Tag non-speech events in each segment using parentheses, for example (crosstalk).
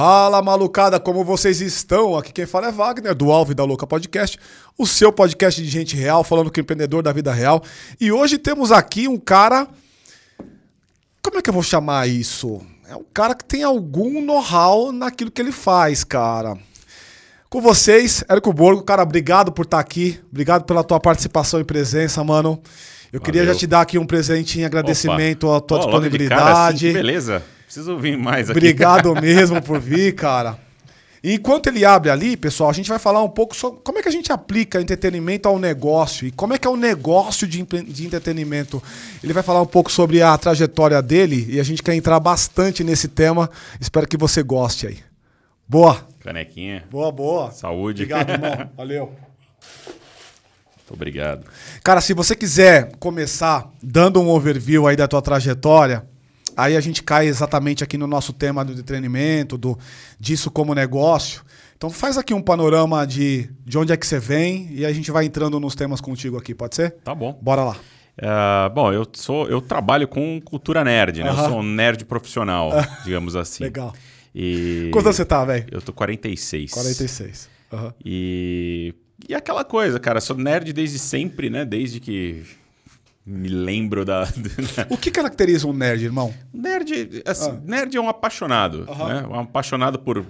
Fala malucada, como vocês estão? Aqui quem fala é Wagner, do Alve da Louca Podcast, o seu podcast de gente real, falando com o empreendedor da vida real. E hoje temos aqui um cara. Como é que eu vou chamar isso? É um cara que tem algum know-how naquilo que ele faz, cara. Com vocês, Érico Borgo, cara, obrigado por estar aqui, obrigado pela tua participação e presença, mano. Eu queria Valeu. já te dar aqui um presente em agradecimento à tua cara, disponibilidade. assim, beleza. Preciso ouvir mais aqui. Obrigado (laughs) mesmo por vir, cara. E enquanto ele abre ali, pessoal, a gente vai falar um pouco sobre como é que a gente aplica entretenimento ao negócio e como é que é o negócio de, de entretenimento. Ele vai falar um pouco sobre a trajetória dele e a gente quer entrar bastante nesse tema. Espero que você goste aí. Boa, Canequinha. boa, boa. Saúde. Obrigado, irmão. (laughs) Valeu. Muito obrigado. Cara, se você quiser começar dando um overview aí da tua trajetória, aí a gente cai exatamente aqui no nosso tema do treinamento, do disso como negócio. Então faz aqui um panorama de, de onde é que você vem e a gente vai entrando nos temas contigo aqui, pode ser? Tá bom. Bora lá. Ah, bom, eu sou, eu trabalho com cultura nerd, né? Aham. Eu sou um nerd profissional, digamos assim. Legal. E Quantos anos você tá, velho? Eu tô 46. 46. Aham. E e aquela coisa, cara, sou nerd desde sempre, né? Desde que me lembro (laughs) da O que caracteriza um nerd, irmão? Nerd, assim, Ah. nerd é um apaixonado, né? Um apaixonado por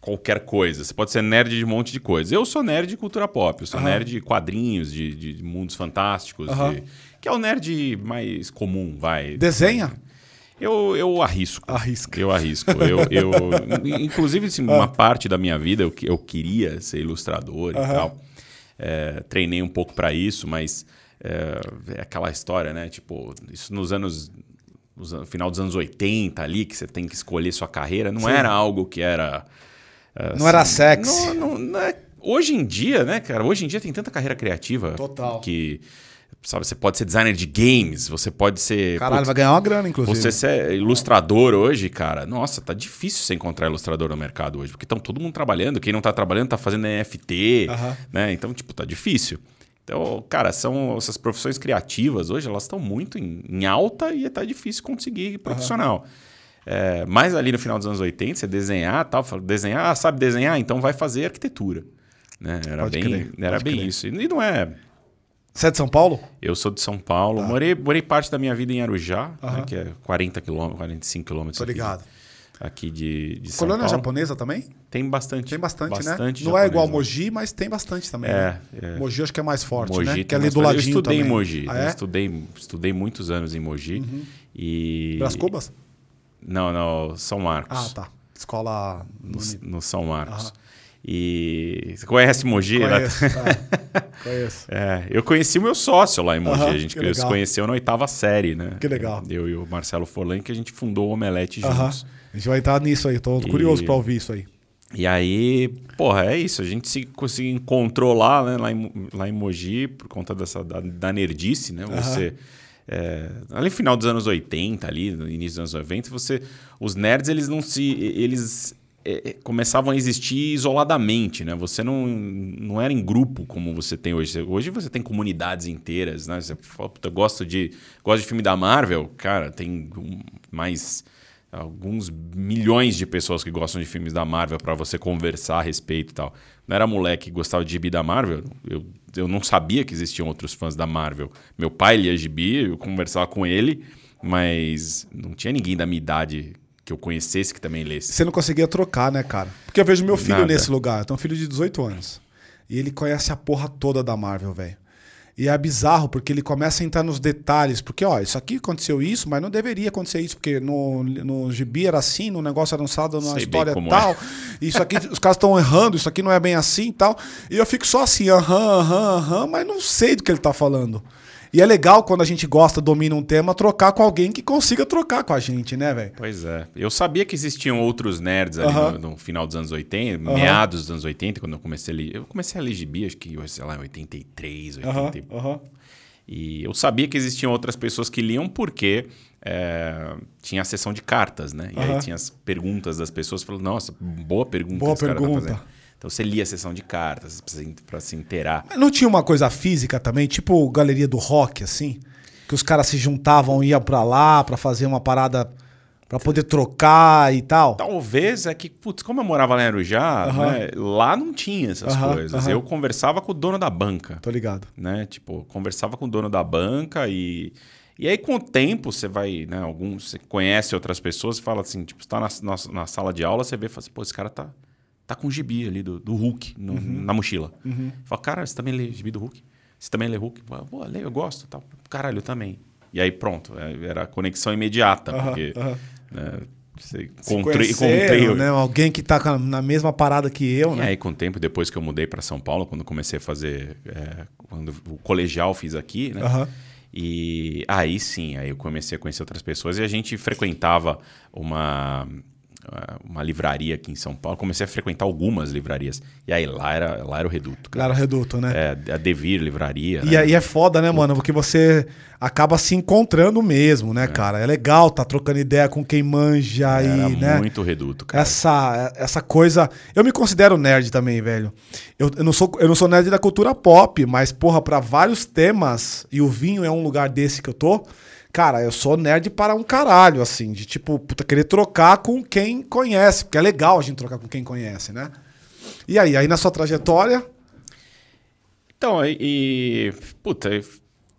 qualquer coisa. Você pode ser nerd de um monte de coisa. Eu sou nerd de cultura pop, eu sou nerd de quadrinhos, de, de mundos fantásticos, de- que é o nerd mais comum, vai. Desenha? Eu, eu arrisco. Arrisca. Eu arrisco. Eu, eu, (laughs) inclusive, assim, uma parte da minha vida eu, eu queria ser ilustrador e tal. É, treinei um pouco para isso, mas é, é aquela história, né? Tipo, isso nos anos. nos an- final dos anos 80 ali, que você tem que escolher sua carreira, não Sim. era algo que era. é, Não era sexy. Não, não- não é- hoje em dia, né, cara? Hoje em dia tem tanta carreira criativa. Total. Que. Sabe, você pode ser designer de games, você pode ser. Caralho, putz, vai ganhar uma grana, inclusive. você ser ilustrador hoje, cara, nossa, tá difícil você encontrar ilustrador no mercado hoje, porque estão todo mundo trabalhando. Quem não tá trabalhando tá fazendo NFT, Aham. né? Então, tipo, tá difícil. Então, cara, são essas profissões criativas hoje, elas estão muito em, em alta e tá difícil conseguir profissional. É, mas ali no final dos anos 80, você desenhar, tal, desenhar, ah, sabe desenhar, então vai fazer arquitetura. Né? Era Pode bem, crer, era bem crer. isso. E não é, Você é de São Paulo? eu sou de São Paulo, Tá. morei, morei parte da minha vida em Arujá, né, Aham. que é 40 quilômetros, 45 quilômetros Tô ligado. aqui de, de São Colônia Paulo. japonesa também? Tem bastante. Tem bastante, né? bastante Não é igual. Mogi, mas tem bastante também. É, né? é. Mogi acho que é mais forte, Mogi né? Que é ali do ladinho Eu estudei também. em Mogi. Ah, né? é? estudei, estudei muitos anos em Mogi. E... Brás Cubas? Não, não, São Marcos. Ah, tá. Escola... No, no São Marcos. Aham. E você conhece Mogi? né? Conheço, é. (laughs) Conheço. É, eu conheci o meu sócio lá em Mogi. Aham, a gente se conheceu na oitava série, né? Que legal. Eu e o Marcelo Forlan, que a gente fundou o Omelete Aham. juntos. A gente vai entrar nisso aí. Tô E- curioso pra ouvir isso aí. E aí, porra, é isso. A gente se, se encontrou lá, né, lá, em, lá em Mogi, por conta dessa, da, da nerdice, né? Você. é, ali no final dos anos 80, ali, no início dos anos 90, você. Os nerds, eles não se. Eles é, é, começavam a existir isoladamente, né? Você não, não era em grupo como você tem hoje. Hoje você tem comunidades inteiras, né? Você fala, "Puta, eu gosto de, gosto de filme da Marvel, cara, tem mais alguns milhões de pessoas que gostam de filmes da Marvel para você conversar a respeito e tal. Não era moleque que gostava de gibi da Marvel, eu, eu não sabia que existiam outros fãs da Marvel. Meu pai lia gibi, eu conversava com ele, mas não tinha ninguém da minha idade que eu conhecesse que também lesse. Você não conseguia trocar, né, cara? Porque eu vejo meu filho Nada. nesse lugar. Eu tenho um filho de 18 anos. E ele conhece a porra toda da Marvel, velho. E é bizarro, porque ele começa a entrar nos detalhes. Porque, ó, isso aqui aconteceu isso, mas não deveria acontecer isso, porque no, no gibi era assim, no negócio era lançado numa Sei história como tal. Isso aqui, os caras estão errando, isso aqui não é bem assim e tal. E eu fico só assim, aham, aham, aham, mas não sei do que ele tá falando. E é legal quando a gente gosta, domina um tema, trocar com alguém que consiga trocar com a gente, né, velho? Pois é. Eu sabia que existiam outros nerds ali no, no final dos anos 80, Aham. meados dos anos 80, quando eu comecei a ler. Eu comecei a ler gibi, acho que, sei lá, em 83, 80 Aham, e. E eu sabia que existiam outras pessoas que liam porque é, tinha a sessão de cartas, né? E aí tinha as perguntas das pessoas. Falando, nossa, boa pergunta Boa esse cara tá pergunta. fazendo." Então você lia a sessão de cartas para se inteirar. Mas não tinha uma coisa física também, tipo galeria do rock, assim? Que os caras se juntavam, iam pra lá pra fazer uma parada Pra poder trocar e tal? Talvez é que, putz, como eu morava lá em Arujá, né, lá não tinha essas coisas. Eu conversava com o dono da banca, Tô ligado. né? Tipo, conversava com o dono da banca e... E aí, com o tempo, você vai, né? Alguns, você conhece outras pessoas e fala assim, tipo, você tá na, na, na sala de aula, você vê e fala assim, pô, esse cara tá, tá com gibi ali do, do Hulk no- Uhum. na mochila. Fala, cara, você também lê gibi do Hulk? Você também lê Hulk? Pô, leio, eu gosto. Tal. Caralho, eu também. E aí, pronto, é, era a conexão imediata, porque né, você encontrei, encontrei né? Alguém que tá a- na mesma parada que eu, e né? aí, com o tempo, depois que eu mudei para São Paulo, quando comecei a fazer. é, quando o colegial fiz aqui, né? E aí sim, aí eu comecei a conhecer outras pessoas e a gente frequentava uma, uma livraria aqui em São Paulo. Comecei a frequentar algumas livrarias. E aí lá era, lá era o reduto. cara. Claro, Reduto, né? É, a Devir Livraria. E, né? é- e é foda, né, mano? Porque você acaba se encontrando mesmo, né, cara? É legal tá trocando ideia com quem manja Era e, né? muito reduto, cara. Essa, essa coisa. Eu me considero nerd também, velho. Eu, eu, não sou, eu não sou nerd da cultura pop, mas, porra, pra vários temas, e o vinho é um lugar desse que eu tô. Cara, eu sou nerd para um caralho, assim, de tipo, puta, querer trocar com quem conhece, porque é legal a gente trocar com quem conhece, né? E aí, aí na sua trajetória, Então, e, e, puta,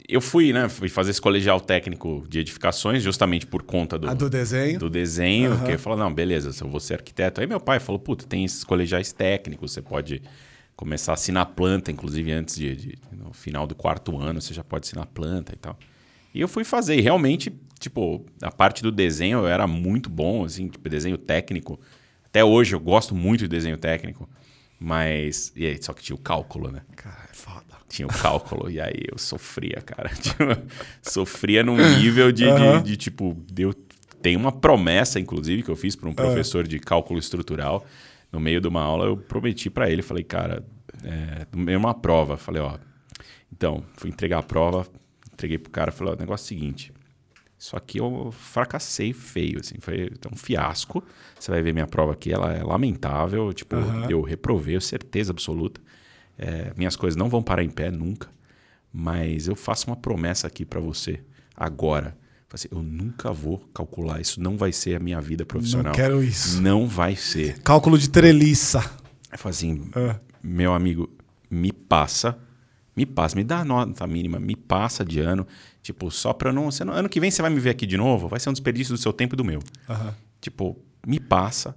eu fui, né, fui fazer esse colegial técnico de edificações justamente por conta do, a do desenho. do desenho, Aham. que eu falei, não, beleza, se eu vou ser arquiteto. Aí meu pai falou, puta, tem esses colegiais técnicos, você pode começar a assinar planta, inclusive antes de, de- no final do quarto ano, você já pode assinar planta e tal. E eu fui fazer, e realmente, tipo, a parte do desenho eu era muito bom, assim, tipo, desenho técnico. Até hoje eu gosto muito de desenho técnico, mas... E aí, só que tinha o cálculo, né? Cara, é foda. tinha o cálculo, e aí eu sofria, cara. (laughs) Tipo, sofria num nível de, de- Aham. de, tipo, deu, tem uma promessa, inclusive, que eu fiz para um professor de cálculo estrutural. No meio de uma aula, eu prometi para ele, falei, cara, é, de uma prova, falei, ó, então, fui entregar a prova, entreguei pro cara, falei, ó, o negócio é o seguinte, isso aqui eu fracassei feio, assim, foi um fiasco. Você vai ver minha prova aqui, ela é lamentável, tipo, Aham. eu reprovei, certeza absoluta. É, minhas coisas não vão parar em pé nunca, mas eu faço uma promessa aqui pra você agora. Assim, eu nunca vou calcular, isso não vai ser a minha vida profissional. Não quero isso. Não vai ser. Cálculo de treliça. Eu falei assim, Ah. meu amigo, me passa, me passa, me dá a nota mínima, me passa de ano, tipo, só pra não, não- Ano que vem você vai me ver aqui de novo, vai ser um desperdício do seu tempo e do meu. Aham. Tipo, me passa,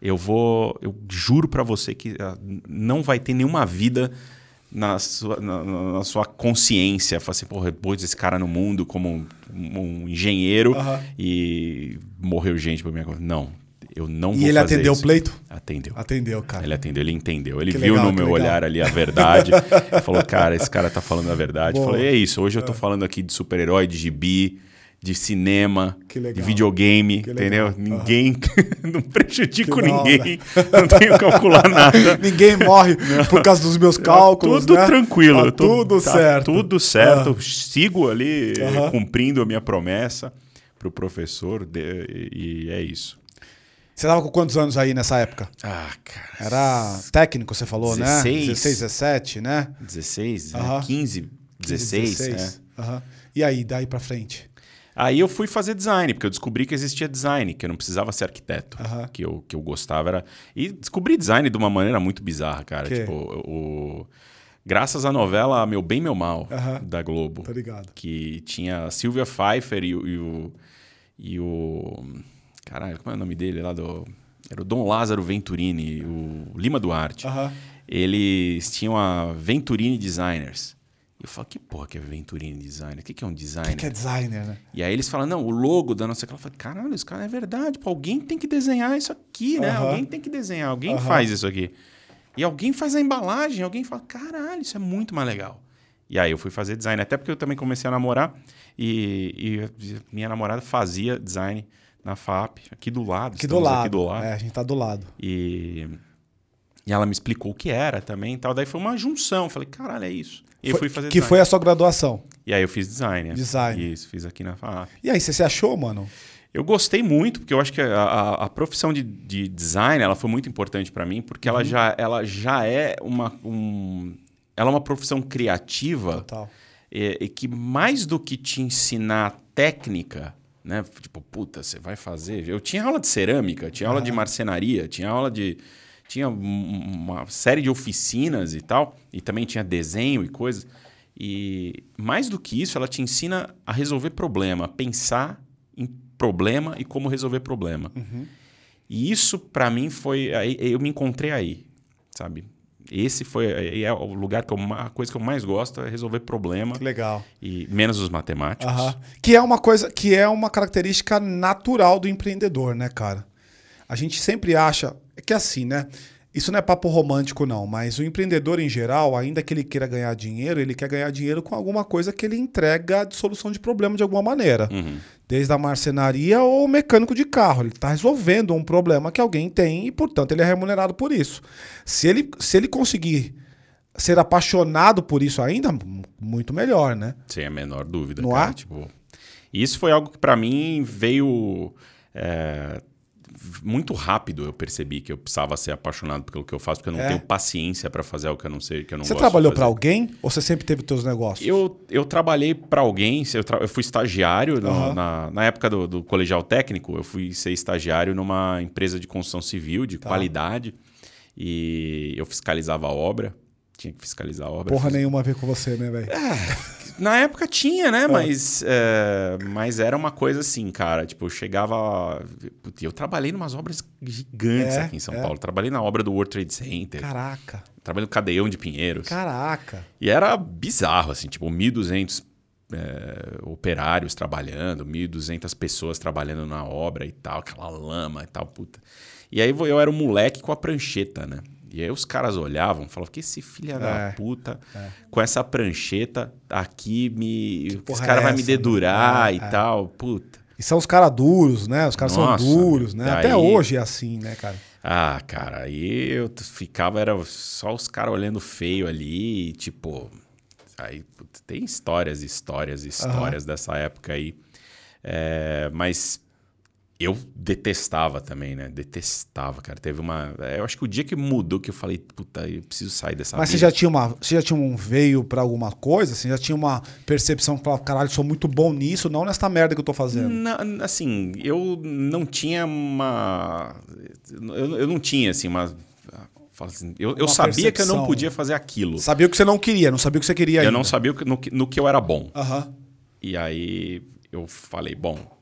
eu vou, eu juro pra você que ah, não vai ter nenhuma vida na sua, na, na- sua consciência. Fala assim, porra, pôs esse cara no mundo como um, um engenheiro Aham. e morreu gente por minha conta. Não, eu não vou E ele atendeu isso. o pleito? Atendeu. Atendeu, cara. Ele atendeu, ele entendeu. Ele Que viu legal, no meu legal. olhar ali a (laughs) verdade. falou, cara, esse cara tá falando a verdade. Falei, é isso. Hoje eu tô falando aqui de super-herói, de gibi, de cinema, de videogame, entendeu? Ninguém. (laughs) não prejudico ninguém. Não tenho que calcular (laughs) nada. Ninguém morre por causa dos meus cálculos, tudo né? tranquilo. Tá tudo tá certo. Tudo certo. Sigo ali Aham. cumprindo a minha promessa pro professor de- e é isso. Você tava com quantos anos aí nessa época? Ah, cara. Era técnico, você falou, né? 16. 16, 17, né? 16, né? Aham. 15, 16, né? Aham. E aí, daí pra frente? Aí eu fui fazer design, porque eu descobri que existia design, que eu não precisava ser arquiteto. Aham. Que, eu, que eu gostava era. E descobri design de uma maneira muito bizarra, cara. Que? Tipo, o. Graças à novela Meu Bem, Meu Mal, Aham. da Globo. Tô ligado. Que tinha a Sylvia Pfeiffer e, e o. E o. Caralho, como é o nome dele lá do. Era o Dom Lázaro Venturini, o Lima Duarte. Aham. Eles tinham a Venturini Designers. E eu falo, que porra que é Venturini Designer? O que, que é um O designer? que, que é designer, né? E aí eles falam, não, o logo da nossa... Eu falo, caralho, isso cara é verdade. Pô, alguém tem que desenhar isso aqui, né? Aham. Alguém tem que desenhar, alguém Aham. faz isso aqui. E alguém faz a embalagem, alguém fala, caralho, isso é muito mais legal. E aí eu fui fazer design, até porque eu também comecei a namorar e, e minha namorada fazia design na FAP, aqui do lado. Aqui do lado. Aqui do lado. É, a gente tá do lado. E, e ela me explicou o que era também e tal. Daí foi uma junção. Falei, caralho, é isso. E Foi- fui fazer que design. foi a sua graduação. E aí eu fiz design. né? Design. Isso, fiz aqui na FAP. E aí, você se achou, mano? Eu gostei muito, porque eu acho que a, a- a profissão de, de design ela foi muito importante para mim, porque Uhum. ela, já, ela já é uma. Um, ela é uma profissão criativa Total. e, e que mais do que te ensinar técnica, né? Tipo, puta, você vai fazer. Eu tinha aula de cerâmica, tinha aula de marcenaria, tinha aula de. Tinha uma série de oficinas e tal, e também tinha desenho e coisas. E mais do que isso, ela te ensina a resolver problema, a pensar em problema e como resolver problema. Uhum. E isso, para mim, foi. Eu me encontrei aí, sabe? Esse foi é o lugar que eu, a coisa que eu mais gosto é resolver problema. Que legal. E menos os matemáticos. Que é uma coisa, que é uma característica natural do empreendedor, né, cara? A gente sempre acha que é assim, né? Isso não é papo romântico, não, mas o empreendedor em geral, ainda que ele queira ganhar dinheiro, ele quer ganhar dinheiro com alguma coisa que ele entrega de solução de problema de alguma maneira. Uhum. Desde a marcenaria ou mecânico de carro. Ele está resolvendo um problema que alguém tem e, portanto, ele é remunerado por isso. Se ele, se ele conseguir ser apaixonado por isso ainda, muito melhor, né? Sem a menor dúvida. Não cara. há? Tipo, isso foi algo que para mim veio. É, muito rápido eu percebi que eu precisava ser apaixonado pelo que eu faço, porque eu não É. tenho paciência para fazer algo que eu não sei, que eu não Você trabalhou para alguém ou você sempre teve teus negócios? Eu, eu trabalhei para alguém, eu, tra- eu fui estagiário no- Aham. na, na época do, do colegial técnico, eu fui ser estagiário numa empresa de construção civil, de Tá. qualidade, e eu fiscalizava a obra, tinha que fiscalizar a obra. Porra Fiz- nenhuma a ver com você, né, velho? Na época tinha, né? Mas, é, mas era uma coisa assim, cara. Tipo, eu chegava. Putz, Eu trabalhei em umas obras gigantes É, aqui em São é. Paulo. Trabalhei na obra do World Trade Center. Caraca, Trabalhei no Cadeião de Pinheiros. caraca. E era bizarro, assim, tipo, 1.200 é, operários trabalhando, 1.200 pessoas trabalhando na obra e tal, aquela lama e tal, puta. E aí eu era um moleque com a prancheta, né? E aí os caras olhavam e falavam, que esse filho É, da puta, com essa prancheta aqui, me... esse cara é vai me dedurar né? e É, é. tal, puta. E são os caras duros, né? Os caras são duros, né? Até daí- hoje é assim, né, cara? Ah, cara, aí eu ficava, era só os caras olhando feio ali, e, tipo. Aí tem histórias, histórias, histórias dessa época aí. É, mas eu detestava também, né? Detestava, cara. Teve uma. Eu acho que o dia que mudou, que eu falei, puta, eu preciso sair dessa Mas você vida. já tinha uma, você já tinha um veio pra alguma coisa? Você já tinha uma percepção que falava, caralho, sou muito bom nisso, não nesta merda que eu tô fazendo. Na- assim, eu não tinha uma. Eu, eu não tinha, assim, uma. assim, eu, eu sabia que eu não percepção. podia fazer aquilo. Sabia o que você não queria, não sabia o que você queria Eu ainda. não sabia no, que- no que eu era bom. Aham. E aí eu falei, bom.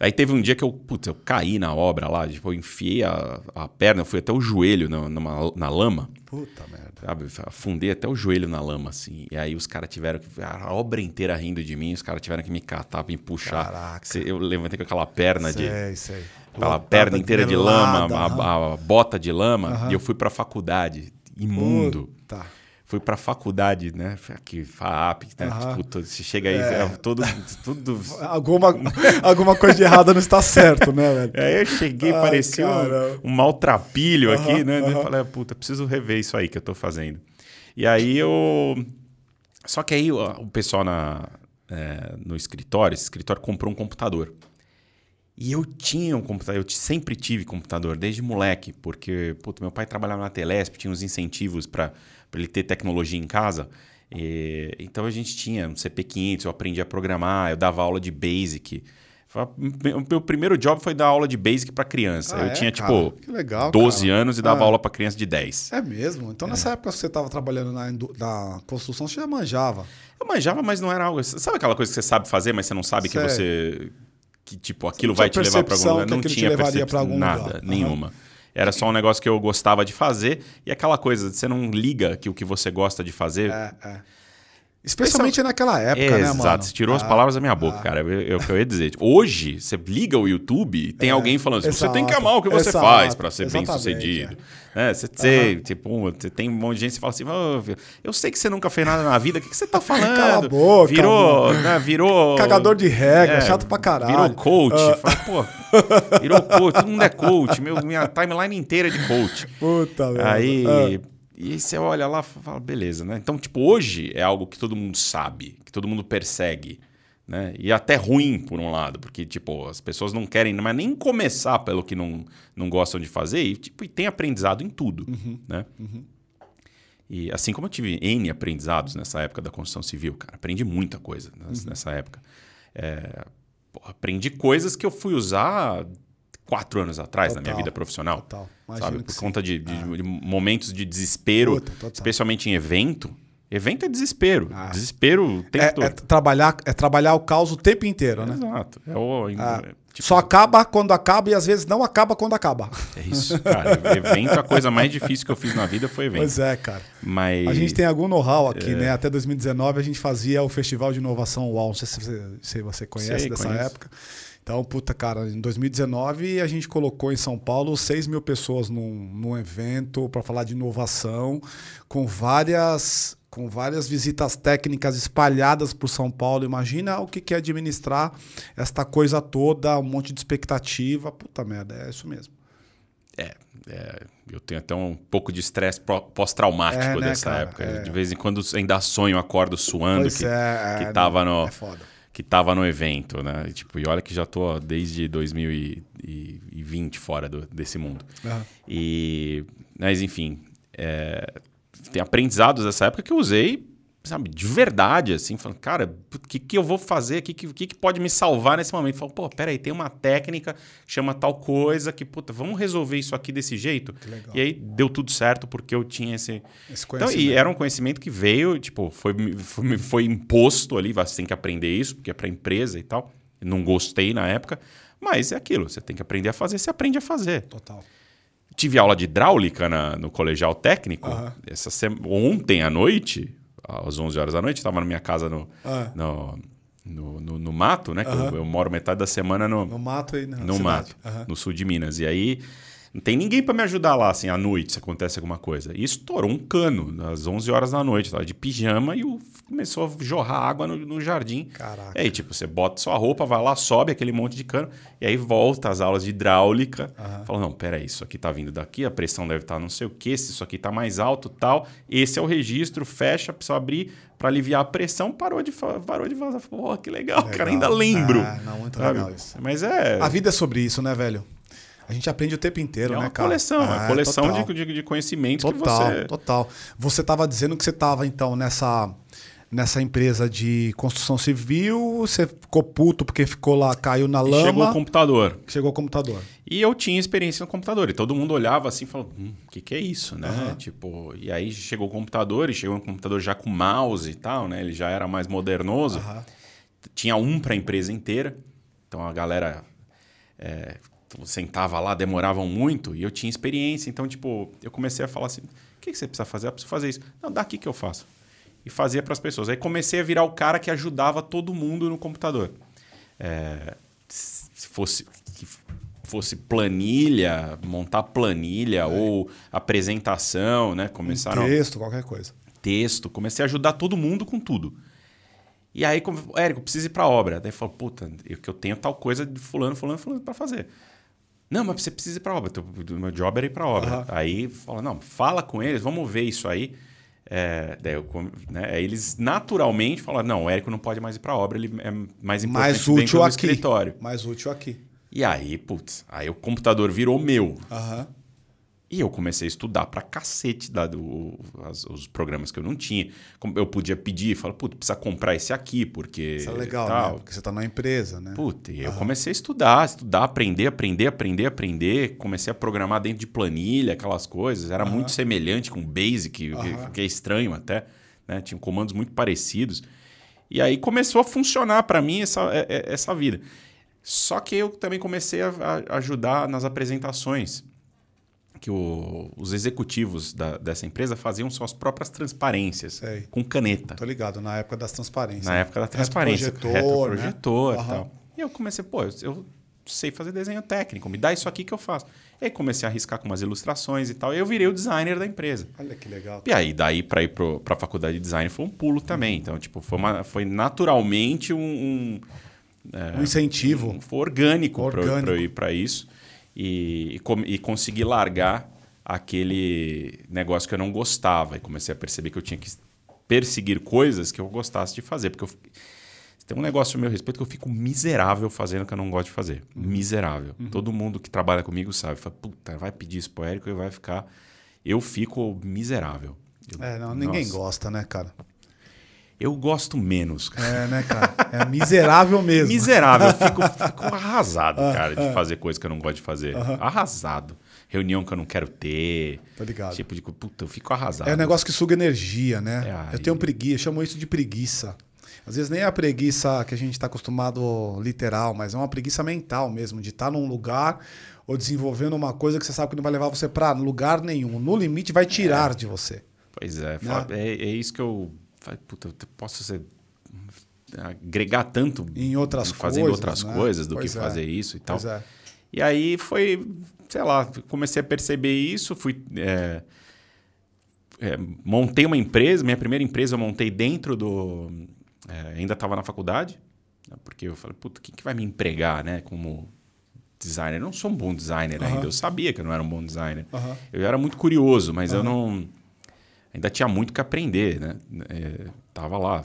Aí teve um dia que eu, putz, eu caí na obra lá, tipo, eu enfiei a, a perna, eu fui até o joelho na, numa- na lama, Puta merda. sabe? Afundei até o joelho na lama, assim. E aí os caras tiveram que. A obra inteira rindo de mim, os caras tiveram que me catar, me puxar. Caraca. Eu levantei com aquela perna de. Sei, sei. Aquela Lotada perna inteira de lama, a, a bota de lama, Aham. e eu fui pra faculdade, imundo. Puta. Fui pra faculdade, né? Aqui, FAAP, né? Aham. Tipo, to- você chega aí, É. é todo, tudo. (laughs) Alguma, alguma coisa de errada não está certo, né, velho? Aí eu cheguei, Ai, parecia um, um maltrapilho aqui, Aham, né? Daí Eu falei, puta, preciso rever isso aí que eu tô fazendo. E aí eu. Só que aí o, pessoal na, é, no escritório, esse escritório comprou um computador. E eu tinha um computador, eu sempre tive computador, desde moleque, porque puta, meu pai trabalhava na Telesp, tinha uns incentivos para ele ter tecnologia em casa. E, então a gente tinha um CP500, eu aprendi a programar, eu dava aula de Basic. O meu primeiro job foi dar aula de Basic para criança. Ah, eu é, tinha, cara? tipo, legal, 12 cara. anos e dava Ah. aula para criança de 10. É mesmo? Então nessa época que você estava trabalhando na, na construção, você já manjava. Eu manjava, mas não era algo. Sabe aquela coisa que você sabe fazer, mas você não sabe que você. Que, tipo, aquilo vai te levar para algum lugar. Não tinha percepção, pra algum nada, lugar. Nenhuma. Era só um negócio que eu gostava de fazer e aquela coisa, você não liga que o que você gosta de fazer. É, é. Especialmente naquela época, É, né, mano? exato, você tirou as Ah, palavras da minha boca, cara. É o que eu ia dizer. Hoje, você liga o YouTube e tem alguém falando assim, você tem que É, amar o que você exato, faz para ser bem sucedido. É, você, você, tipo, você tem um monte de gente que fala assim, "Ô, filho, eu sei que você nunca fez nada na vida, o que, que você tá falando? (laughs) Cala a boca, Virou, né, virou... Cagador de regra, chato pra caralho. Virou coach. Ah. Fala, pô, virou coach, todo mundo é coach. Meu, minha timeline inteira é de coach. (laughs) Puta, velho. Aí, Ah. E aí você olha lá e fala, beleza, né? Então, tipo, hoje é algo que todo mundo sabe, que todo mundo persegue, né? E até ruim, por um lado, porque, tipo, as pessoas não querem mas nem começar pelo que não, não gostam de fazer e, tipo, e tem aprendizado em tudo, né? E assim como eu tive N aprendizados nessa época da construção civil, cara, aprendi muita coisa nessa, nessa época. É, porra, aprendi coisas que eu fui usar quatro anos atrás na minha Total. vida profissional. Total. Imagino Sabe? Por conta de, de- de momentos de desespero, Puta, total. especialmente em evento. Evento é desespero. Ah. Desespero o tempo É, todo. é trabalhar, é trabalhar o caos o tempo inteiro, né? Exato. É o, Ah, tipo, Só acaba quando acaba e às vezes não acaba quando acaba. É isso, cara. (laughs) evento, a coisa mais difícil que eu fiz na vida foi evento. Pois é, cara. Mas. A gente tem algum know-how É. aqui, né? Até 2019 a gente fazia o Festival de Inovação UAU. Não sei se você, se você conhece Sei, dessa conheço. época. Então, puta, cara, em 2019 a gente colocou em São Paulo 6 mil pessoas num, num evento para falar de inovação, com várias, com várias visitas técnicas espalhadas por São Paulo. Imagina o que é administrar esta coisa toda, um monte de expectativa. Puta merda, é isso mesmo. É, é, eu tenho até um pouco de estresse pós-traumático É, né, dessa cara? época. É. De vez em quando ainda sonho, acordo suando Pois que, é, que é, tava no. É que tava no evento, né? E, tipo, e olha que já tô desde 2020 fora do- desse mundo. Aham. E, mas enfim, é, tem aprendizados dessa época que eu usei, sabe, de verdade, assim, falando, cara, o que, que eu vou fazer aqui? O que, que, que pode me salvar nesse momento? Falo, pô, peraí, tem uma técnica, chama tal coisa, que, puta, vamos resolver isso aqui desse jeito? E aí deu tudo certo porque eu tinha esse, Esse então, e era um conhecimento que veio, tipo, foi, foi, foi imposto ali, você tem que aprender isso, porque é para empresa e tal. Não gostei na época, mas é aquilo, você tem que aprender a fazer, você aprende a fazer. Total. Tive aula de hidráulica na- no colegial técnico, Aham. essa sema- ontem à noite, às 11 horas da noite, estava na minha casa no, Ah. no, no, no- no mato, né? que eu, eu moro metade da semana no, No mato e na no cidade. mato, no sul de Minas. E aí não tem ninguém para me ajudar lá, assim, à noite, se acontece alguma coisa. E estourou um cano às 11 horas da noite, tava de pijama e o, começou a jorrar água no, no jardim. Caraca. E aí, tipo, você bota sua roupa, vai lá, sobe aquele monte de cano, e aí volta às aulas de hidráulica. Fala, não, peraí, isso aqui tá vindo daqui, a pressão deve estar não sei o que, se isso aqui tá mais alto tal. Esse é o registro, fecha, precisa abrir para aliviar a pressão, parou de, parou de vazar. Pô, que legal, Legal. cara, ainda lembro. Ah, não, muito sabe? legal isso. Mas é... A vida é sobre isso, né, velho? A gente aprende o tempo inteiro, É né, cara? coleção, é uma Ah, coleção total. de, de, de conhecimentos Total, que você. total. Você estava dizendo que você estava, então, nessa, nessa empresa de construção civil, você ficou puto porque ficou lá, caiu na E lama, chegou o computador. chegou o computador. E eu tinha experiência no computador. E todo mundo olhava assim e hum, o que, que é isso, né? Aham. Tipo, e aí chegou o computador, e chegou um computador já com mouse e tal, né? Ele já era mais modernoso. Aham. Tinha um para a empresa inteira. Então a galera é, sentava lá, demoravam muito, e eu tinha experiência. Então, tipo, eu comecei a falar assim: o que, que você precisa fazer? Eu preciso fazer isso. Não, dá aqui que eu faço. E fazia para as pessoas. Aí comecei a virar o cara que ajudava todo mundo no computador. É, se fosse fosse planilha, montar planilha ou apresentação, né? Começaram Texto, qualquer coisa. texto, comecei a ajudar todo mundo com tudo. E aí, como, Érico, eu preciso ir pra obra. Daí falou, puta, eu, que eu tenho tal coisa de fulano, fulano, fulano pra fazer. Não, mas você precisa ir pra obra. O meu job era ir pra obra. Aham. Aí fala, não, fala com eles, vamos ver isso aí. É, daí eu né, aí eles naturalmente falaram, não, o Érico não pode mais ir pra obra, ele é mais importante Mais dentro útil do aqui. escritório. Mais útil aqui. E aí, putz, aí o computador virou meu. Aham. E eu comecei a estudar pra cacete da, do, as- os programas que eu não tinha. Eu podia pedir, falar, puta, precisa comprar esse aqui, porque. Isso é legal, tal. né? Porque você tá na empresa, né? Puta, e eu comecei a estudar, estudar, aprender, aprender, aprender, aprender. Comecei a programar dentro de planilha, aquelas coisas. Era muito semelhante com Basic, Aham. que é estranho até. Né? Tinham comandos muito parecidos. E aí começou a funcionar para mim essa, é- é- essa vida. Só que eu também comecei a ajudar nas apresentações. Que o- os executivos da- dessa empresa faziam suas próprias transparências Sei. com caneta. Tô ligado, na época das transparências. Na época da transparência. Retroprojetor, retroprojetor né? e tal. E eu comecei, pô, eu, sei fazer desenho técnico, me dá isso aqui que eu faço. E aí comecei a arriscar com umas ilustrações e tal. E eu virei o designer da empresa. Olha que legal. E aí, daí para ir para a faculdade de design foi um pulo também. Então, tipo, foi, uma- foi naturalmente um, um, Um incentivo. um- foi orgânico, para Orgânico. eu ir para isso e, e, e conseguir largar aquele negócio que eu não gostava. E comecei a perceber que eu tinha que perseguir coisas que eu gostasse de fazer. Porque eu, tem um negócio a meu respeito que eu fico miserável fazendo o que eu não gosto de fazer. Uhum. Miserável. Todo mundo que trabalha comigo sabe. Fala, puta, vai pedir isso pro Érico e vai ficar... Eu fico miserável. Eu- É, não, ninguém Nossa. gosta, né, cara? Eu gosto menos. Cara. É, né, cara? É miserável mesmo. Miserável. Eu fico, (laughs) fico arrasado, cara, de fazer coisa que eu não gosto de fazer. Arrasado. Reunião que eu não quero ter. Tá ligado. Tipo de. Puta, eu fico arrasado. É um negócio que suga energia, né? É, eu tenho preguiça, eu chamo isso de preguiça. Às vezes nem é a preguiça que a gente está acostumado literal, mas é uma preguiça mental mesmo, de estar tá num lugar ou desenvolvendo uma coisa que você sabe que não vai levar você para lugar nenhum. No limite, vai tirar É. de você. Pois é, Né? é, é isso que eu. Falei, Puta, eu posso ser, agregar tanto Em outras fazendo coisas, outras né? coisas do Pois que é. fazer isso e tal. É. E aí foi, sei lá, comecei a perceber isso, fui. é, é, montei uma empresa, minha primeira empresa eu montei dentro do. é, ainda estava na faculdade, né, porque eu falei, puta, quem que vai me empregar, né? Como designer. Eu não sou um bom designer Aham. ainda, eu sabia que eu não era um bom designer. Aham. Eu era muito curioso, mas eu não. Ainda tinha muito que aprender, né? É, tava lá.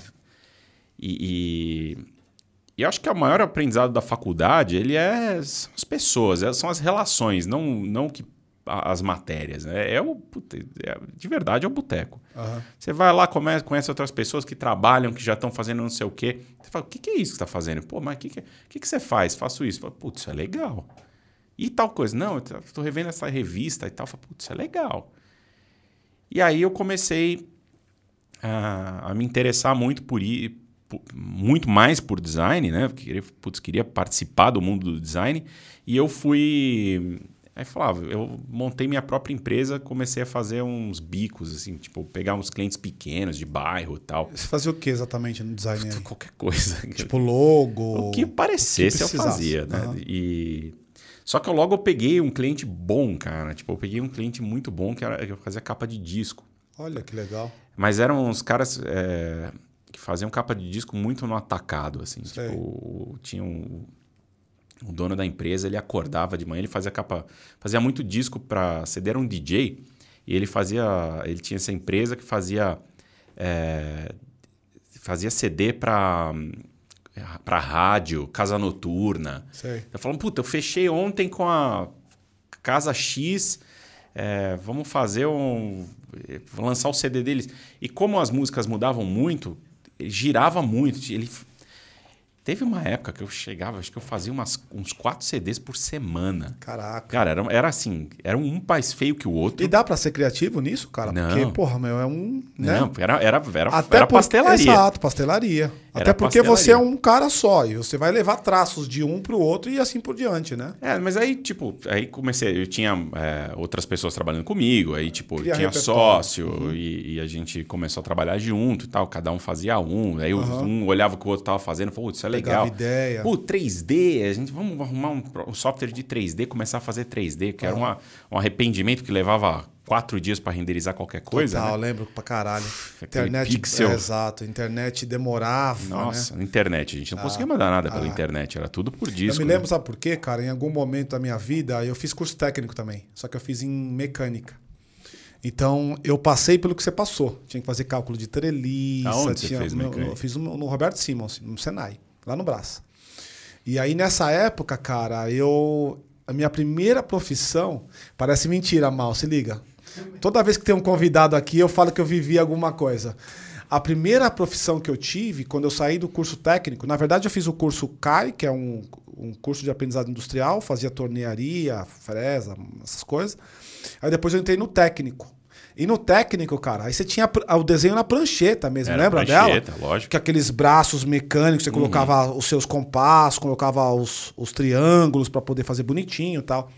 E, e, e eu acho que o maior aprendizado da faculdade ele é são as pessoas, é- são as relações, não, não que as matérias. Né? É o, é- de verdade é o boteco. Aham. Você vai lá, come- conhece outras pessoas que trabalham, que já estão fazendo não sei o quê. Você fala, o que, que é isso que você está fazendo? Pô, mas o que, que, o que, que você faz? Faço isso. Fala, Putz, isso é legal. E tal coisa. Não, eu estou revendo essa revista e tal. Fala, Putz, isso é legal. E aí eu comecei a, a me interessar muito por ir, por- muito mais por design, né? Porque Queria, putz, queria participar do mundo do design. E eu fui. Aí falava, eu montei minha própria empresa, comecei a fazer uns bicos, assim, tipo, pegar uns clientes pequenos de bairro e tal. Você fazia o que exatamente no design aí? Qualquer coisa. (laughs) Tipo logo. O que parecesse eu precisasse. fazia, né? Aham. E... Só que eu logo eu peguei um cliente bom, cara. Tipo, eu peguei um cliente muito bom que, era, que fazia capa de disco. Olha que legal. Mas eram uns caras é, que faziam capa de disco muito no atacado, assim. Sei. Tipo, o- tinha um... O dono da empresa, ele acordava de manhã, ele fazia capa... Fazia muito disco para CD, era um DJ. E ele fazia... Ele tinha essa empresa que fazia... é, fazia CD para para rádio, casa noturna. Sei. Eu falo, puta, eu fechei ontem com a Casa X, é, vamos fazer um. Vou lançar o CD deles. E como as músicas mudavam muito, girava muito. Ele. Teve uma época que eu chegava, acho que eu fazia umas, uns quatro CDs por semana. Caraca. Cara, era, era assim, era um mais feio que o outro. E dá pra ser criativo nisso, cara? Não. Porque, porra, meu, é um. Né? Não, era, era, era, Até era pastelaria. Exato, pastelaria. Até porque pastelaria. você é um cara só e você vai levar traços de um pro outro e assim por diante, né? É, mas aí, tipo, aí comecei, eu tinha é, outras pessoas trabalhando comigo, aí, tipo, Cria tinha repertório. Uhum. sócio e, e a gente começou a trabalhar junto e tal, cada um fazia um, aí um olhava o que o outro tava fazendo, falou, isso é legal. Pegava ideia. Pô, 3D, a gente, vamos arrumar um, um software de 3D, começar a fazer 3D, que era uma, um arrependimento que levava quatro dias para renderizar qualquer coisa, Total, né? lembro pra caralho. Internet. pixel. é, exato, internet demorava. Nossa, né? internet, a gente não conseguia mandar nada pela internet, era tudo por Eu disco. me né? lembro, sabe por quê, cara? Em algum momento da minha vida, eu fiz curso técnico também. Só que eu fiz em mecânica. Então, eu passei pelo que você passou. Tinha que fazer cálculo de treliça. Aonde você tinha, fez no-? Eu fiz no, no Roberto Simons, no Senai, lá no Brás. E aí, nessa época, cara, eu. A minha primeira profissão. Parece mentira, mal, se liga. Toda vez que tem um convidado aqui, eu falo que eu vivi alguma coisa. A primeira profissão que eu tive, quando eu saí do curso técnico, na verdade eu fiz o curso CAI, que é um, um curso de aprendizado industrial, fazia tornearia, fresa, essas coisas. Aí depois eu entrei no técnico. E no técnico, cara, aí você tinha pr- o desenho na prancheta mesmo, Era lembra prancheta, dela? lógico. Que aqueles braços mecânicos, você colocava os seus compassos, colocava os, os triângulos para poder fazer bonitinho e tal.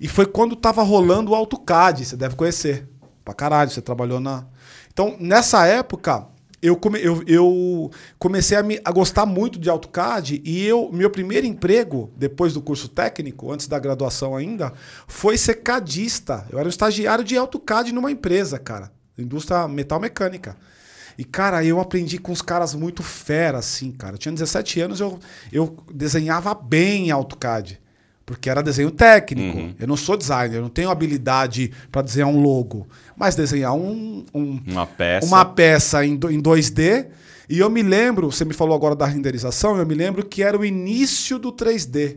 E foi quando tava rolando o AutoCAD, você deve conhecer. Pra caralho, você trabalhou na. Então, nessa época, eu, come, eu, eu comecei a, me, a gostar muito de AutoCAD e eu, meu primeiro emprego, depois do curso técnico, antes da graduação ainda, foi ser cadista. Eu era um estagiário de AutoCAD numa empresa, cara. Indústria metal mecânica. E, cara, eu aprendi com os caras muito fera, assim, cara. Eu tinha 17 anos, eu, eu desenhava bem em AutoCAD. Porque era desenho técnico. Eu não sou designer, eu não tenho habilidade para desenhar um logo. Mas desenhar um, um- Uma peça. uma peça em, em 2D. E eu me lembro, você me falou agora da renderização, eu me lembro que era o início do 3D.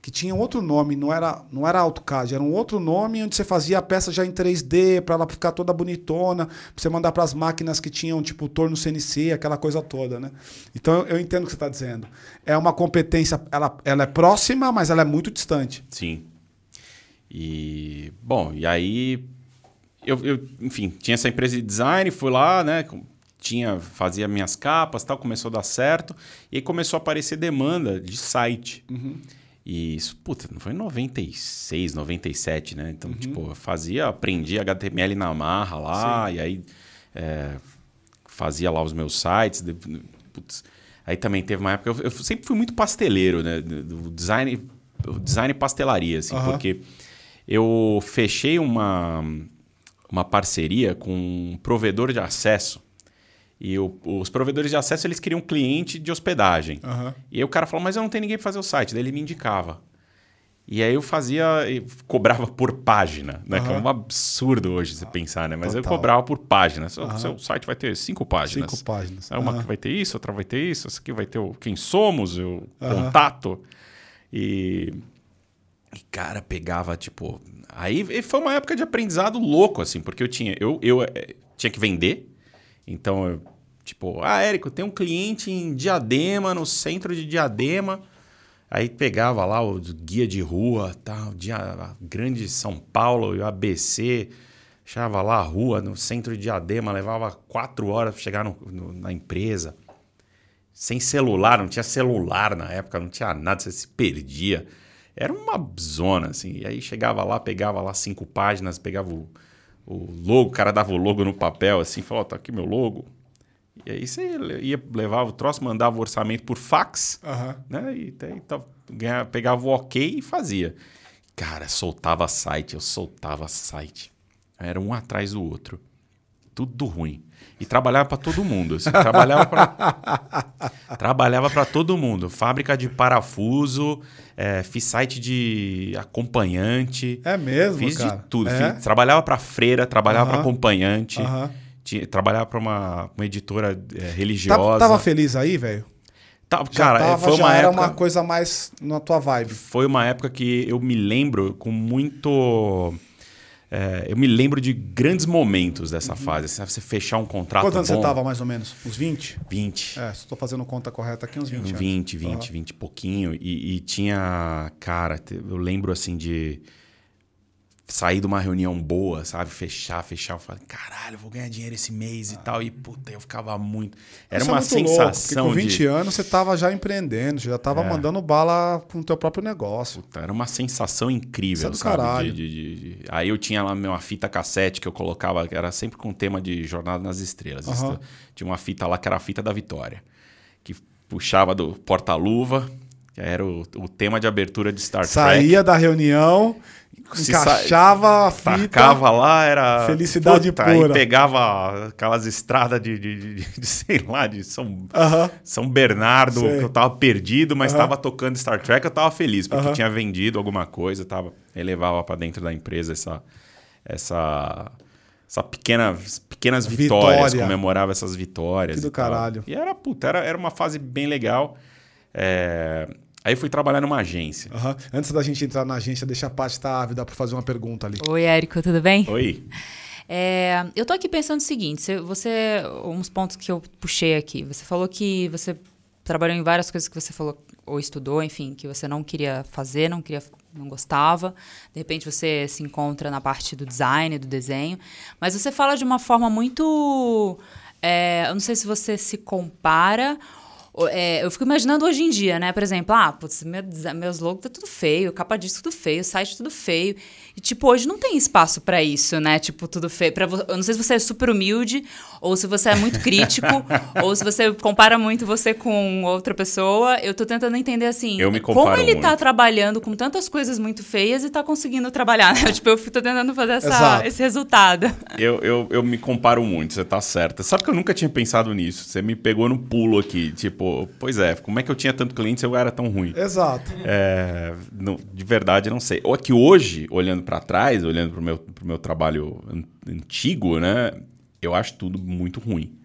Que tinha outro nome, não era, não era AutoCAD, era um outro nome onde você fazia a peça já em 3D para ela ficar toda bonitona, para você mandar para as máquinas que tinham tipo torno CNC, aquela coisa toda, né? Então eu entendo o que você está dizendo. É uma competência, ela, ela é próxima, mas ela é muito distante. Sim. E bom, e aí eu, eu enfim, tinha essa empresa de design, fui lá, né? Tinha, fazia minhas capas, tal, começou a dar certo. E aí começou a aparecer demanda de site. Uhum. E isso, puta, não foi em 96, 97, né? Então, uhum. tipo, eu fazia, aprendi HTML na marra lá, Sim. e aí é, fazia lá os meus sites. De, putz, aí também teve uma época, eu, eu, sempre fui muito pasteleiro, né? Do design, design pastelaria, assim, uhum. porque eu fechei uma, uma parceria com um provedor de acesso e o, os provedores de acesso eles queriam um cliente de hospedagem. Uhum. E aí o cara falou, mas eu não tenho ninguém para fazer o site. Daí ele me indicava. E aí eu fazia, cobrava por página, né? Uhum. Que é um absurdo hoje você pensar, né? Mas Total. eu cobrava por página. O uhum. seu site vai ter cinco páginas. Cinco páginas. Uma uhum. que vai ter isso, outra vai ter isso, essa aqui vai ter o quem somos, o contato. E, e, cara, pegava, tipo. Aí foi uma época de aprendizado louco, assim, porque eu tinha. Eu, eu, eu eh, tinha que vender. Então, eu, tipo, ah, Érico, tem um cliente em Diadema, no centro de Diadema. Aí pegava lá o guia de rua, tal, dia, grande São Paulo e o ABC, achava lá a rua no centro de Diadema, levava quatro horas para chegar no, no, na empresa. Sem celular, não tinha celular na época, não tinha nada, você se perdia. Era uma zona, assim. E aí chegava lá, pegava lá cinco páginas, pegava o o logo, o cara dava o logo no papel assim, falou, tá aqui meu logo. E aí você ia, levava o troço, mandava o orçamento por fax, uhum. né? E tá, ganhava, pegava o ok e fazia. Cara, soltava site, eu soltava site. Era um atrás do outro. Tudo ruim. E trabalhava para todo mundo. Assim, trabalhava para (laughs) trabalhava para todo mundo. Fábrica de parafuso, é, fiz site de acompanhante. É mesmo, Fiz cara? de tudo. É? Fiz, trabalhava para freira, trabalhava uhum. para acompanhante. Uhum. Tinha, trabalhava para uma, uma editora é, religiosa. Tava, tava feliz aí, velho? Tá, cara, tava, foi uma época, era uma coisa mais na tua vibe. Foi uma época que eu me lembro com muito é, eu me lembro de grandes momentos dessa uhum. fase. Você fechar um contrato. Quantos anos bom, você estava, mais ou menos? Uns 20? 20. É, se estou fazendo conta correta aqui, uns 20 anos. 20, 20, uhum. 20 pouquinho. E, e, tinha. Cara, eu lembro assim de sair de uma reunião boa, sabe? Fechar, fechar. Eu falei, caralho, vou ganhar dinheiro esse mês e tal. E, puta, eu ficava muito. Era Isso é uma é muito sensação. Louco, com 20 de... anos você tava já empreendendo, já tava é. mandando bala com o teu próprio negócio. Puta, era uma sensação incrível, Isso é sabe? Caralho. De, de, Aí eu tinha lá uma fita cassete que eu colocava, era sempre com tema de Jornada nas Estrelas. Uhum. Tinha uma fita lá que era a fita da Vitória. Que puxava do porta-luva. Que era o, o tema de abertura de Star Saía Trek. Saía da reunião, encaixava a fita. Tacava lá, era. Felicidade puta, pura. Aí pegava aquelas estradas de, de, de, de, sei lá, de São, uh -huh. São Bernardo, sei. que eu tava perdido, mas estava uh -huh. tocando Star Trek, eu tava feliz, porque uh -huh. tinha vendido alguma coisa, tava. Aí levava para dentro da empresa essa. essa essa pequena, pequenas vitórias, Vitória. comemorava essas vitórias. Que do caralho. E era, puta, era, era uma fase bem legal. É, Aí fui trabalhar numa agência. Uhum. Antes da gente entrar na agência, deixa a Paty estar tá ávida para fazer uma pergunta ali. Oi, Érico, tudo bem? Oi. É, eu tô aqui pensando o seguinte: você, uns pontos que eu puxei aqui. Você falou que você trabalhou em várias coisas que você falou ou estudou, enfim, que você não queria fazer, não queria, não gostava. De repente você se encontra na parte do design, do desenho, mas você fala de uma forma muito, é, eu não sei se você se compara é, eu fico imaginando hoje em dia, né? Por exemplo, ah, putz, meu, meus logos tá tudo feio, capa disso tudo feio, site tudo feio. E, tipo, hoje não tem espaço para isso, né? Tipo, tudo feio. Pra, eu não sei se você é super humilde, ou se você é muito crítico, (laughs) ou se você compara muito você com outra pessoa. Eu tô tentando entender, assim, eu me como ele muito. tá trabalhando com tantas coisas muito feias e tá conseguindo trabalhar, né? (laughs) Tipo, eu tô tentando fazer essa, esse resultado. Eu, eu, eu me comparo muito, você tá certa. Sabe que eu nunca tinha pensado nisso? Você me pegou no pulo aqui, tipo pois é, como é que eu tinha tanto cliente se eu era tão ruim? Exato. É, não, de verdade, não sei. Ou é que hoje, olhando para trás, olhando para o meu, pro meu trabalho antigo, né, eu acho tudo muito ruim.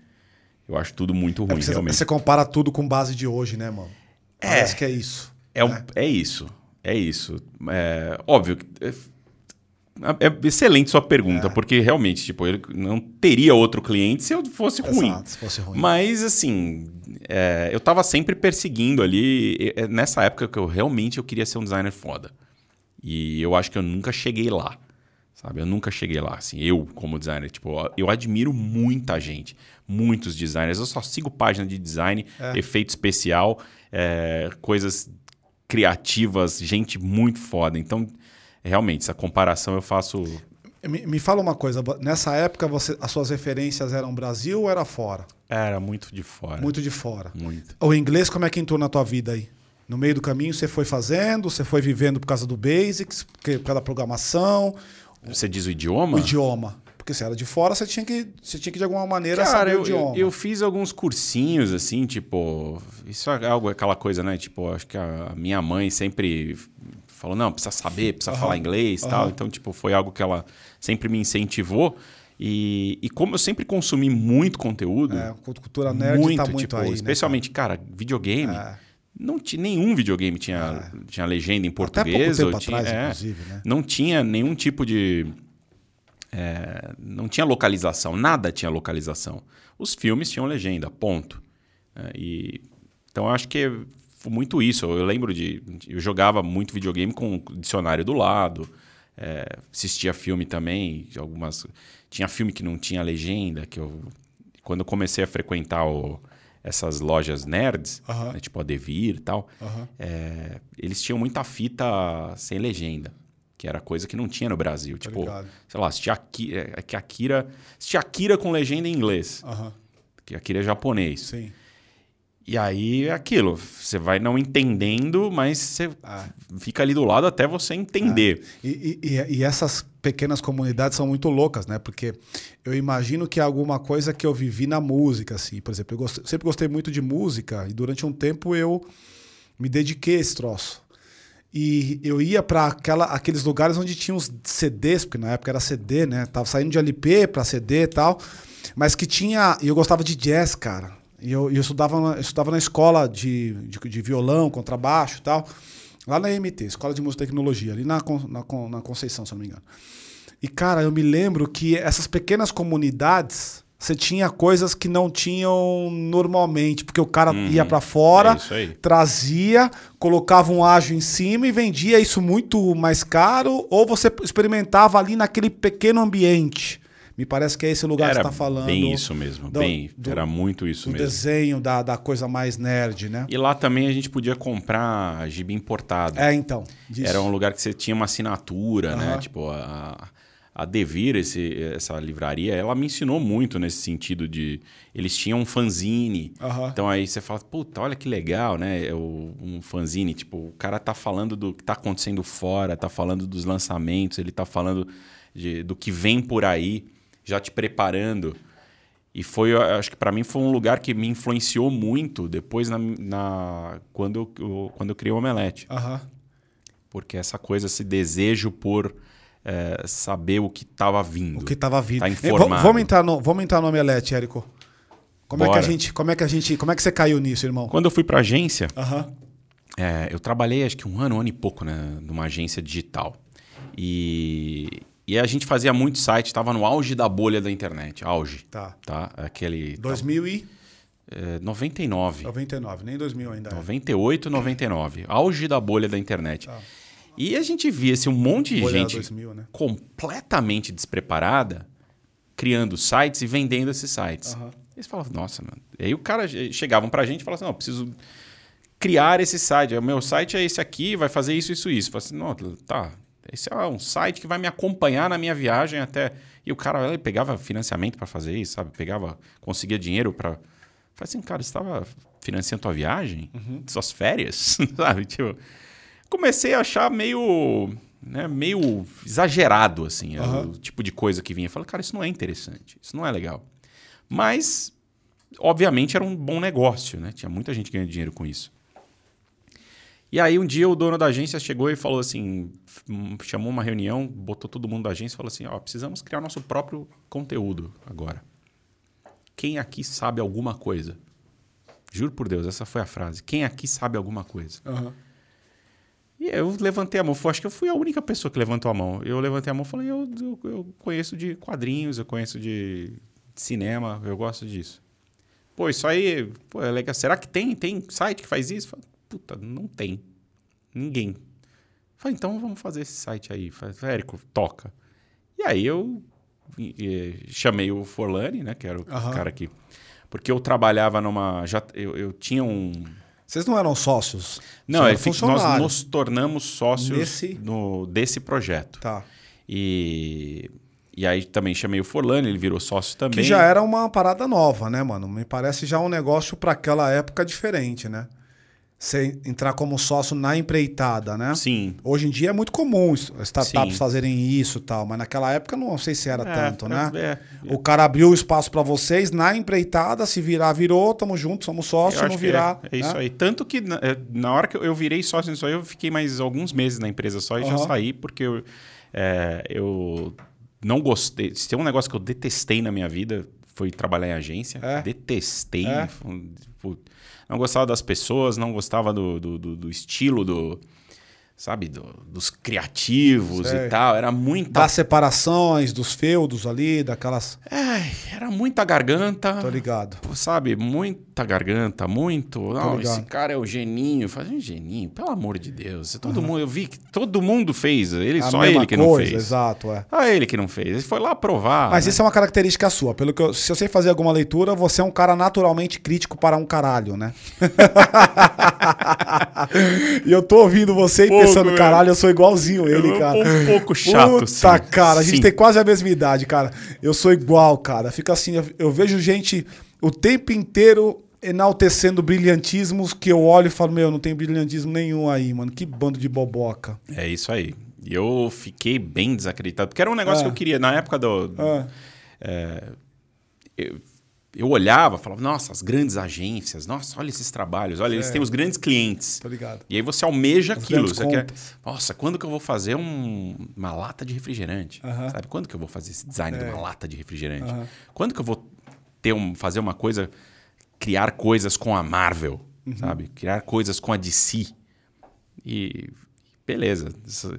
Eu acho tudo muito é ruim, é você, realmente. Você compara tudo com base de hoje, né, mano? É. Parece que é isso. É, né? é isso. é isso. É, óbvio que. É, é excelente sua pergunta, É. porque realmente, tipo, eu não teria outro cliente se eu fosse ruim. Exato, se fosse ruim. Mas, assim, é, eu tava sempre perseguindo ali. é nessa época que eu realmente eu queria ser um designer foda. E eu acho que eu nunca cheguei lá. Sabe? Eu nunca cheguei lá, assim. Eu, como designer, tipo, eu admiro muita gente. Muitos designers. Eu só sigo página de design, efeito especial, é, coisas criativas, gente muito foda. Então, realmente, essa comparação eu faço. Me, me fala uma coisa, nessa época você, as suas referências eram Brasil ou era fora? Era muito de fora. Muito de fora. Muito. O inglês, como é que entrou na tua vida aí? No meio do caminho você foi fazendo, você foi vivendo por causa do Basics, por causa da programação, Você diz o idioma? o idioma. Porque se era de fora, você tinha que, você tinha que de alguma maneira Cara, saber eu, o idioma. eu, eu fiz alguns cursinhos, assim, tipo. Isso é algo, aquela coisa, né? Tipo, acho que a minha mãe sempre falou: não, precisa saber, precisa falar inglês e tal. Então, tipo, foi algo que ela sempre me incentivou. E, e como eu sempre consumi muito conteúdo. É, cultura nerd muito, tá muito tipo, aí, né, especialmente, cara, videogame. É. Não tinha nenhum videogame tinha, tinha legenda em Até pouco português. tempo tinha, atrás, é, inclusive, né? Não tinha nenhum tipo de. é, não tinha localização, nada tinha localização. Os filmes tinham legenda, ponto. É, e, então eu acho que muito isso. Eu lembro de. Eu jogava muito videogame com o dicionário do lado, é, assistia filme também. Algumas, tinha filme que não tinha legenda, que eu. Quando eu comecei a frequentar o- essas lojas nerds, né, tipo a Devir e tal, é, eles tinham muita fita sem legenda, que era coisa que não tinha no Brasil. Tipo, ligado. sei lá, assistia Akira, é que Akira, assistia Akira com legenda em inglês, Aham, que Akira é japonês. sim. E aí é aquilo, você vai não entendendo, mas você Ah. fica ali do lado até você entender. E, e- e- e essas pequenas comunidades são muito loucas, né? Porque eu imagino que é alguma coisa que eu vivi na música, assim. Por exemplo, eu gost- sempre gostei muito de música e durante um tempo eu me dediquei a esse troço. E eu ia para aqueles lugares onde tinha os CDs, porque na época era CD, né? Tava saindo de LP para CD e tal, mas que tinha. E eu gostava de jazz, cara. E eu, eu, estudava, na, eu estudava na escola de, de, de violão, contrabaixo e tal, lá na MT, Escola de Música e Tecnologia, ali na, na, na Conceição, se não me engano. E, cara, eu me lembro que essas pequenas comunidades, você tinha coisas que não tinham normalmente, porque o cara ia para fora, é trazia, colocava um ágio em cima e vendia isso muito mais caro, ou você experimentava ali naquele pequeno ambiente. Me parece que é esse lugar que Era você está falando. bem isso mesmo, do- bem, do- era muito isso Do mesmo. desenho, da, da coisa mais nerd, né? E lá também a gente podia comprar gibi importado. É, então. disso. Era um lugar que você tinha uma assinatura, né? Tipo, a, a Devir, esse, essa livraria, ela me ensinou muito nesse sentido de... Eles tinham um fanzine. Então aí você fala, puta, olha que legal, né? É o- um fanzine, tipo, o cara tá falando do que tá acontecendo fora, tá falando dos lançamentos, ele tá falando de- do que vem por aí, já te preparando. E foi, acho que para mim foi um lugar que me influenciou muito depois na, na- quando, eu, quando eu criei o Omelete. Aham. Porque essa coisa, esse desejo por eh, saber o que estava vindo. O que estava vindo. Tá informado. va- Vamos entrar no, vamos entrar no Omelete, Érico. Como é, que a gente, como é que a gente, como é que você caiu nisso, irmão? Quando eu fui para agência, Aham. É, eu trabalhei acho que um ano, um ano e pouco, né, numa agência digital. E, e a gente fazia muito site, estava no auge da bolha da internet, auge. Tá. Tá? Aquele. 2099, É, 99, nem 2000 ainda. é. 98, 99. Auge da bolha da internet. Tá. E a gente via assim, um monte de Bolha gente 2000, né? completamente despreparada criando sites e vendendo esses sites. Aham. Eles falavam, nossa, mano. E aí o cara chegavam pra gente e falavam assim, não, preciso criar esse site. O meu site é esse aqui, vai fazer isso, isso, isso. Eu falei assim, não, tá. Esse é um site que vai me acompanhar na minha viagem até. E o cara ele pegava financiamento pra fazer isso, sabe? Pegava, conseguia dinheiro pra. Falei assim, cara, você estava financiando tua viagem? Suas férias? (laughs) sabe? Tipo, comecei a achar meio. Né, meio exagerado, assim, Aham. o tipo de coisa que vinha. Falei, cara, isso não é interessante, isso não é legal. Mas, obviamente, era um bom negócio, né? Tinha muita gente ganhando dinheiro com isso. E aí, um dia, o dono da agência chegou e falou assim: chamou uma reunião, botou todo mundo da agência e falou assim: ó, precisamos criar nosso próprio conteúdo agora. Quem aqui sabe alguma coisa? Juro por Deus, essa foi a frase. Quem aqui sabe alguma coisa? Aham. E eu levantei a mão. Acho que eu fui a única pessoa que levantou a mão. Eu levantei a mão e falei: eu, eu, eu, conheço de quadrinhos, eu conheço de cinema, eu gosto disso. Pô, isso aí pô, é legal. Será que tem, tem site que faz isso? Puta, não tem. Ninguém. Falei, então vamos fazer esse site aí. Falei, Érico, toca. E aí eu e, e, chamei o Forlani, né? Que era o Aham. cara que. Porque eu trabalhava numa. Já, eu, eu tinha um. Vocês não eram sócios? Não, é, nós nos tornamos sócios Nesse- no, desse projeto. Tá. E, e aí também chamei o Forlani, ele virou sócio também. Que já era uma parada nova, né, mano? Me parece já um negócio para aquela época diferente, né? Você entrar como sócio na empreitada, né? Sim. Hoje em dia é muito comum startups Sim. fazerem isso e tal, mas naquela época não sei se era É, tanto, né? é, O cara abriu o espaço para vocês na empreitada, se virar, virou, tamo junto, somos sócios, não que virar. É, é isso né? aí. Tanto que na, é, na hora que eu, virei sócio nisso aí, eu fiquei mais alguns meses na empresa só e já Aham. saí, porque eu, é, eu não gostei. Se tem um negócio que eu detestei na minha vida, foi trabalhar em agência. É? Detestei. É? Foi tipo, não gostava das pessoas, não gostava do, do, do- do estilo, do. Sabe, do- dos criativos Sei. e tal. Era muita. Das separações, dos feudos ali, daquelas. Ai, era muita garganta. Tô ligado. Sabe, muita garganta, muito. Não, ligado. esse cara é o geninho. Faz um geninho, pelo amor de Deus. Todo mundo, eu vi que todo mundo fez. Ele, A só ele que não coisa, fez. exato, é. Só ele que não fez. Ele foi lá provar. Mas né? isso é uma característica sua. Pelo que eu- se eu sei fazer alguma leitura, você é um cara naturalmente crítico para um caralho, né? (laughs) e eu tô ouvindo você e Pouco, pensando, velho. caralho, eu sou igualzinho Eu ele, cara. um pouco chato, Puta, sim. cara, a gente Sim. tem quase a mesma idade, cara. Eu sou igual, cara. Fica assim, eu, eu vejo gente o tempo inteiro enaltecendo brilhantismos que eu olho e falo, meu, não tem brilhantismo nenhum aí, mano. Que bando de boboca. É isso aí. E eu fiquei bem desacreditado. Porque era um negócio Ah. que eu queria. Na época do. Ah, eu, eu olhava, falava, nossa, as grandes agências, nossa, olha esses trabalhos, olha, eles têm os grandes clientes. tô ligado. E aí você almeja As aquilo. Você quer, nossa, quando que eu vou fazer um- uma lata de refrigerante? Aham. Sabe? Quando que eu vou fazer esse design de É. uma lata de refrigerante? Aham. Quando que eu vou ter um, fazer uma coisa, criar coisas com a Marvel, Uhum. sabe? Criar coisas com a DC. E beleza. Isso-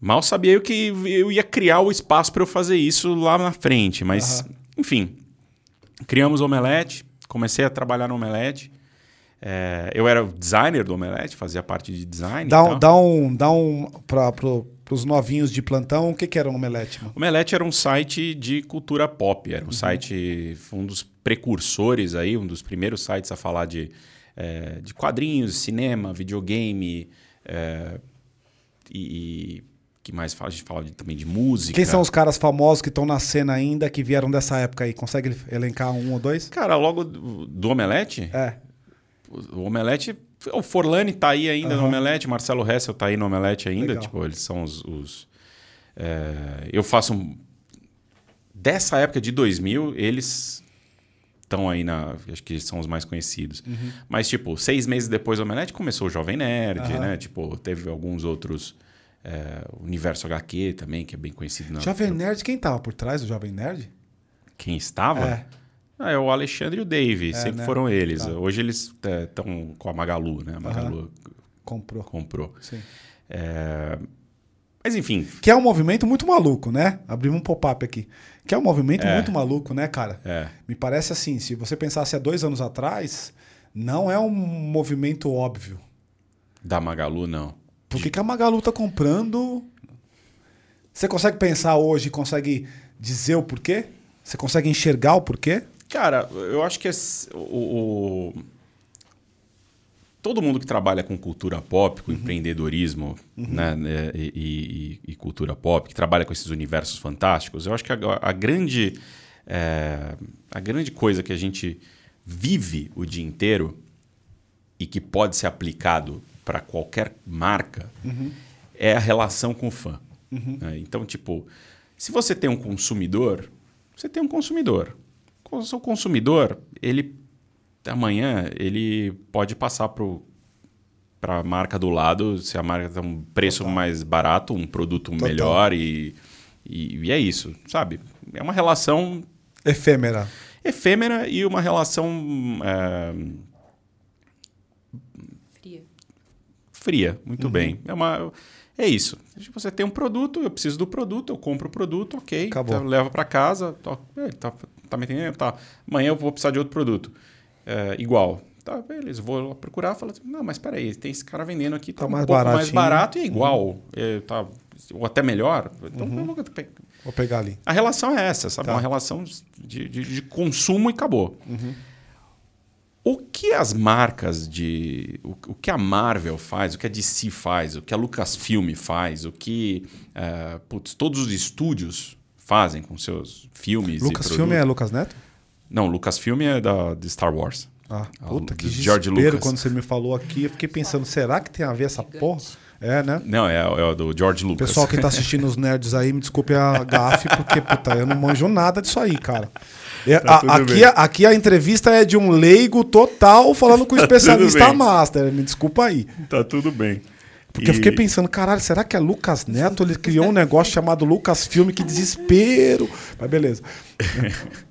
Mal sabia eu que eu ia criar o espaço para eu fazer isso lá na frente, mas enfim, criamos o Omelete, comecei a trabalhar no Omelete. É, eu era o designer do Omelete, fazia parte de design. Dá um, dá um, dá um pra, pro, pros novinhos de plantão, o que que era um omelete, mano? O Omelete era um site de cultura pop, Uhum. era um site, um dos precursores aí, um dos primeiros sites a falar de, é, de quadrinhos, cinema, videogame, é, e que mais fala? A gente fala de- também de música. Quem são os caras famosos que estão na cena ainda, que vieram dessa época aí? Consegue elencar um ou dois? Cara, logo do, do Omelete, É. o Omelete, o Forlani tá aí ainda no Aham. Omelete, o Marcelo Hessel tá aí no Omelete ainda, Legal. tipo, eles são os... os, é, eu faço um... Dessa época de 2000, eles estão aí na... Acho que são os mais conhecidos. Uhum. Mas, tipo, seis meses depois do Omelete começou o Jovem Nerd, Aham. né? Tipo, teve alguns outros... é, Universo HQ também, que é bem conhecido. Na, Jovem Nerd, quem tava por trás do Jovem Nerd? Quem estava? É. Ah, é o Alexandre e o Dave, É, sempre né? foram eles. Tá. Hoje eles estão com a Magalu, né? A Magalu Comprou. comprou. Sim. É, Mas enfim, Que é um movimento muito maluco, né? Abrimos um pop-up aqui. Que é um movimento muito maluco, né, cara? é, Me parece assim, se você pensasse há dois anos atrás, não é um movimento óbvio. da Magalu não. Por que, que a Magalu tá comprando? Você consegue pensar hoje, consegue dizer o porquê? Você consegue enxergar o porquê? Cara, eu acho que esse- o, o- todo mundo que trabalha com cultura pop, com empreendedorismo né, né, e, e- e cultura pop, que trabalha com esses universos fantásticos, eu acho que a, a grande, é, a grande coisa que a gente vive o dia inteiro e que pode ser aplicado para qualquer marca é a relação com o fã. né? Então, tipo, se você tem um consumidor, você tem um consumidor. O seu consumidor, ele amanhã ele pode passar para a marca do lado, se a marca tem um preço Total. mais barato, um produto Total. melhor e, e, e é isso, sabe? É uma relação Efêmera. efêmera e uma relação é, Fria. Muito bem. É uma. É isso. Você tem um produto, eu preciso do produto, eu compro o produto, ok. Acabou. Então, levo para casa, to- é, tá, tá me entendendo? Tá. Amanhã eu vou precisar de outro produto. É, igual. Tá, beleza. Vou procurar falo assim, não, mas peraí, tem esse cara vendendo aqui, tá, Tá um mais pouco mais barato e é igual. É, tá, ou até melhor. Então, Uhum. vou- Vou pegar ali. a relação é essa, sabe? Tá. Uma relação de, de, de consumo e acabou. Uhum. O que as marcas de. O, o que a Marvel faz, o que a DC faz, o que a Lucasfilm faz, o que eh, putz, todos os estúdios fazem com seus filmes. Lucas Filme é. Lucas Neto? Não, Lucasfilm é da, de Star Wars. Ah, Ah, puta, que George Lucas. quando você me falou aqui. Eu fiquei pensando, será que tem a ver essa porra? É, né? Não, é, é o do George Lucas. Pessoal que tá assistindo os (laughs) nerds aí, me desculpe a gafe, porque, puta, eu não manjo nada disso aí, cara. É, Tá a- aqui, a- aqui a entrevista é de um leigo total falando com o (laughs) especialista bem. master. Me desculpa aí. tá tudo bem. Porque eu fiquei pensando, caralho, será que é Lucas Neto? Ele criou um negócio chamado Lucas Filme, que desespero. Mas beleza. (laughs)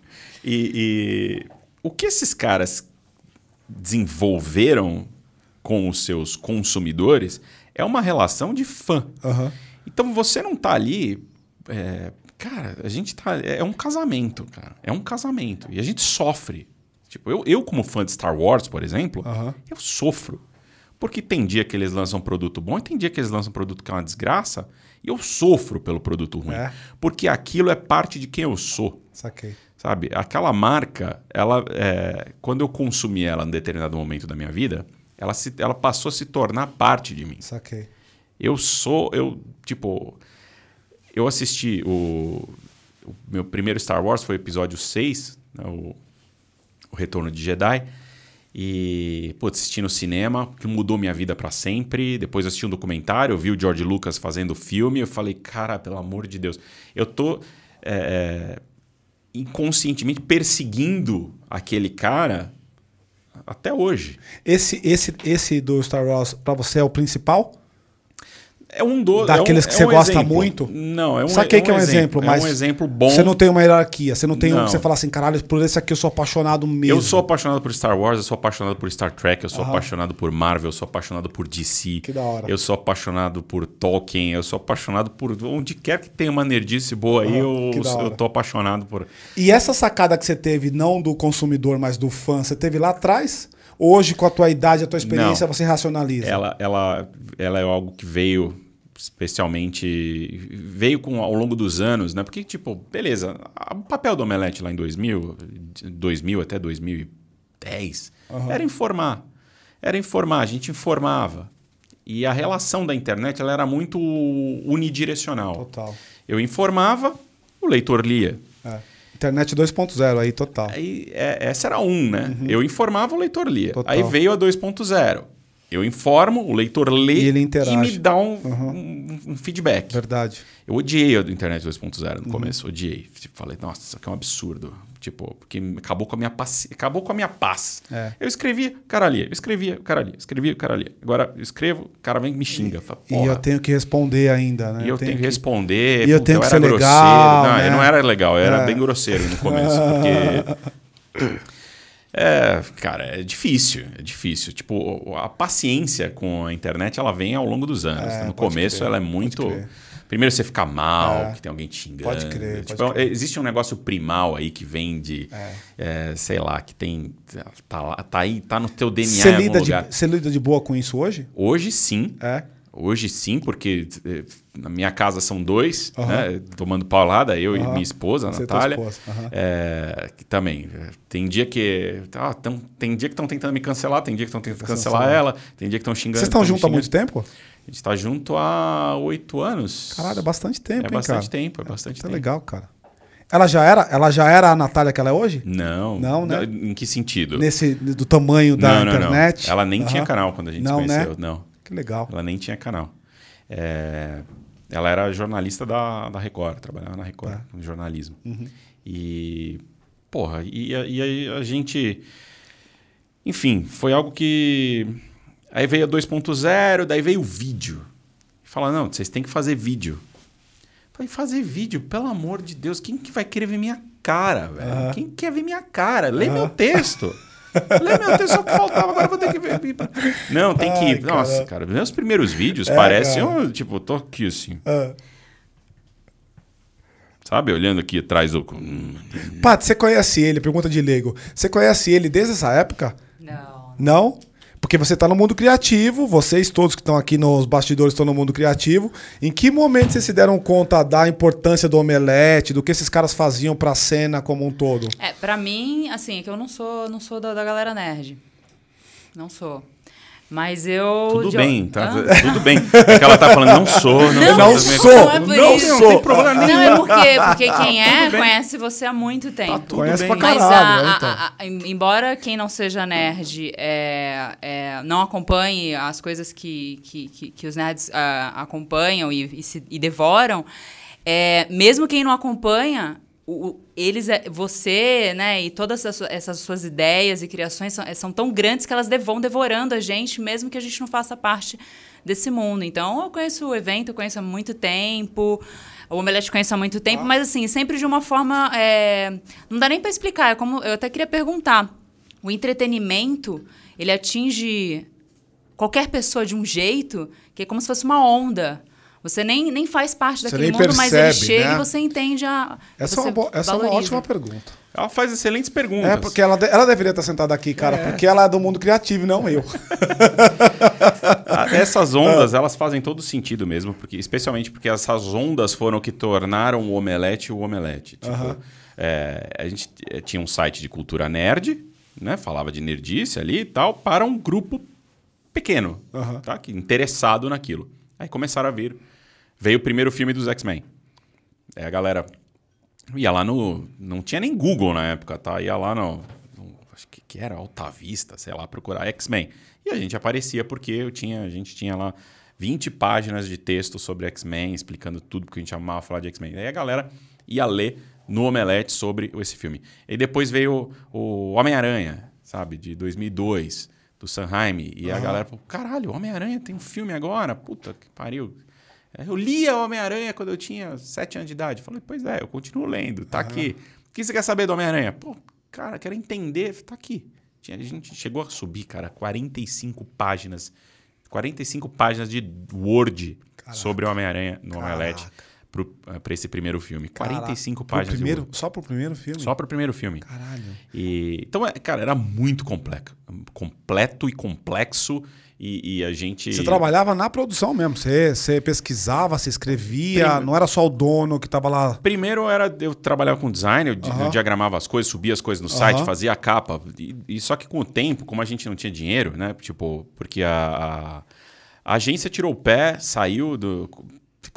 E, e o que esses caras desenvolveram com os seus consumidores é uma relação de fã. Aham. Então você não tá ali. é, cara, a gente tá. É um casamento, cara. É um casamento. E a gente sofre. Tipo, eu, eu como fã de Star Wars, por exemplo, eu sofro. Porque tem dia que eles lançam um produto bom e tem dia que eles lançam um produto que é uma desgraça. E eu sofro pelo produto ruim. É. Porque aquilo é parte de quem eu sou. Saquei. Sabe? Aquela marca, ela, é, quando eu consumi ela em determinado momento da minha vida, ela, se, ela passou a se tornar parte de mim. Saquei. Eu sou, eu, tipo, eu assisti o, o meu primeiro Star Wars foi o episódio 6, né, o, o Retorno de Jedi. E, pô, assisti no cinema, que mudou minha vida pra sempre. Depois assisti um documentário, vi o George Lucas fazendo o filme. Eu falei, cara, pelo amor de Deus. Eu tô é, inconscientemente perseguindo aquele cara até hoje. Esse, esse, esse do Star Wars, pra você, é o principal? É um do, Daqueles é um, que você é um gosta exemplo. muito? Não, é um, Saquei que é um exemplo, mas É um exemplo bom. Você não tem uma hierarquia, você não tem um Não. que você fala assim, caralho, por esse aqui eu sou apaixonado mesmo. Eu sou apaixonado por Star Wars, eu sou apaixonado por Star Trek, eu sou Aham. apaixonado por Marvel, eu sou apaixonado por DC. Que da hora. Eu sou apaixonado por Tolkien, eu sou apaixonado por onde quer que tenha uma nerdice boa aí, Aham, que eu, eu tô apaixonado por. E essa sacada que você teve, não do consumidor, mas do fã, você teve lá atrás? Hoje, com a tua idade, a tua experiência, Não. você racionaliza? Ela, ela, ela é algo que veio especialmente veio com ao longo dos anos, né? Porque tipo, beleza, o papel do Omelete lá em 2000, de 2000 até 2010, Aham. era informar. Era informar, a gente informava. E a relação da internet ela era muito unidirecional. Total. Eu informava, o leitor lia. É. Internet 2.0 aí, total. Aí, é, essa era um, né? Eu informava, o leitor lia. Uhum. Total. Aí veio a 2.0. Eu informo, o leitor lê E ele interage. me dá um, Uhum. um- um feedback. Verdade. Eu odiei a do Internet 2.0 Uhum. no começo, odiei. Tipo, Falei, nossa, isso aqui é um absurdo. Tipo, porque acabou com a minha paz. Acabou com a minha paz. É. Eu escrevia, o cara lia. Eu escrevia, o cara lia. Escrevia, o cara lia. Agora, eu escrevo, o cara vem e me xinga. Fala, E "Porra, eu tenho que responder ainda, né? e eu tenho que responder. E eu tenho que era ser grosseiro. legal, Não, né? eu não era legal, eu era É. bem grosseiro no começo. Porque. (laughs) É, cara, é difícil, é difícil. Tipo, a paciência com a internet, ela vem ao longo dos anos. É, no começo, crer, ela é muito. Primeiro você fica mal, É. que tem alguém te xingando. Pode crer, Tipo, pode crer. Existe um negócio primal aí que vem de. é, sei lá, que tem. Tá, tá aí, tá no teu DNA Você lida, de, você lida de boa com isso hoje? Hoje sim. É. Hoje sim, porque eh, na minha casa são dois, Aham. né, tomando paulada, eu e Aham. minha esposa, a Você e Natália. esposa, aham. É, que também. Tem dia que. ah, tão- tem dia que estão tentando me cancelar, tem dia que estão tentando cancelar ela, tem dia que estão xingando. Vocês estão juntos há muito tempo? A gente está junto há oito anos. Caralho, é bastante tempo, É hein, bastante cara? tempo, é bastante Tá tempo. legal, cara. Ela já era, ela já era a Natália que ela é hoje? Não. Não, né? Em que sentido? Nesse do tamanho da não, não, internet? não. Ela nem tinha Aham. canal quando a gente Não, se né? conheceu. Não. Que legal. Ela nem tinha canal. É, ela era jornalista da, da Record, trabalhava na Record, Tá. no jornalismo. Uhum. E, porra, e, e aí a gente. Enfim, foi algo que. Aí veio a 2.0, daí veio o vídeo. Fala, não, vocês têm que fazer vídeo. Falei, fazer vídeo, pelo amor de Deus, quem que vai querer ver minha cara, velho? Aham. Quem quer ver minha cara? Lê meu texto. (laughs) Falei, meu Deus, só que faltava, agora vou ter que ver. Não, tem que. Ai, Nossa, cara. cara, meus primeiros vídeos É, parecem. cara. eu, tipo, eu tô aqui assim. Ah. Sabe? Olhando aqui atrás do. Hum, Pat, você conhece ele? Pergunta de leigo. Você conhece ele desde essa época? Não. Não? Porque você está no mundo criativo, vocês todos que estão aqui nos bastidores estão no mundo criativo. Em que momento vocês se deram conta da importância do omelete, do que esses caras faziam pra cena como um todo? É, pra mim, assim, é que eu não sou, não sou da, da galera nerd. Não sou. Mas eu. Tudo de- bem, tá? Hã? Tudo bem. É que ela tá falando, não sou, não, Não sou. sou, não é por não isso. sou. Não tem problema Não, nenhum. é porque, porque (laughs) quem é conhece você há muito tempo. tudo Conhece bem. pra Mas caralho, a- né, então. a- a- em- embora quem não seja nerd é, é, não acompanhe as coisas que, que, que, que os nerds ah, acompanham e, e, se- e devoram, é, mesmo quem não acompanha, o- eles, é- você, né, e todas essas, suas ideias e criações são, são tão grandes que elas vão devorando a gente, mesmo que a gente não faça parte desse mundo. Então, eu conheço o evento, conheço há muito tempo. O Omelete conheço há muito tempo, mas assim, sempre de uma forma. é, não dá nem para explicar. É como, eu até queria perguntar. O entretenimento, ele atinge qualquer pessoa de um jeito que é como se fosse uma onda. Você nem, nem faz parte daquele mundo, mas ele percebe, chega né? e você entende a. Essa, você é uma, essa é uma ótima pergunta. Ela faz excelentes perguntas. É, porque ela, ela deveria estar sentada aqui, cara, porque ela é do mundo criativo e não eu. (laughs) Ah, Essas ondas, elas fazem todo sentido mesmo, porque, especialmente porque essas ondas foram o que tornaram o omelete o omelete. Tipo, Aham. é, a gente eh, tinha um site de cultura nerd, né? Falava de nerdice ali e tal, para um grupo pequeno, Aham. tá? Que, interessado naquilo. Aí começaram a vir. Veio o primeiro filme dos X-Men. Aí a galera ia lá no. Não tinha nem Google na época, tá? Ia lá no. no- acho que, que era Alta Vista, sei lá, procurar X-Men. E a gente aparecia porque eu tinha, a gente tinha lá 20 páginas de texto sobre X-Men, explicando tudo, porque a gente amava falar de X-Men. Aí a galera ia ler no Omelete sobre esse filme. E depois veio o, Homem-Aranha, sabe, de 2002, do Sanheim. E a galera falou: caralho, Homem-Aranha tem um filme agora? Puta que pariu. É, Eu lia Homem-Aranha quando eu tinha 7 anos de idade. Falei, pois é, eu continuo lendo, tá aqui. O que você quer saber do Homem-Aranha? Pô, cara, quero entender, tá aqui. A gente chegou a subir, cara, 45 páginas. 45 páginas de Word sobre o Homem-Aranha no Omelete pro- eh, pra esse primeiro filme. 45 Pro páginas primeiro, de só pro primeiro filme? Só pro primeiro filme. Caralho. E, então, é, cara, era muito complexo. Completo e complexo. E, e a gente. Você trabalhava na produção mesmo. Você, você pesquisava, você escrevia, não era só o dono que tava lá. Primeiro era eu trabalhava com design, eu, eu diagramava as coisas, subia as coisas no site, fazia a capa. E, e só que com o tempo, como a gente não tinha dinheiro, né? Tipo, porque a, a- a agência tirou o pé, saiu do.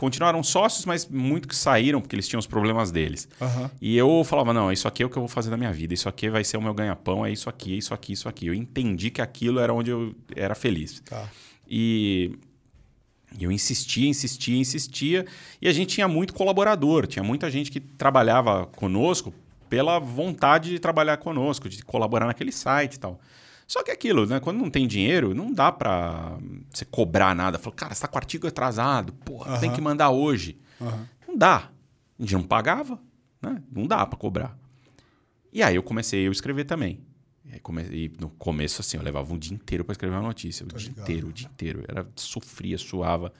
Continuaram sócios, mas muito que saíram, porque eles tinham os problemas deles. Aham. E eu falava, não, isso aqui é o que eu vou fazer na minha vida, isso aqui vai ser o meu ganha-pão, é isso aqui, é isso aqui, isso aqui. Eu entendi que aquilo era onde eu era feliz. Tá. E e eu insistia, insistia, insistia. E a gente tinha muito colaborador, tinha muita gente que trabalhava conosco pela vontade de trabalhar conosco, de colaborar naquele site e tal. Só que aquilo, né? Quando não tem dinheiro, não dá pra você cobrar nada. Falou, cara, você tá com o artigo atrasado, porra, tem Aham. que mandar hoje. Aham. Não dá. A gente não pagava, né? Não dá pra cobrar. E aí eu comecei a escrever também. E, aí come- e no começo, assim, eu levava um dia inteiro pra escrever uma notícia. O dia ligado. inteiro, o dia inteiro. Era, sofria, suava,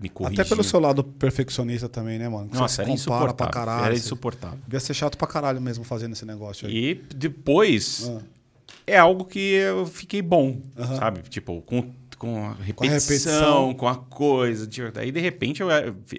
me corrigia. Até pelo seu lado perfeccionista também, né, mano? Que Nossa, era compara pra insuportável. caralho. Era insuportável. Devia ser chato pra caralho mesmo fazendo esse negócio aí. E depois Ah. É algo que eu fiquei bom, Aham. sabe? Tipo, com, com a repetição, repetição. com a coisa. Tipo, Aí, de repente, eu,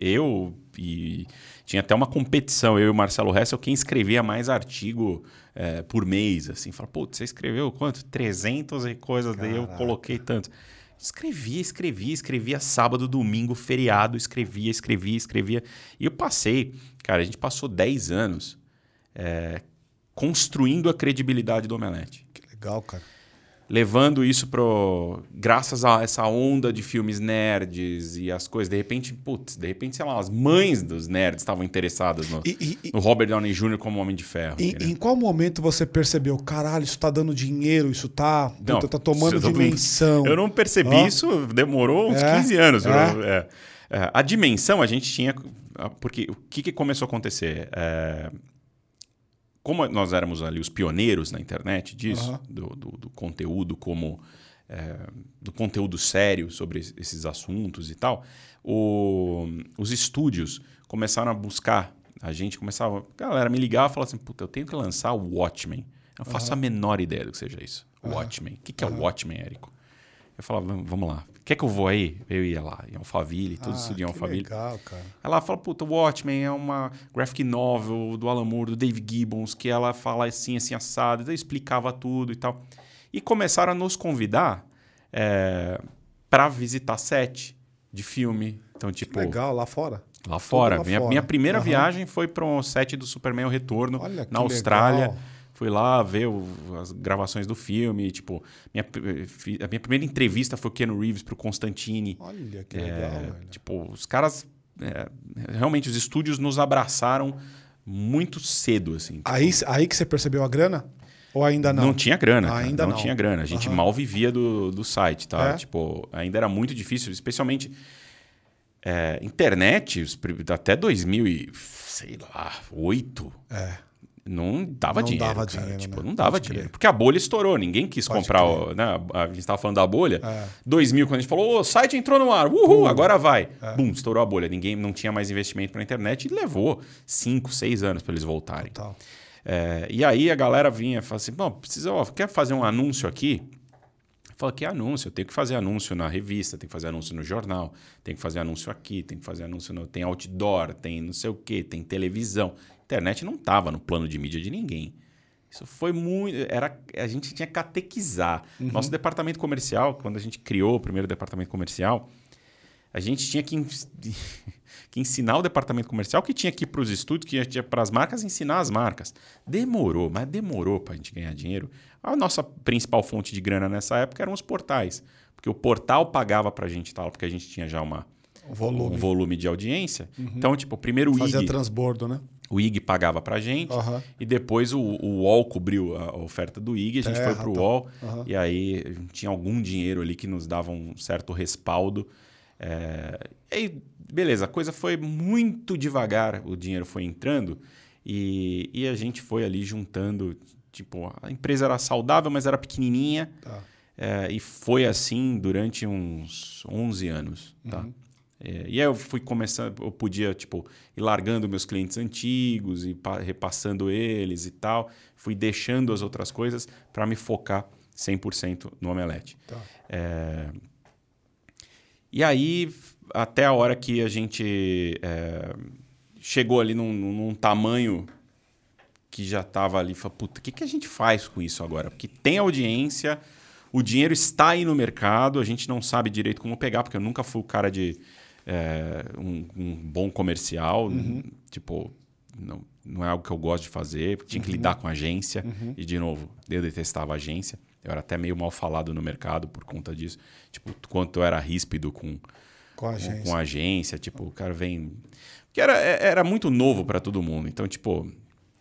eu e tinha até uma competição, eu e o Marcelo Hessel, quem escrevia mais artigo eh, por mês, assim. Fala, putz, você escreveu quanto? 300 e coisas, daí eu coloquei tanto. Escrevia, escrevia, escrevia sábado, domingo, feriado, escrevia, escrevia, escrevia. E eu passei, cara, a gente passou 10 anos eh, construindo a credibilidade do Omelete legal, cara. levando isso pro. Graças a essa onda de filmes nerds e as coisas, de repente, putz, de repente, sei lá, as mães dos nerds estavam interessadas no, E, e- e- no Robert Downey Jr. como Homem de Ferro. em, entendeu? em qual momento você percebeu, caralho, isso tá dando dinheiro, isso tá, Não, puta, tá tomando eu dimensão? Eu não percebi Ó. isso, demorou uns É, 15 anos. é. Eu- é. É, a dimensão a gente tinha. Porque o que, que começou a acontecer? É, como nós éramos ali os pioneiros na internet disso, Aham. do, do- do conteúdo como é, do conteúdo sério sobre es- esses assuntos e tal, o- os estúdios começaram a buscar. A gente começava. A galera me ligava e falava assim: Puta, eu tenho que lançar o Watchmen. Eu não faço a menor ideia do que seja isso. Watchmen. O que, que é o Watchmen, Érico? Eu falava, "Vamos- vamos lá. Quer que eu vou aí? Eu ia lá, em Alphaville, tudo isso de Ah, que Alphaville. legal, cara. Ela fala, puta, Watchmen é uma graphic novel do Alan Moore, do Dave Gibbons, que ela fala assim, assim, assado, então explicava tudo e tal. E começaram a nos convidar é, para visitar set de filme. Então, tipo, Legal, lá fora. lá fora. lá minha, fora. minha primeira Aham. viagem foi para um set do Superman O Retorno, Olha que na Austrália. legal. Fui lá ver o- as gravações do filme. Tipo, minha, a minha primeira entrevista foi o Keanu Reeves pro Constantine. Olha que É, legal, velho. tipo, os caras. é, realmente, os estúdios nos abraçaram muito cedo, assim. tipo, Aí, aí que você percebeu a grana? Ou ainda não? não. tinha grana. Ainda não, não. tinha grana. A gente Aham. mal vivia do, do site, tá? É? Tipo, ainda era muito difícil, especialmente. é, internet, até 2000 e, sei lá, 8, É. não dava Não dinheiro. dava dinheiro, Tipo, né? não dava Pode dinheiro. crer. Porque a bolha estourou, ninguém quis Pode comprar. o- né? A a gente estava falando da bolha. É. 2000, quando a gente falou, o site entrou no ar, uhul, agora vai. Bum, estourou a bolha. Ninguém não tinha mais investimento para internet e levou 5, 6 anos para eles voltarem. É, e aí a galera vinha e falava assim: bom, precisa, ó, quer fazer um anúncio aqui? Fala que anúncio, eu tenho que fazer anúncio na revista, tem que fazer anúncio no jornal, tem que fazer anúncio aqui, tem que fazer anúncio no. Tem outdoor, tem não sei o quê, tem televisão. Internet não estava no plano de mídia de ninguém. Isso foi muito. Era, a gente tinha que catequizar. Nosso departamento comercial, quando a gente criou o primeiro departamento comercial, a gente tinha que, (laughs) que ensinar o departamento comercial que tinha que ir para os estúdios, que tinha para as marcas ensinar as marcas. Demorou, mas demorou para a gente ganhar dinheiro. A nossa principal fonte de grana nessa época eram os portais. Porque o portal pagava para a gente tal, porque a gente tinha já uma, volume. um volume de audiência. Então, tipo, primeiro o Fazia IG, transbordo, né? O IG pagava para gente. E depois o, o UOL cobriu a oferta do IG, a gente Terra, foi pro tá. UOL e aí tinha algum dinheiro ali que nos dava um certo respaldo. É, e aí, beleza, a coisa foi muito devagar, o dinheiro foi entrando e, e a gente foi ali juntando. Tipo, a empresa era saudável, mas era pequenininha. Tá. É, e foi assim durante uns 11 anos, tá? É, e aí eu fui começando, eu podia, tipo, ir largando meus clientes antigos e pa- repassando eles e tal. Fui deixando as outras coisas para me focar 100% no Omelete. Tá. É, E aí, até a hora que a gente é, chegou ali num, num tamanho que já estava ali, falei, puta, o que, que a gente faz com isso agora? Porque tem audiência, o dinheiro está aí no mercado, a gente não sabe direito como pegar, porque eu nunca fui o cara de é, um, um bom comercial, tipo, não, não é algo que eu gosto de fazer, tinha que lidar com agência, e de novo, eu detestava agência, eu era até meio mal falado no mercado por conta disso, tipo, quanto eu era ríspido com, Com a agência. com a agência, tipo, o cara vem. Porque era, é- era muito novo para todo mundo. Então, tipo,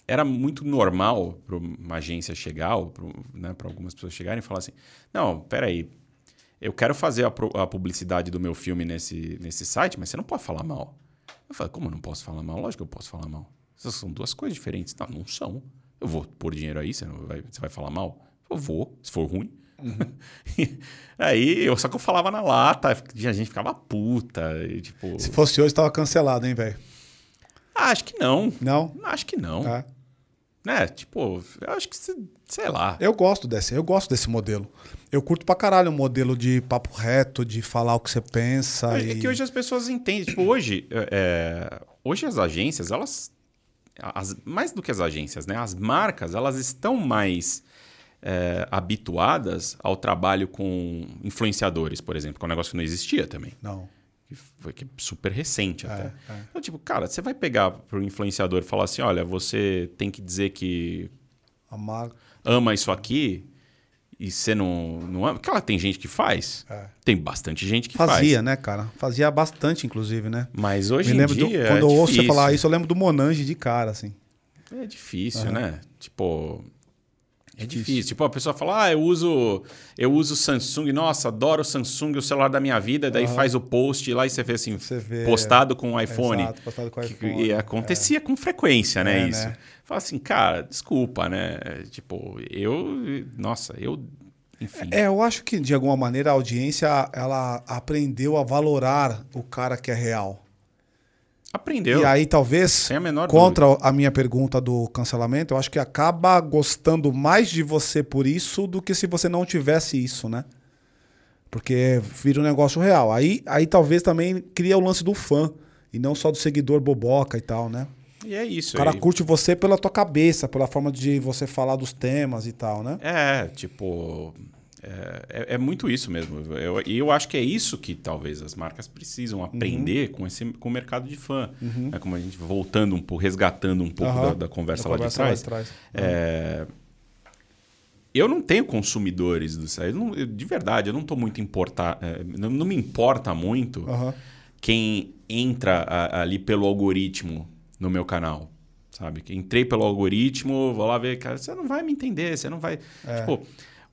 era muito normal para uma agência chegar, ou para algumas pessoas chegarem e falar assim: não, peraí, eu quero fazer a, a publicidade do meu filme nesse, nesse site, mas você não pode falar mal. Eu falei: como eu não posso falar mal? Lógico que eu posso falar mal. Essas são duas coisas diferentes. Não, não são. Eu vou pôr dinheiro aí, você, não vai, você vai falar mal? Eu vou, se for ruim. (laughs) aí, eu, só que eu falava na lata, a gente ficava puta. e, tipo, Se fosse hoje, tava cancelado, hein, velho? ah, acho que não. Não? Acho que não. É. Tipo, eu acho que, se- sei lá. Eu gosto desse, eu gosto desse modelo. Eu curto pra caralho o modelo de papo reto, de falar o que você pensa. É e... que hoje as pessoas entendem. Tipo, hoje, é, hoje as agências, elas. as- mais do que as agências, né? As marcas, elas estão mais é, habituadas ao trabalho com influenciadores, por exemplo, que é um negócio que não existia também. Não. Que foi que é super recente até. é. Então, tipo, cara, você vai pegar pro influenciador e falar assim: olha, você tem que dizer que A marca. ama isso aqui e você não, não ama. Claro, tem gente que faz. É. Tem bastante gente que Fazia, faz. né, cara? Fazia bastante, inclusive, né? Mas hoje Me em lembro dia. do, é quando eu ouço você falar isso, eu lembro do Monange de cara, assim. É difícil, né? Tipo. É difícil. Tipo, a pessoa fala, ah, eu uso, eu uso Samsung, nossa, adoro o Samsung, o celular da minha vida, daí faz o post lá e você vê assim, Você vê, postado com o iPhone. Exato, postado com o Que- iPhone, E acontecia com frequência, né, É, isso. né? Fala assim, cara, desculpa, né? Tipo, eu, nossa, eu, enfim. É, eu acho que de alguma maneira a audiência ela aprendeu a valorar o cara que é real. Aprendeu. E aí talvez a contra a minha pergunta do cancelamento, eu acho que acaba gostando mais de você por isso do que se você não tivesse isso, né? Porque vira um negócio real. Aí, aí talvez também cria o lance do fã e não só do seguidor boboca e tal, né? E é isso. O cara aí. curte você pela tua cabeça, pela forma de você falar dos temas e tal, né? É, tipo. É, é- é muito isso mesmo. Eu- E eu, acho que é isso que talvez as marcas precisam Uhum. aprender com, esse, com o mercado de fã. É como a gente voltando um pouco, resgatando um pouco Aham. da, da conversa Da lá conversa de trás. lá de trás. É, eu não tenho consumidores do site. Eu não- eu- de verdade, eu não estou muito importar. é, não, não me importa muito quem entra a- ali pelo algoritmo no meu canal. Sabe? Que entrei pelo algoritmo, vou lá ver, cara, você não vai me entender, você não vai. É. Tipo,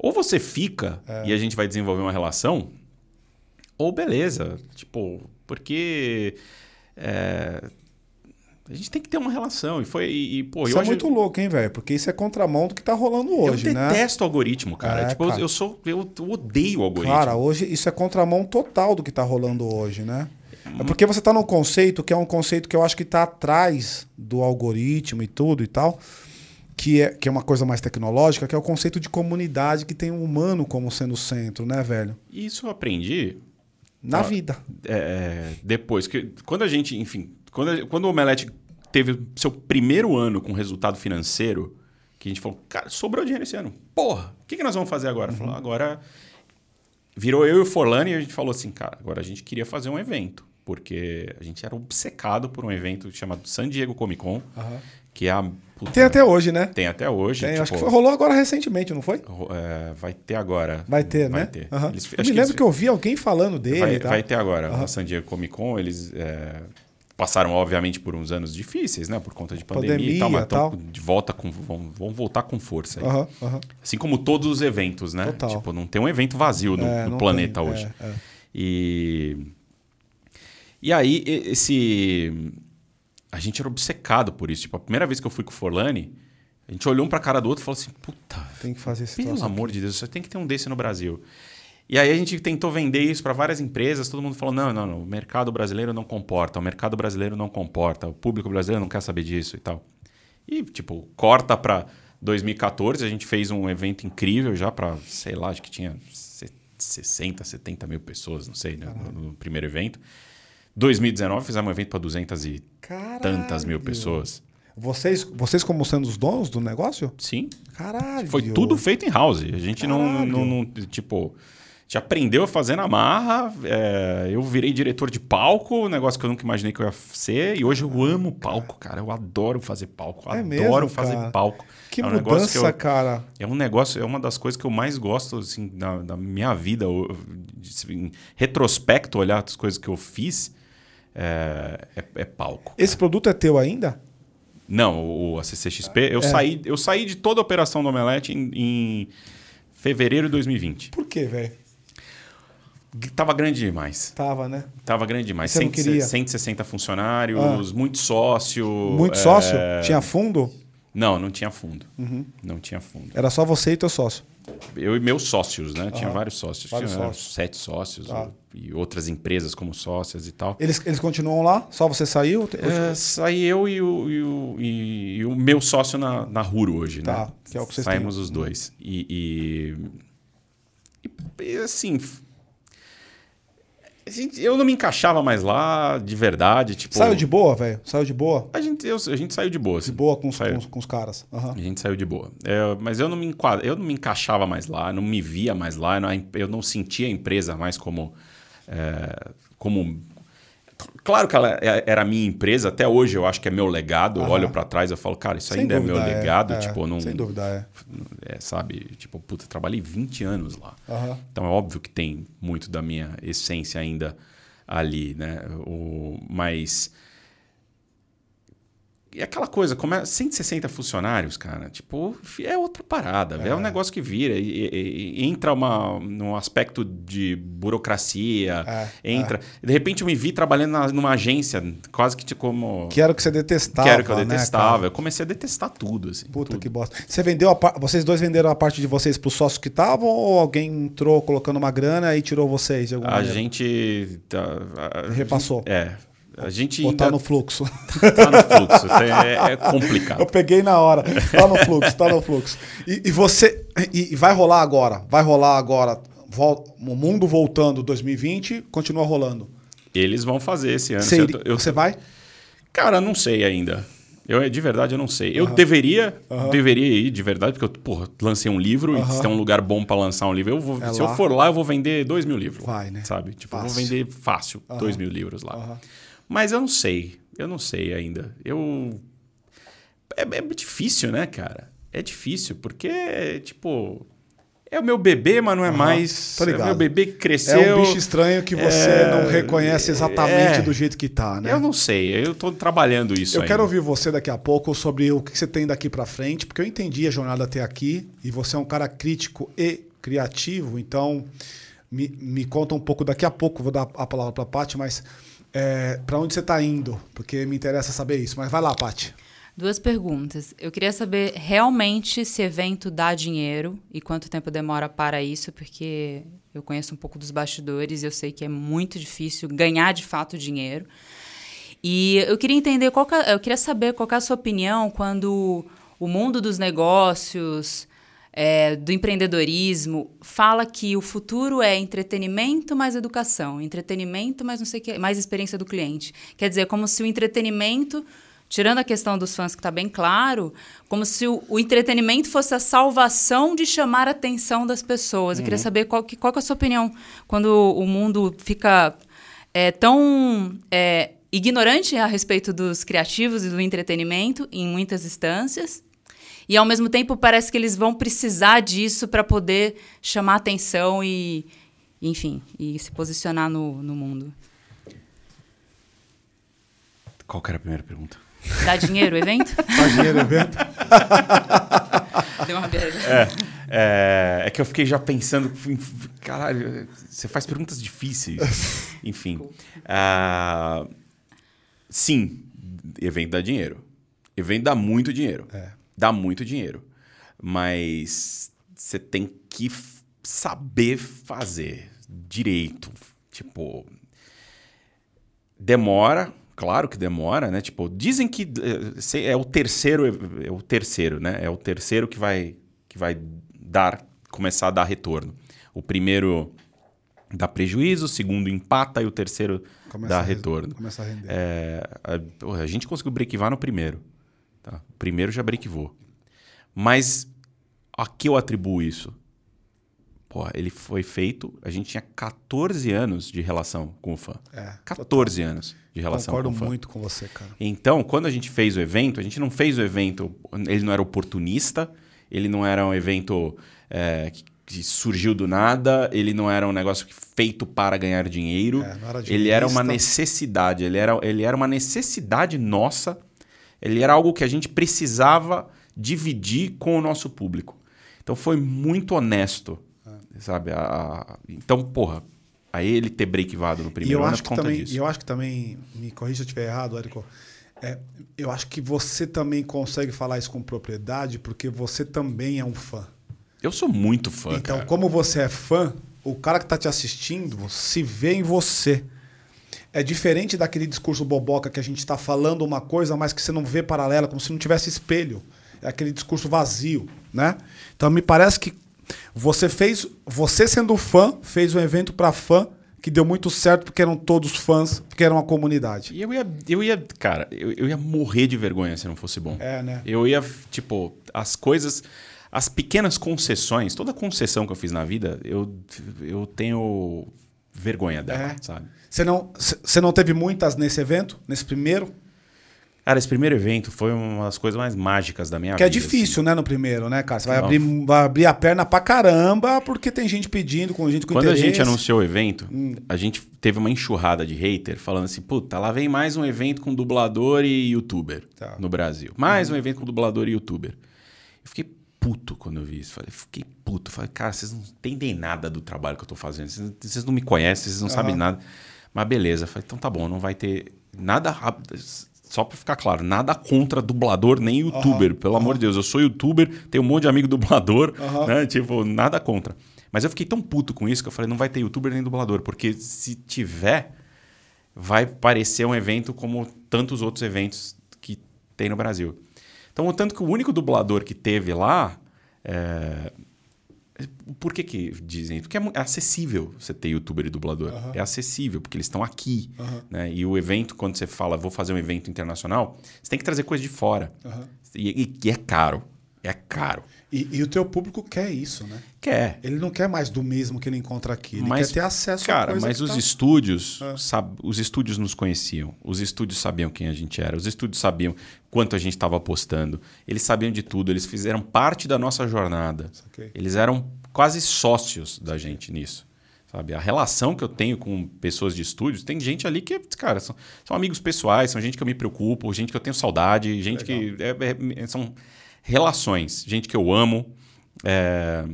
ou você fica e a gente vai desenvolver uma relação, ou beleza. Tipo, porque. é, a gente tem que ter uma relação. E foi. E, e, pô, Isso é muito louco, hein, velho? Porque isso é contramão do que tá rolando hoje, eu né? detesto algoritmo, cara. É, tipo, eu- cara. Eu, sou. Eu, eu odeio algoritmo. Cara, hoje isso é contramão total do que tá rolando hoje, né? É porque você tá num conceito que é um conceito que eu acho que tá atrás do algoritmo e tudo e tal, que é, que é uma coisa mais tecnológica, que é o conceito de comunidade que tem o humano como sendo o centro, né, velho? E isso eu aprendi Na vida. é, depois. que Quando a gente, enfim, quando, quando o Omelete teve seu primeiro ano com resultado financeiro, que a gente falou, cara, sobrou dinheiro esse ano. Porra, o que, que nós vamos fazer agora? Falou, agora. Virou eu e o Forlani e a gente falou assim, cara, agora a gente queria fazer um evento. Porque a gente era obcecado por um evento chamado San Diego Comic Con, que é a. puta, Tem até hoje, né? tem até hoje. Tem, acho tipo, que foi- rolou agora recentemente, não foi? é, vai ter agora. Vai ter, vai né? Ter. Aham. Eles- eu acho me que lembro eles- que eu vi alguém falando dele Vai, vai ter agora. A San Diego Comic Con, eles é, passaram, obviamente, por uns anos difíceis, né? Por conta de pandemia, e tal, Pandemia, mas tal. de volta com. Vão, vão voltar com força aí. Aham. Assim como todos os eventos, né? Total. Tipo, não tem um evento vazio no, É, no planeta tem, hoje. é, é. E. E aí, esse. A gente era obcecado por isso. Tipo, a primeira vez que eu fui com o Forlani, a gente olhou um pra cara do outro e falou assim: puta, Tem que fazer esse pelo amor de Deus, você tem que ter um desse no Brasil. E aí a gente tentou vender isso para várias empresas, todo mundo falou: não, não, não, o mercado brasileiro não comporta, o mercado brasileiro não comporta, o público brasileiro não quer saber disso e tal. E, tipo, corta para 2014, a gente fez um evento incrível já para, sei lá, acho que tinha se- 60, 70 mil pessoas, não sei, né, no, no primeiro evento. 2019 fizemos um evento para 200 e Caralho. tantas mil pessoas. Vocês, vocês como sendo os donos do negócio? Sim, Caralho. Foi tudo feito em house. A gente não, não, não- Tipo. A gente aprendeu a fazer na marra. é, eu virei diretor de palco, um negócio que eu nunca imaginei que eu ia ser. E hoje eu amo palco, cara. Eu adoro fazer palco. É adoro mesmo, fazer cara? palco. Que é um negócio mudança, que eu- cara. é um negócio, é uma das coisas que eu mais gosto assim, da, da minha vida. de- Em retrospecto, olhar as coisas que eu fiz, é, é- é palco. Esse produto é teu ainda? Não, o, a CCXP, É. eu, saí, eu saí de toda a operação do Omelete em, em fevereiro de 2020. Por quê, velho? Tava grande demais. Tava, né? Tava grande demais. Você não 100, queria? 160 funcionários, muito sócio. Muito é, sócio? Tinha fundo? Não, não tinha fundo. Uhum. Não tinha fundo. Era só você e teu sócio. Eu e meus sócios, né? Tinha vários sócios. Vários tinha sócios. sete sócios Tá. e outras empresas como sócias e tal. Eles, eles continuam lá? Só você saiu? É, saí eu e o, e o, e- e o meu sócio na, na Ruro hoje, Tá, né? que é o que vocês Saímos têm. os dois. E, e, e, assim. Gente- eu não me encaixava mais lá, de verdade. Tipo, Saiu de boa, velho? Saiu de boa? A gente, eu- a gente saiu de boa. De assim. boa com os, com os, com os caras. Aham. A gente saiu de boa. É, mas eu não, me enquadra, eu não me encaixava mais lá, não me via mais lá, eu não, eu não sentia a empresa mais como. é, como Claro que ela é- era a minha empresa, até hoje eu acho que é meu legado. Eu Aham. olho pra trás e falo, cara, isso Sem ainda é dúvida, meu legado. é, tipo, não. Sem dúvida, é. é, sabe? Tipo, puta, trabalhei 20 anos lá. Aham. Então é óbvio que tem muito da minha essência ainda ali, né? O, mas E aquela coisa, como é 160 funcionários, cara, tipo, é outra parada, é, é um negócio que vira e, e, e, entra uma, num aspecto de burocracia, é, entra. É. De repente eu me vi trabalhando na, numa agência, quase que como. Que era o que você detestava. Que era o que eu né, detestava. Né, eu comecei a detestar tudo, assim. Puta tudo. que bosta. Você vendeu a, vocês dois venderam a parte de vocês para os sócios que estavam ou alguém entrou colocando uma grana e tirou vocês de alguma A maneira? gente. Tá, a, Repassou. É. A gente Ou tá no fluxo. (laughs) Tá no fluxo. É, é, complicado. Eu peguei na hora. Tá no fluxo, tá no fluxo. E, e você. E, e, vai rolar agora. Vai rolar agora. Vol, o mundo voltando 2020, continua rolando. Eles vão fazer esse ano. Você, eu, você vai? Cara, não sei ainda. Eu, de verdade, eu não sei. Eu uhum. deveria, uhum. deveria ir, de verdade, porque eu porra, lancei um livro uhum. e se tem um lugar bom para lançar um livro, eu vou, é se lá. eu for lá, eu vou vender dois mil livros. Vai, né? Sabe? Tipo, fácil. eu vou vender fácil dois mil livros lá. Mas eu não sei. Eu não sei ainda. Eu. É, é difícil, né, cara? É difícil, porque, tipo. É o meu bebê, mas não é mais. É o meu bebê que cresceu. É um bicho estranho que você é, não reconhece exatamente é, do jeito que tá, né? Eu não sei, eu tô trabalhando isso. Eu ainda. quero ouvir você daqui a pouco sobre o que você tem daqui para frente, porque eu entendi a jornada até aqui e você é um cara crítico e criativo, então me, me conta um pouco daqui a pouco, vou dar a palavra para a Paty, mas é, para onde você está indo? Porque me interessa saber isso. Mas vai lá, Paty. Duas perguntas. Eu queria saber realmente se evento dá dinheiro e quanto tempo demora para isso, porque eu conheço um pouco dos bastidores e eu sei que é muito difícil ganhar de fato dinheiro. E eu queria entender qual que, é, eu queria saber qual é a sua opinião quando o mundo dos negócios, é, do empreendedorismo fala que o futuro é entretenimento mais educação, entretenimento mais não sei que, mais experiência do cliente. Quer dizer, como se o entretenimento, tirando a questão dos fãs que está bem claro, como se o, o, entretenimento fosse a salvação de chamar a atenção das pessoas. Uhum. Eu queria uhum. saber qual, que, qual que é a sua opinião quando o mundo fica é, tão é, ignorante a respeito dos criativos e do entretenimento em muitas instâncias e ao mesmo tempo parece que eles vão precisar disso para poder chamar atenção e, enfim, e se posicionar no, no mundo. Qual era a primeira pergunta? Dá dinheiro o evento? (laughs) Dá dinheiro o evento? (laughs) Deu uma é, é, é, que eu fiquei já pensando, caralho, você faz perguntas difíceis. (laughs) Enfim. Uh, sim, evento dá dinheiro. Evento dá muito dinheiro. É dá muito dinheiro. Mas você tem que saber fazer direito. Tipo, demora, claro que demora, né? Tipo, dizem que eh, é o terceiro, é o terceiro, né? É o terceiro que vai que vai dar começar a dar retorno. O primeiro dá prejuízo, o segundo empata e o terceiro começa dá retorno. Começa a render. É, a, a, gente conseguiu breakivar no primeiro. Tá? Primeiro já breakivou. Mas a que eu atribuo isso? Pô, ele foi feito, a gente tinha 14 anos de relação com o fã. É, 14 total. anos de relação Concordo com o fã. muito com você, cara. Então, quando a gente fez o evento, a gente não fez o evento, ele não era oportunista, ele não era um evento é, que, que, surgiu do nada, ele não era um negócio feito para ganhar dinheiro. É, era ele era uma necessidade, ele era, ele era uma necessidade nossa ele era algo que a gente precisava dividir com o nosso público. Então foi muito honesto, é. sabe? A, a, então, porra, aí ele ter breakivado no primeiro eu ano acho que também, disso. E eu acho que também, me corrija se eu estiver errado, Érico, é, eu acho que você também consegue falar isso com propriedade porque você também é um fã. Eu sou muito fã, Então, cara. como você é fã, o cara que está te assistindo se vê em você. É diferente daquele discurso boboca que a gente está falando uma coisa, mas que você não vê paralela, como se não tivesse espelho. É aquele discurso vazio, né? Então me parece que você fez, você sendo fã, fez um evento para fã que deu muito certo porque eram todos fãs, porque era uma comunidade. E eu ia, eu ia, cara, eu, eu ia morrer de vergonha se não fosse bom. É, né? Eu ia, tipo, as coisas, as pequenas concessões, toda concessão que eu fiz na vida, eu, eu tenho vergonha dela, é. sabe? Você não, você não teve muitas nesse evento, nesse primeiro? Cara, esse primeiro evento foi uma das coisas mais mágicas da minha Que é vida. difícil, né, no primeiro, né, cara? Você vai Não. abrir, vai abrir a perna pra caramba, porque tem gente pedindo, com gente com Quando a interesse. gente anunciou o evento, Hum. a gente teve uma enxurrada de hater falando assim: puta, lá vem mais um evento com dublador e youtuber Tá. no Brasil. Mais um evento com dublador e youtuber. Eu fiquei puto quando eu vi isso. Falei, fiquei puto. Falei, cara, vocês não entendem nada do trabalho que eu tô fazendo. Vocês, vocês não me conhecem, vocês não sabem nada. Mas beleza. Falei, então tá bom, não vai ter nada. rápido. Só pra ficar claro, nada contra dublador nem youtuber. Pelo amor de Deus, eu sou youtuber, tenho um monte de amigo dublador, Aham. né? Tipo, nada contra. Mas eu fiquei tão puto com isso que eu falei, não vai ter youtuber nem dublador, porque se tiver, vai parecer um evento como tantos outros eventos que tem no Brasil. Então, o tanto que o único dublador que teve lá. é, Por que, que dizem? Porque é é acessível você ter youtuber e dublador. É acessível, porque eles estão aqui. Né? E o evento, quando você fala, vou fazer um evento internacional, você tem que trazer coisa de fora. Aham. E, e- e é caro. É caro. E, e o teu público quer isso, né? Quer. Ele não quer mais do mesmo que ele encontra aqui. Ele Mas, quer ter acesso a Cara, mas os tá- estúdios, É. sab- os estúdios nos conheciam. Os estúdios sabiam quem a gente era. Os estúdios sabiam quanto a gente estava apostando. Eles sabiam de tudo. Eles fizeram parte da nossa jornada. Eles eram quase sócios da gente nisso. Sabe? A relação que eu tenho com pessoas de estúdios, tem gente ali que, cara, são, são amigos pessoais, são gente que eu me preocupo, gente que eu tenho saudade, gente que. é- é- são relações, gente que eu amo. é,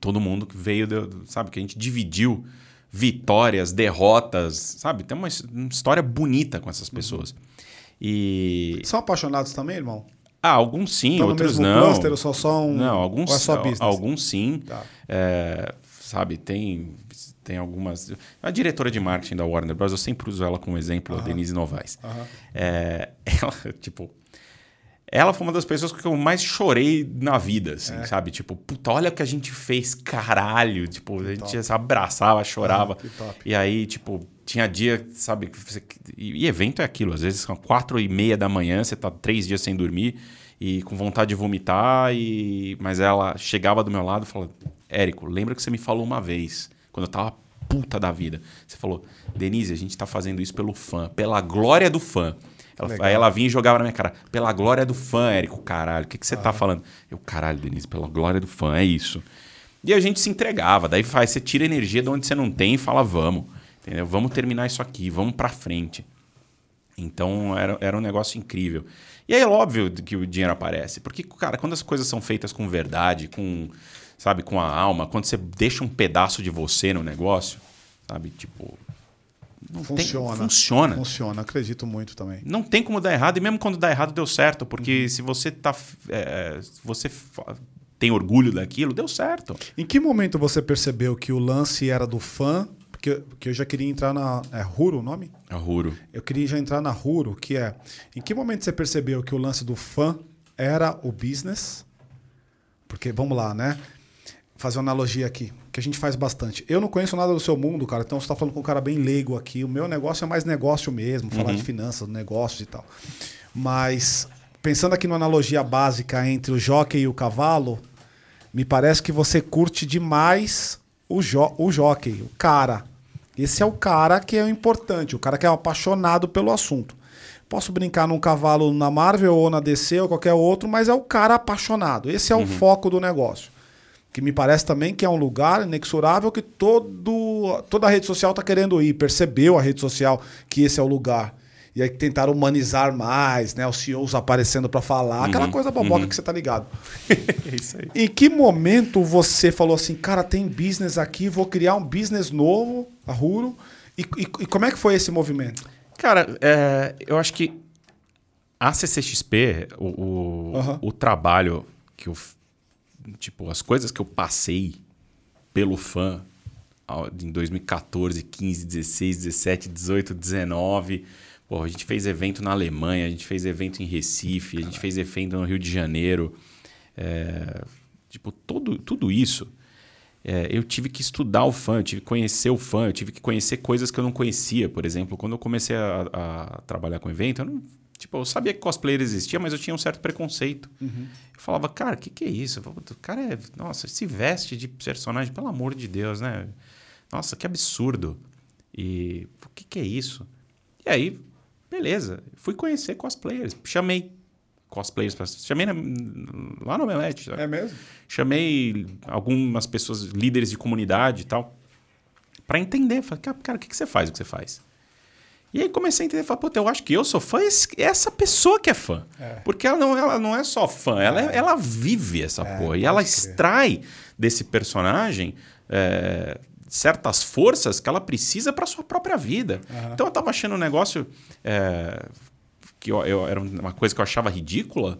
todo mundo que veio, sabe, que a gente dividiu vitórias, derrotas, sabe? Tem uma, his- uma história bonita com essas pessoas. E. São apaixonados também, irmão? Ah, alguns sim, Estão outros não. cluster ou só são. Não, alguns, ou é só business? alguns sim. Tá. É, sabe, tem, tem algumas. A diretora de marketing da Warner Bros., eu sempre uso ela como exemplo, a Denise Novaes. Aham. É, (laughs) ela, tipo. Ela foi uma das pessoas que eu mais chorei na vida, assim, É. sabe? Tipo, puta, olha o que a gente fez, caralho. Tipo, a gente se abraçava, chorava. Ah, que. E aí, tipo, tinha dia, sabe? que E, e evento é aquilo. Às vezes são quatro e meia da manhã, você tá três dias sem dormir e com vontade de vomitar. E... Mas ela chegava do meu lado e falava: Érico, lembra que você me falou uma vez, quando eu tava puta da vida. Você falou: Denise, a gente tá fazendo isso pelo fã, pela glória do fã. Ela- aí ela vinha e jogava na minha cara: pela glória do fã, Érico, caralho, o que, que você tá falando? Eu, caralho, Denise, pela glória do fã, é isso. E a gente se entregava. Daí faz, você tira energia de onde você não tem e fala, vamos. Entendeu? Vamos terminar isso aqui, vamos pra frente. Então era, era um negócio incrível. E aí é óbvio que o dinheiro aparece. Porque, cara, quando as coisas são feitas com verdade, com, sabe, com a alma, quando você deixa um pedaço de você no negócio, sabe, tipo. Não tem- Funciona. funciona. Funciona, acredito muito também. Não tem como dar errado, e mesmo quando dá errado, deu certo. Porque se você tá. é, se você tem orgulho daquilo, deu certo. Em que momento você percebeu que o lance era do fã? Porque, porque eu já queria entrar na. É Huro o nome? Arruro. Eu queria já entrar na Huro, que é. Em que momento você percebeu que o lance do fã era o business? Porque, vamos lá, né? Fazer uma analogia aqui, que a gente faz bastante. Eu não conheço nada do seu mundo, cara, então você está falando com um cara bem leigo aqui. O meu negócio é mais negócio mesmo, falar de finanças, negócios e tal. Mas, pensando aqui numa analogia básica entre o jockey e o cavalo, me parece que você curte demais o, jo o jockey, o cara. Esse é o cara que é o importante, o cara que é apaixonado pelo assunto. Posso brincar num cavalo na Marvel ou na DC ou qualquer outro, mas é o cara apaixonado. Esse é o foco do negócio. Que me parece também que é um lugar inexorável que todo, toda a rede social está querendo ir. Percebeu a rede social que esse é o lugar. E aí tentaram humanizar mais, né? Os CEOs aparecendo para falar, aquela coisa boboca que você tá ligado. (laughs) É isso aí. Em que momento você falou assim, cara, tem business aqui, vou criar um business novo, a Ruro? E, e- e como é que foi esse movimento? Cara, é, eu acho que a CCXP, o, o, Aham. o trabalho que eu. Tipo, as coisas que eu passei pelo fã em 2014, 15, 16, 17, 18, 19. Pô, a gente fez evento na Alemanha, a gente fez evento em Recife, a gente fez evento no Rio de Janeiro. É, tipo, todo, tudo isso. é, eu tive que estudar o fã, eu tive que conhecer o fã, eu tive que conhecer coisas que eu não conhecia. Por exemplo, quando eu comecei a, a trabalhar com evento, eu não. Tipo, eu sabia que cosplayer existia, mas eu tinha um certo preconceito. Eu falava, cara, o que, que é isso? O cara é. Nossa, se veste de personagem, pelo amor de Deus, né? Nossa, que absurdo. E o que, que é isso? E aí Beleza. Fui conhecer cosplayers. Chamei cosplayers. Pra... Chamei na... lá no Omelete. É mesmo? Chamei algumas pessoas, líderes de comunidade e tal, para entender. Falei, cara, o que, que você faz? O que você faz? E aí comecei a entender, falei, puta, eu acho que eu sou fã, essa pessoa que é fã. É. Porque ela não, ela não é só fã, ela, é. ela vive essa é, porra. E ela extrai desse personagem é, certas forças que ela precisa para sua própria vida. Uhum. Então eu tava achando um negócio é, que eu, eu, era uma coisa que eu achava ridícula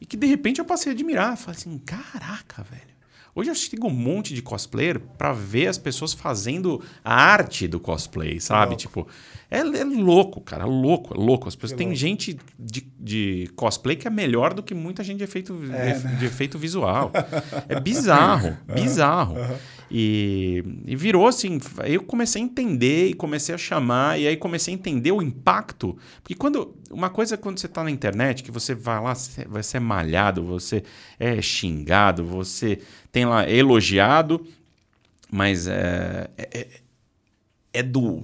e que de repente eu passei a admirar. Falei assim, caraca, velho. Hoje eu sigo um monte de cosplayer para ver as pessoas fazendo a arte do cosplay, sabe? É tipo, é, é, louco, cara, é louco, é louco. As pessoas, é tem louco. gente de, de, cosplay que é melhor do que muita gente de efeito, é, de, né? de efeito visual. É bizarro, (laughs) bizarro. Uhum. E, e, virou assim. Aí eu comecei a entender e comecei a chamar, e aí comecei a entender o impacto. Porque quando. Uma coisa é quando você está na internet, que você vai lá, você é malhado, você é xingado, você tem lá elogiado, mas é, é, é do,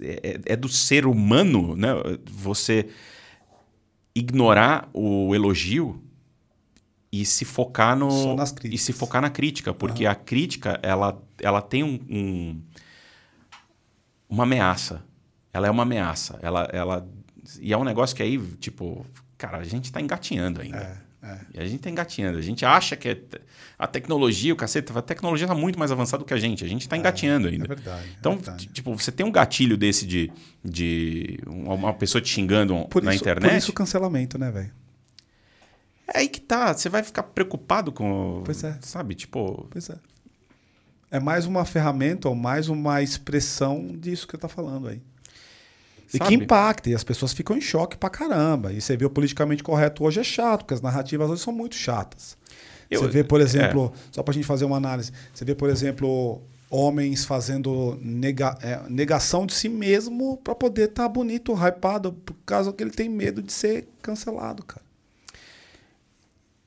é, é do ser humano, né? Você ignorar o elogio e se focar no e se focar na crítica, porque uhum. a crítica ela, ela tem um, um, uma ameaça. Ela é uma ameaça. Ela, ela e é um negócio que aí tipo, cara, a gente está engatinhando ainda. É, é. E a gente está engatinhando. A gente acha que é a tecnologia, o cacete, a tecnologia está muito mais avançada do que a gente. A gente está é, engatinhando ainda. É verdade. Então, é verdade. tipo, você tem um gatilho desse de, de uma pessoa te xingando por na isso, internet. Por isso o cancelamento, né, velho? É aí que tá. Você vai ficar preocupado com. Pois é. Sabe? Tipo. Pois é. É mais uma ferramenta ou mais uma expressão disso que eu tá falando aí. E que impacta, e as pessoas ficam em choque pra caramba. E você vê o politicamente correto hoje é chato, porque as narrativas hoje são muito chatas. Eu, você vê, por exemplo, é. só pra gente fazer uma análise, você vê, por exemplo, homens fazendo nega, é, negação de si mesmo para poder estar tá bonito, hypado, por causa que ele tem medo de ser cancelado, cara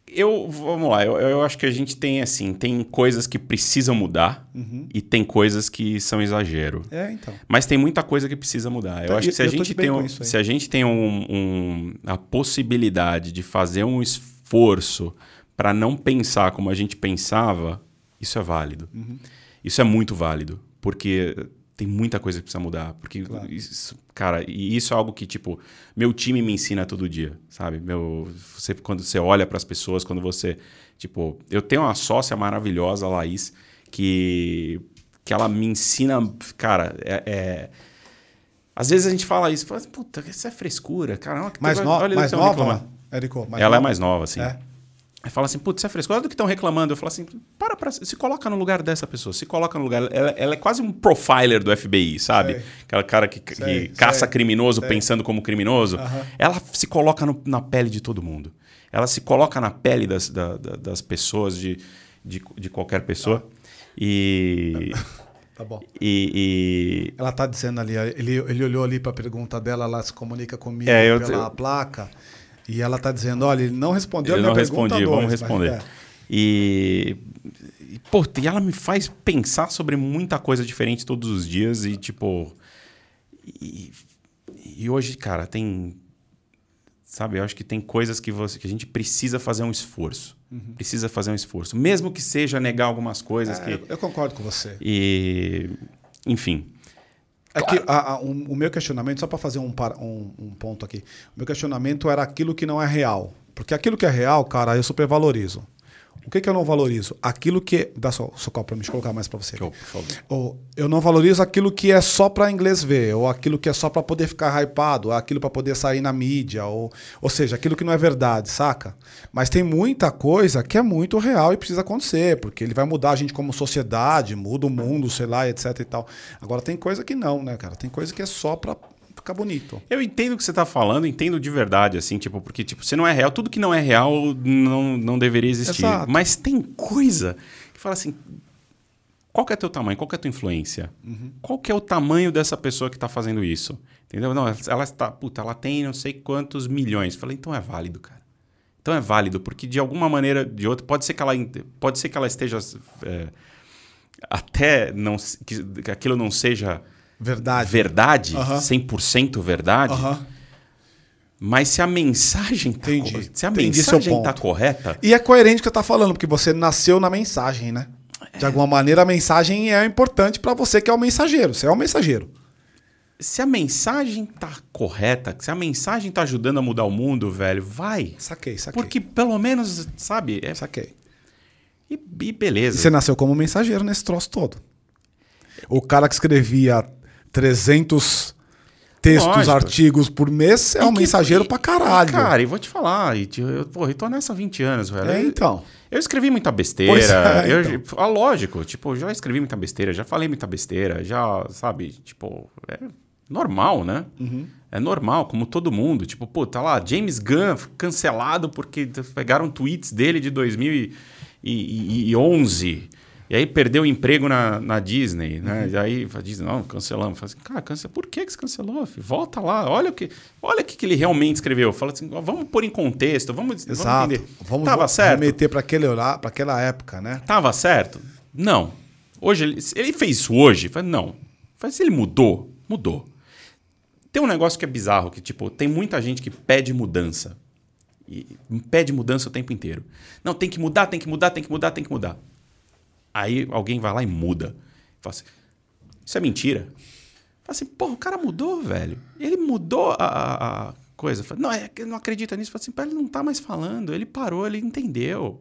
eu vamos lá, eu, eu, acho que a gente tem assim, tem coisas que precisam mudar uhum. e tem coisas que são exagero. É, então. Mas tem muita coisa que precisa mudar. Eu tá, acho que se a gente tem um, se a gente tem um, um, a possibilidade de fazer um esforço para não pensar como a gente pensava, isso é válido. Uhum. Isso é muito válido, porque tem muita coisa que precisa mudar. Porque, claro. isso, cara, e isso é algo que, tipo, meu time me ensina todo dia, sabe? Meu, você, quando você olha para as pessoas, quando você. Tipo, eu tenho uma sócia maravilhosa, a Laís, que, que ela me ensina. Cara, é, é às vezes a gente fala isso, fala, puta, isso é frescura, cara. Mais, no, olha, mais nova, Érico? ela é nova? é mais nova, sim. É. Aí fala assim, putz, isso é fresco. Olha do que estão reclamando. Eu falo assim, para pra, se coloca no lugar dessa pessoa. Se coloca no lugar. Ela, ela é quase um profiler do FBI, sabe? Sei. Aquela cara que, sei, que caça sei, criminoso pensando como criminoso. Uhum. Ela se coloca no, na pele de todo mundo. Ela se coloca na pele das, da, da, das pessoas, de, de, de qualquer pessoa. Ah. E. Tá bom. E, e, Ela tá dizendo ali, ele, ele olhou ali para a pergunta dela, ela se comunica comigo é, pela eu, placa. E ela está dizendo, olha, ele não respondeu ele a minha não respondi, dois, vamos responder. Mas, é. E, e, pô, e ela me faz pensar sobre muita coisa diferente todos os dias e, tipo... E, e hoje, cara, tem... Sabe, eu acho que tem coisas que, você, que a gente precisa fazer um esforço. Uhum. Precisa fazer um esforço. Mesmo que seja negar algumas coisas. É, que... eu, eu concordo com você. E, enfim... É que a, a, um, o meu questionamento, só para fazer um, um, um, ponto aqui, o meu questionamento era aquilo que não é real. Porque aquilo que é real, cara, eu supervalorizo. O que, que eu não valorizo? Aquilo que. Dá só o copo para me colocar mais para você. Oh. Ou, eu não valorizo aquilo que é só para inglês ver, ou aquilo que é só para poder ficar hypado, ou aquilo para poder sair na mídia, ou, ou seja, aquilo que não é verdade, saca? Mas tem muita coisa que é muito real e precisa acontecer, porque ele vai mudar a gente como sociedade, muda o mundo, sei lá, etc e tal. Agora tem coisa que não, né, cara? Tem coisa que é só para ficar bonito. Eu entendo o que você está falando, entendo de verdade, assim, tipo, porque tipo, você não é real, tudo que não é real não, não deveria existir. Exato. Mas tem coisa que fala assim, qual que é teu tamanho? Qual que é a tua influência? Uhum. Qual que é o tamanho dessa pessoa que está fazendo isso? Entendeu? Não, ela está, puta, ela tem não sei quantos milhões. Falei, então é válido, cara. Então é válido, porque de alguma maneira, de outra, pode ser que ela, pode ser que ela esteja é, até não que, que aquilo não seja verdade, verdade uhum. 100% verdade, uhum. Mas se a mensagem tá, Entendi. se a Entendi mensagem tá correta, E é coerente o que você tá falando, porque você nasceu na mensagem, né? De alguma maneira, a mensagem é importante pra você que é o mensageiro. Você é o mensageiro. se a mensagem tá correta, se a mensagem tá ajudando a mudar o mundo, velho, vai. Saquei, saquei. Porque pelo menos, sabe? É, Saquei. e, e E beleza. você nasceu como mensageiro nesse troço todo. O cara que escrevia 300 textos, Lógico. artigos por mês é E um que- mensageiro e- pra caralho. Cara, e vou te falar, e, eu, porra, eu tô nessa há 20 anos, velho. é, então. Eu escrevi muita besteira. É, eu, então. ah, lógico, tipo, já escrevi muita besteira, já falei muita besteira, já, sabe, tipo, é normal, né? Uhum. É normal, como todo mundo. Tipo, pô, tá lá, James Gunn cancelado porque pegaram tweets dele de 2011. E aí perdeu o emprego na, na Disney, né? Uhum. E aí a Disney, não, cancelamos. Fala assim, cara, cancela, por que, que você cancelou? filho? Volta lá, olha o que, olha o que, que ele realmente escreveu. Fala assim, vamos pôr em contexto, vamos, Exato. vamos entender. Vamos Tava vo- certo? remeter pra aquele horário, para aquela época, né? Tava certo? Não. Hoje ele, ele fez isso hoje? Falei, não. Falei, se ele mudou, mudou. Tem um negócio que é bizarro, que tipo, tem muita gente que pede mudança. E pede mudança o tempo inteiro. Não, tem que mudar, tem que mudar, tem que mudar, tem que mudar. Aí alguém vai lá e muda. Fala assim, isso é mentira. Fala assim, porra, o cara mudou, velho. Ele mudou a, a- coisa. Fala, não, é não acredita nisso. Fala assim, "Pá, ele não tá mais falando. Ele parou, ele entendeu.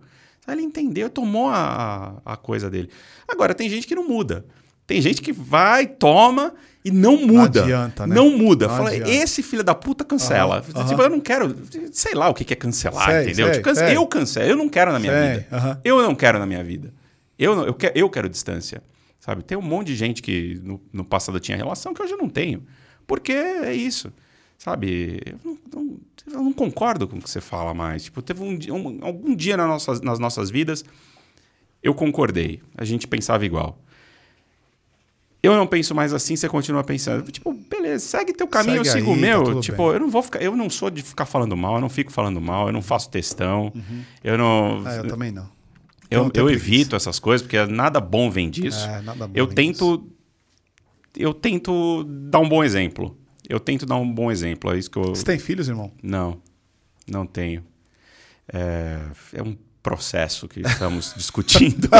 Ele entendeu, tomou a, a coisa dele. Agora, tem gente que não muda. Tem gente que vai, toma e não muda. adianta, né? Não muda. Não Fala, adianta. esse filho da puta cancela. Tipo, eu não quero. Sei lá o que é cancelar, Sei, entendeu? sei, Tipo, sei. Eu cancelo, eu não quero na minha vida. Eu não quero na minha vida. Eu, não- eu, quero, eu quero distância. Sabe? Tem um monte de gente que no, no passado tinha relação que hoje eu não tenho. Porque é isso. Sabe? Eu não, não- eu não concordo com o que você fala mais. Tipo, teve um, dia- um- algum dia nas nossas, nas nossas vidas eu concordei. A gente pensava igual. Eu não penso mais assim, você continua pensando. Tipo, beleza, segue teu caminho, Segue eu sigo o tá meu. tudo tipo, bem. eu não vou ficar, eu não sou de ficar falando mal, eu não fico falando mal, eu não faço textão. Eu não Ah, eu também não. Eu, eu evito essas coisas porque nada bom vem disso. É, nada bom eu tento eu tento dar um bom exemplo. Eu tento dar um bom exemplo, é isso que eu Você tem filhos, irmão? não não tenho. É, é um processo que estamos (laughs) discutindo. (laughs)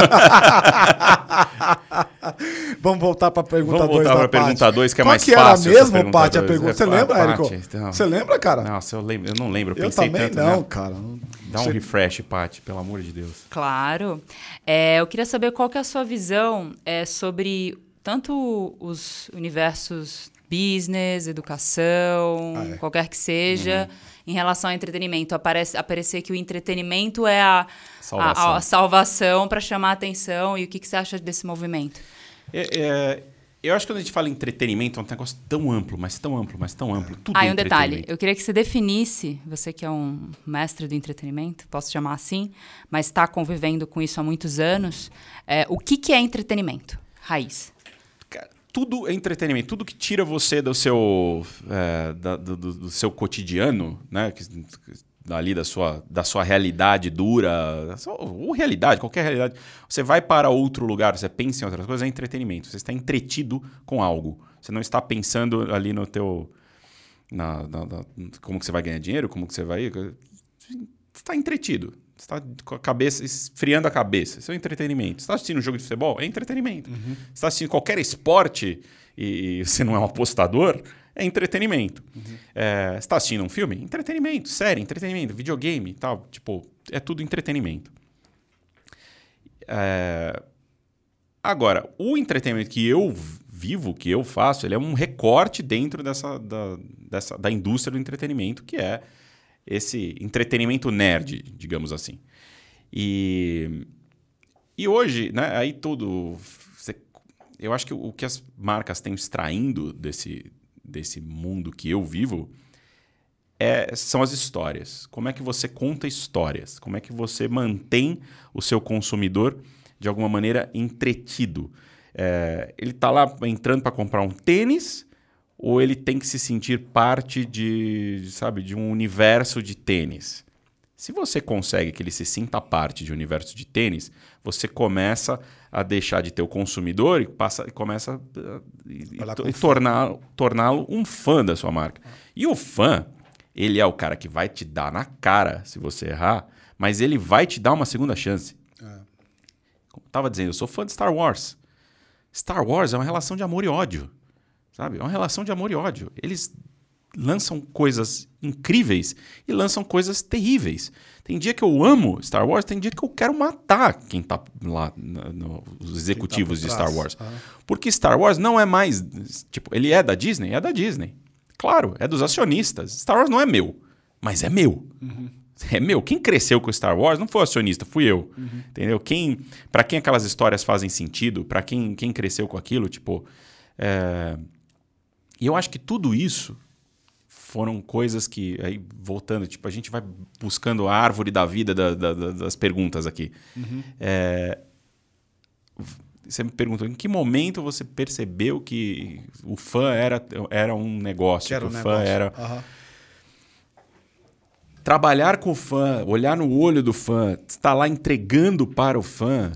Vamos voltar pra pergunta 2 Vamos voltar da pra pergunta Paty. dois, que é Qual mais que era fácil essa mesmo, Paty, a pergunta? É, Você lembra, Érico? então. Você lembra, cara? Nossa, eu lembro, eu não lembro, eu eu pensei também tanto, não, né? cara. Não- Dá um Você- refresh, Paty, pelo amor de Deus. Claro. É, eu queria saber qual que é a sua visão é, sobre tanto os universos business, educação, Ah, é. qualquer que seja, em relação ao entretenimento. Aparece, aparecer que o entretenimento é a Salvação. a, a salvação para chamar a atenção. E o que, que você acha desse movimento? É, é, eu acho que quando a gente fala em entretenimento é um negócio tão amplo, mas tão amplo, mas tão amplo. Tudo Ah, e um detalhe. Eu queria que você definisse, você que é um mestre do entretenimento, posso chamar assim, mas está convivendo com isso há muitos anos, é, o que, que é entretenimento? Raiz. Tudo é entretenimento, tudo que tira você do seu, é, da- do, do- seu cotidiano, né? Dali da sua, da sua realidade dura, ou realidade, qualquer realidade. Você vai para outro lugar, você pensa em outras coisas, é entretenimento. Você está entretido com algo. Você não está pensando ali no teu... Na, na- na- como que você vai ganhar dinheiro, como que você vai... Você está entretido. Você está com a cabeça, esfriando a cabeça. Isso é um entretenimento. Você está assistindo um jogo de futebol? É entretenimento. Você está assistindo qualquer esporte e (laughs) você não é um apostador? É entretenimento. É, você está assistindo um filme? Entretenimento. Série, entretenimento. Videogame e tal. Tipo, é tudo entretenimento. É, Agora, o entretenimento que eu vivo, que eu faço, ele é um recorte dentro dessa, da, dessa, da indústria do entretenimento, que é esse entretenimento nerd, digamos assim. E, e hoje, né, aí tudo. você- eu acho que o que as marcas têm extraindo desse, desse mundo que eu vivo é, são as histórias. Como é que você conta histórias? Como é que você mantém o seu consumidor de alguma maneira entretido? É, ele está lá entrando para comprar um tênis ou ele tem que se sentir parte de, sabe, de um universo de tênis? Se você consegue que ele se sinta parte de um universo de tênis, você começa a deixar de ter o consumidor e passa e começa a e, e tornar torná-lo um fã da sua marca. E o fã, Ele é o cara que vai te dar na cara se você errar, mas ele vai te dar uma segunda chance. Como eu tava dizendo, eu sou fã de Star Wars. Star Wars é uma relação de amor e ódio. Sabe? É uma relação de amor e ódio. Eles lançam coisas incríveis e lançam coisas terríveis. Tem dia que eu amo Star Wars, tem dia que eu quero matar quem tá lá, no, no, os executivos Quem de tá por Star. Wars. Aham. Porque Star Wars não é mais. Tipo, ele é da Disney? É da Disney. Claro, é dos acionistas. Star Wars não é meu, mas é meu. É meu. Quem cresceu com Star Wars não foi o acionista, fui eu. Entendeu? Quem, para quem aquelas histórias fazem sentido, para quem, quem cresceu com aquilo, tipo. é, E eu acho que tudo isso foram coisas que, aí voltando, tipo, a gente vai buscando a árvore da vida da- da- da- das perguntas aqui. É, você me perguntou em que momento você percebeu que o fã era, era um negócio, Que era que um o negócio. fã era Aham. trabalhar com o fã, olhar no olho do fã, estar lá entregando para o fã,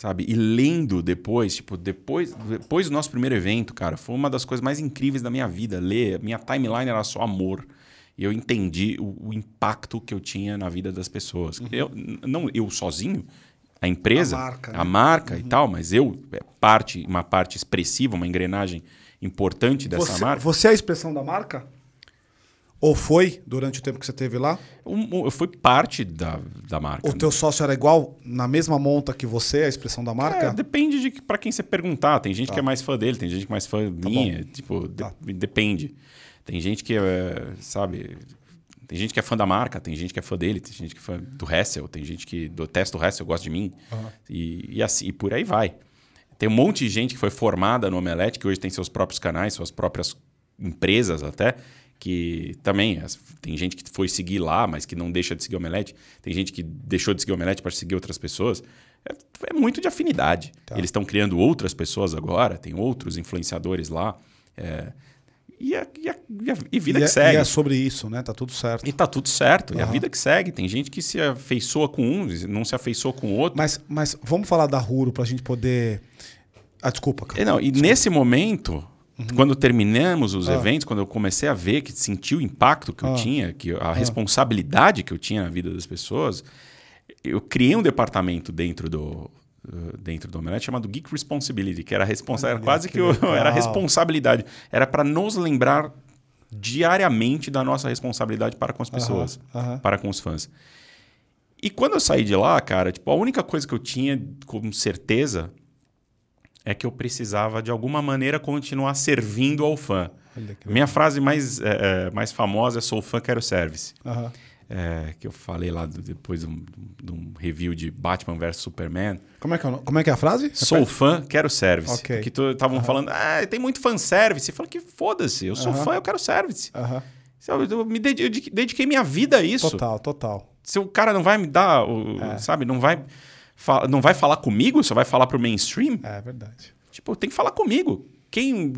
sabe? E lendo depois, tipo, depois, depois do nosso primeiro evento, cara, foi uma das coisas mais incríveis da minha vida. Ler, minha timeline era só amor. E eu entendi o, o impacto que eu tinha na vida das pessoas. Eu, n- não eu sozinho, a empresa, A marca, né? a marca e tal, mas eu, é parte, uma parte expressiva, uma engrenagem importante dessa Você, marca. você é a expressão da marca? Ou foi durante o tempo que você teve lá? Um- eu fui parte da, da marca. O né? teu sócio era igual, na mesma monta que você, a expressão da É, marca? depende de para quem você perguntar. Tem gente Tá. que é mais fã dele, tem gente que é mais fã minha. Tipo, de- Tá. depende. Tem gente que é, sabe. Tem gente que é fã da marca, tem gente que é fã dele, tem gente que é fã do Hessel, tem gente que detesta o Hessel, gosta de mim. E, e assim, e por aí vai. Tem um monte de gente que foi formada no Omelete, que hoje tem seus próprios canais, suas próprias empresas até, que também tem gente que foi seguir lá, mas que não deixa de seguir o Omelete. Tem gente que deixou de seguir o Omelete para seguir outras pessoas. É, é muito de afinidade. Tá. Eles estão criando outras pessoas agora, tem outros influenciadores lá. É, e, a, e, a, e a- e vida e que é, segue. E é sobre isso, né? Tá tudo certo. E tá tudo certo. E a vida que segue. Tem gente que se afeiçoa com um, não se afeiçoa com o outro. Mas, mas vamos falar da Ruro pra gente poder. Ah, desculpa, cara. Não, e nesse momento, quando terminamos os Ah. eventos, quando eu comecei a ver, que senti o impacto que eu Ah. tinha, que a responsabilidade que eu tinha na vida das pessoas, eu criei um departamento dentro do dentro do Omelete chamado Geek Responsibility, que era responsa era quase que que, (laughs) legal. era responsabilidade, era para nos lembrar diariamente da nossa responsabilidade para com as pessoas, para com os fãs. E quando eu saí de lá, cara, tipo, a única coisa que eu tinha com certeza é que eu precisava, de alguma maneira, continuar servindo ao fã. Que Minha frase mais, é, é, mais famosa é sou fã, quero service. Aham. É, que eu falei lá do- depois de um, de um review de Batman vs Superman. Como, é que é, como é que é a frase? Sou fã, quero service. Ok. Porque estavam falando, ah, tem muito fanservice. Eu falei que foda-se, eu sou Aham. fã, eu quero service. Eu me dedi- eu dediquei, dediquei minha vida a isso. Total, total. Se o cara não vai me dar, o- É. sabe, não vai, fa- não vai falar comigo, só vai falar pro mainstream, É verdade. Tipo, tem que falar comigo. Quem,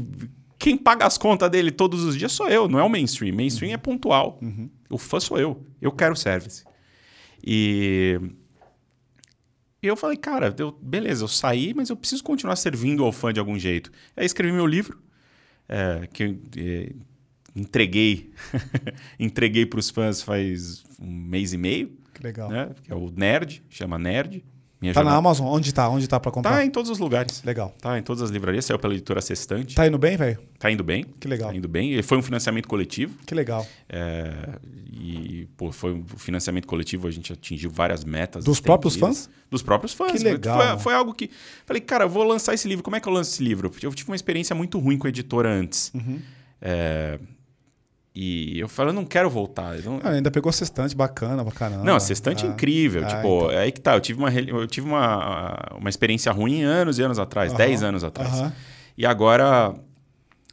quem paga as contas dele todos os dias sou eu, não é o mainstream. Mainstream é pontual. O fã sou eu. Eu quero service. E e eu falei, cara, eu- beleza, eu saí, mas eu preciso continuar servindo ao fã de algum jeito. Aí escrevi meu livro, é, que eu é, entreguei (laughs) entreguei para os fãs faz um mês e meio, Que legal. né? Que é o Nerd, chama Nerd. Minha Tá na jornada- Amazon? Onde tá? Onde tá pra comprar? Tá em todos os lugares. Legal. Tá em todas as livrarias, saiu pela editora Sextante. Tá indo bem, velho? Tá indo bem. Que legal. Tá indo bem. E foi um financiamento coletivo. Que legal. é, e, pô, foi um financiamento coletivo, a gente atingiu várias metas. Dos próprios estendidas. Dos próprios fãs. Que legal, Foi, foi algo que. Falei, cara, eu vou lançar esse livro. Como é que eu lanço esse livro? Porque eu tive uma experiência muito ruim com a editora antes. Uhum. É, e eu falei, eu não quero voltar. não- Ah, ainda pegou sextante, bacana, bacana. não, a sextante é incrível. Ah, tipo, então. é aí que tá. Eu tive uma, eu tive uma, uma experiência ruim anos e anos atrás, Aham, 10 anos atrás. E agora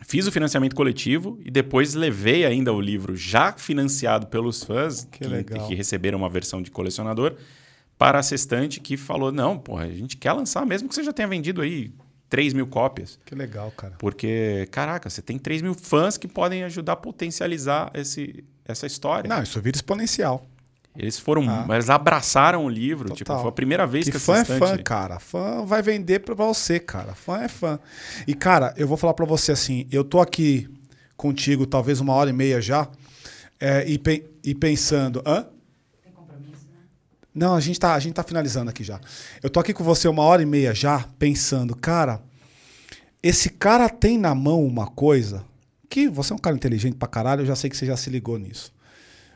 fiz o financiamento coletivo e depois levei ainda o livro já financiado pelos fãs Que legal. que receberam uma versão de colecionador para a sextante que falou: não, porra, a gente quer lançar, mesmo que você já tenha vendido aí 3 mil cópias. Que legal, cara. Porque, caraca, você tem 3 mil fãs que podem ajudar a potencializar esse, essa história. Não, isso vira exponencial. Eles foram, Ah. eles abraçaram o livro. Total. Tipo, foi a primeira vez que, Que fã é Sextante- fã, cara. Fã vai vender pra você, cara. Fã é fã. E, cara, eu vou falar pra você assim: eu tô aqui contigo talvez uma hora e meia já. É, e, pe- e pensando. Hã? Não, a gente, tá, a gente tá finalizando aqui já. Eu tô aqui com você uma hora e meia já, pensando, cara, esse cara tem na mão uma coisa que você é um cara inteligente pra caralho, eu já sei que você já se ligou nisso.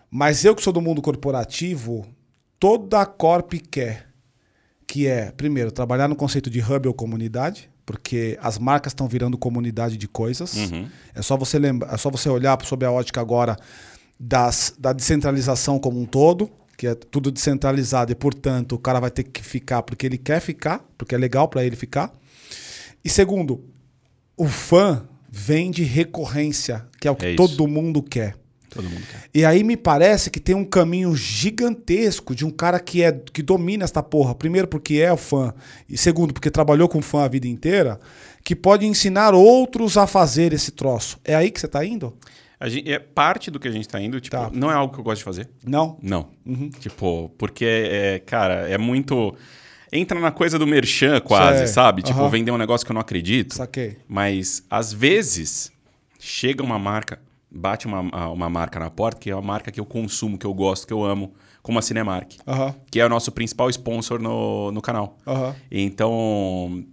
Mas eu que sou do mundo corporativo, toda a Corp quer, que é, primeiro, trabalhar no conceito de hub ou comunidade, porque as marcas estão virando comunidade de coisas. Uhum. É só você lembrar, é só você olhar sob a ótica agora das, da descentralização como um todo, que é tudo descentralizado e, portanto, o cara vai ter que ficar porque ele quer ficar, porque é legal para ele ficar. E segundo, o fã vem de recorrência, que é o que É todo mundo quer. Todo mundo quer. E aí me parece que tem um caminho gigantesco de um cara que é que domina esta porra. Primeiro porque é o fã e segundo porque trabalhou com fã a vida inteira, que pode ensinar outros a fazer esse troço. É aí que você tá indo? Gente, é parte do que a gente tá indo, tipo, Tá. não é algo que eu gosto de fazer. Não? Não. Tipo, porque, é, cara, é muito. Entra na coisa do merchan quase, sabe? Tipo, vender um negócio que eu não acredito. Saquei. Mas, às vezes, chega uma marca, bate uma, uma marca na porta, que é uma marca que eu consumo, que eu gosto, que eu amo, como a Cinemark, Aham. que é o nosso principal sponsor no, no canal. Aham. Então,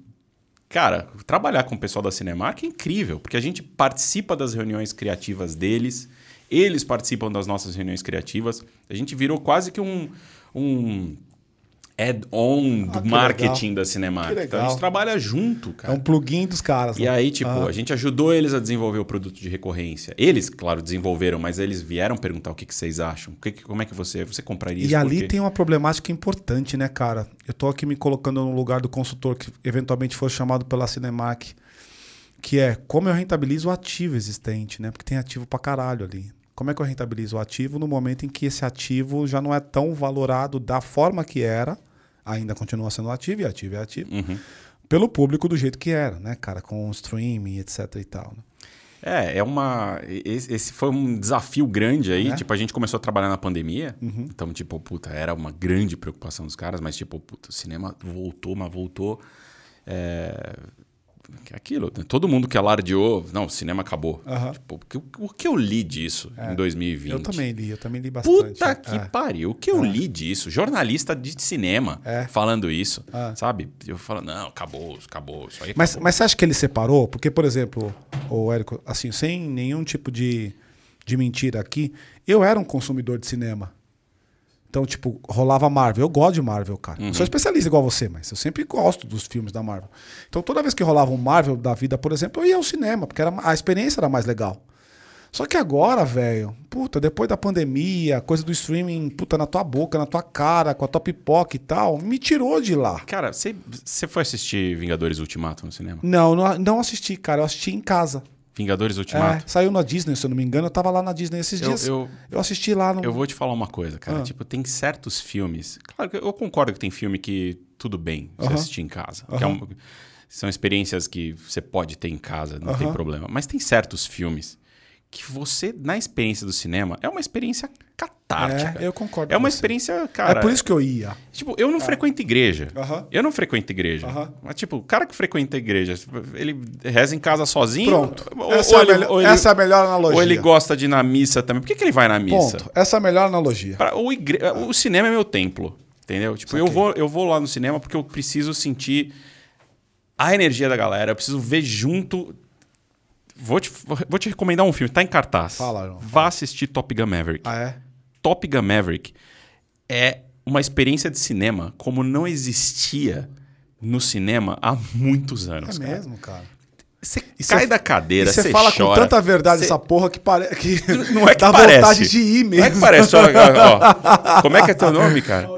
cara, trabalhar com o pessoal da Cinemark é incrível, porque a gente participa das reuniões criativas deles, eles participam das nossas reuniões criativas. A gente virou quase que um, um add-on Ah, do que marketing legal. da Cinemark. Então a gente trabalha junto, É cara. um plugin dos caras. E né? aí, tipo, Aham. a gente ajudou eles a desenvolver o produto de recorrência. Eles, claro, desenvolveram, mas eles vieram perguntar o que, que vocês acham. Que, como é que você, você compraria isso? E ali tem uma problemática importante, né, cara? Eu tô aqui me colocando no lugar do consultor que eventualmente for chamado pela Cinemark, que é como eu rentabilizo o ativo existente, né? Porque tem ativo pra caralho ali. Como é que eu rentabilizo o ativo no momento em que esse ativo já não é tão valorado da forma que era, ainda continua sendo ativo e ativo é ativo, Uhum. pelo público do jeito que era, né, cara? Com o streaming, etc e tal. né? É, é uma. Esse foi um desafio grande aí. É? Uhum. Tipo, a gente começou a trabalhar na pandemia. Então, tipo, puta, era uma grande preocupação dos caras, mas, tipo, puta, o cinema voltou, mas voltou. É... é Aquilo, né? todo mundo que alardeou, não, o cinema acabou. Aham. Tipo, o, que, o que eu li disso em 2020? Eu também li, eu também li bastante. Puta que É. pariu, o que eu li disso? Jornalista de cinema É. falando isso, Ah. sabe? Eu falo, não, acabou, acabou, isso aí Mas, acabou. mas você acha que ele separou? Porque, por exemplo, o Érico, assim, sem nenhum tipo de, de mentira aqui, eu era um consumidor de cinema. Então, tipo, rolava Marvel. Eu gosto de Marvel, cara. Não sou especialista igual você, mas eu sempre gosto dos filmes da Marvel. Então, toda vez que rolava um Marvel da vida, por exemplo, eu ia ao cinema, porque era, a experiência era mais legal. Só que agora, velho, puta, depois da pandemia, coisa do streaming, puta, na tua boca, na tua cara, com a tua pipoca e tal, me tirou de lá. Cara, você você foi assistir Vingadores Ultimato no cinema? Não, não, não assisti, cara. Eu assisti em casa. Vingadores É, Ultimato? saiu na Disney, se eu não me engano. Eu tava lá na Disney esses Eu- dias. Eu, eu- assisti lá no. Eu vou te falar uma coisa, cara. Ah. Tipo, tem certos filmes. Claro que eu concordo que tem filme que tudo bem você assistir em casa. é um- são experiências que você pode ter em casa, não tem problema. Mas tem certos filmes que você, na experiência do cinema, é uma experiência catártica. É, eu concordo É uma você. experiência, cara. é por isso que eu ia. Tipo, eu não frequento igreja. Aham. Eu não frequento igreja. Aham. Mas, tipo, o cara que frequenta igreja, ele reza em casa sozinho. Pronto. Ou, essa, ou é a ele- melhor, ou ele- essa é a melhor analogia. ou ele gosta de ir na missa também. Por que, que ele vai na missa? Ponto. Essa é a melhor analogia. Pra- o, igre- o cinema é meu templo. Entendeu? Tipo, eu vou, eu vou lá no cinema porque eu preciso sentir a energia da galera. Eu preciso ver junto. Vou te, vou te recomendar um filme, tá em cartaz. Fala, João, Vá assistir Top Gun Maverick. Ah, é? Top Gun Maverick é uma experiência de cinema como não existia no cinema há muitos anos. É cara. mesmo, cara. Você cai cê- da cadeira, você fala com chora. tanta verdade Cê- essa porra que parece que (laughs) Não é que dá parece. vontade de ir mesmo. Não é que parece. Ó, ó, (laughs) como é que é teu nome, cara?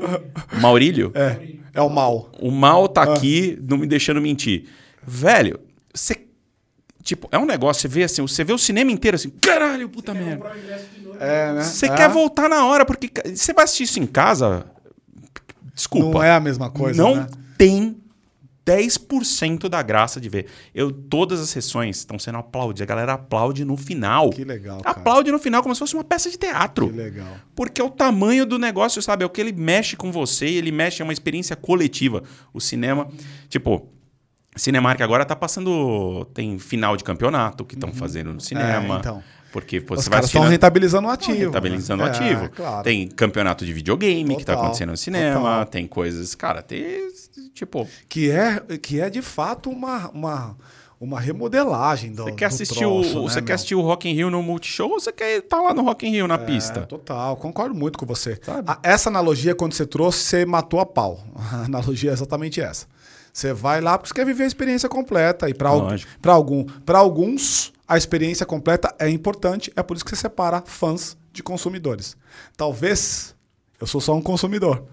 Maurílio? É, é o mal. O mal Ah. tá aqui não me deixando mentir. Velho, você. Tipo, é um negócio, você vê assim, você vê o cinema inteiro assim, caralho, puta merda. É, né? Você É. quer voltar na hora, porque você vai assistir isso em casa. Desculpa. Não é a mesma coisa, não né? tem 10% da graça de ver. Eu, todas as sessões estão sendo aplaudidas. A galera aplaude no final. Que legal, cara. Aplaude no final como se fosse uma peça de teatro. Que legal. Porque é o tamanho do negócio, sabe? É o que ele mexe com você e ele mexe, é uma experiência coletiva. O cinema, tipo, Cinemark agora tá passando. Tem final de campeonato que estão fazendo no cinema. É, então. Porque pô, Os você vai estão rentabilizando o ativo. Rentabilizando né? o ativo. É, claro. Tem campeonato de videogame que tá Total, acontecendo no cinema, total. tem coisas. Cara, tem. Tipo, Que é, que é de fato uma, uma, uma remodelagem do você quer do assistir troço, o. né, você meu? quer assistir o Rock in Rio no Multishow ou você quer estar lá no Rock in Rio na É, pista? total, concordo muito com você. Sabe? Essa analogia, quando você trouxe, você matou a pau. (laughs) A analogia é exatamente essa. Você vai lá porque você quer viver a experiência completa. E para algum, pra alguns, a experiência completa é importante. É por isso que você separa fãs de consumidores. Talvez eu sou só um consumidor.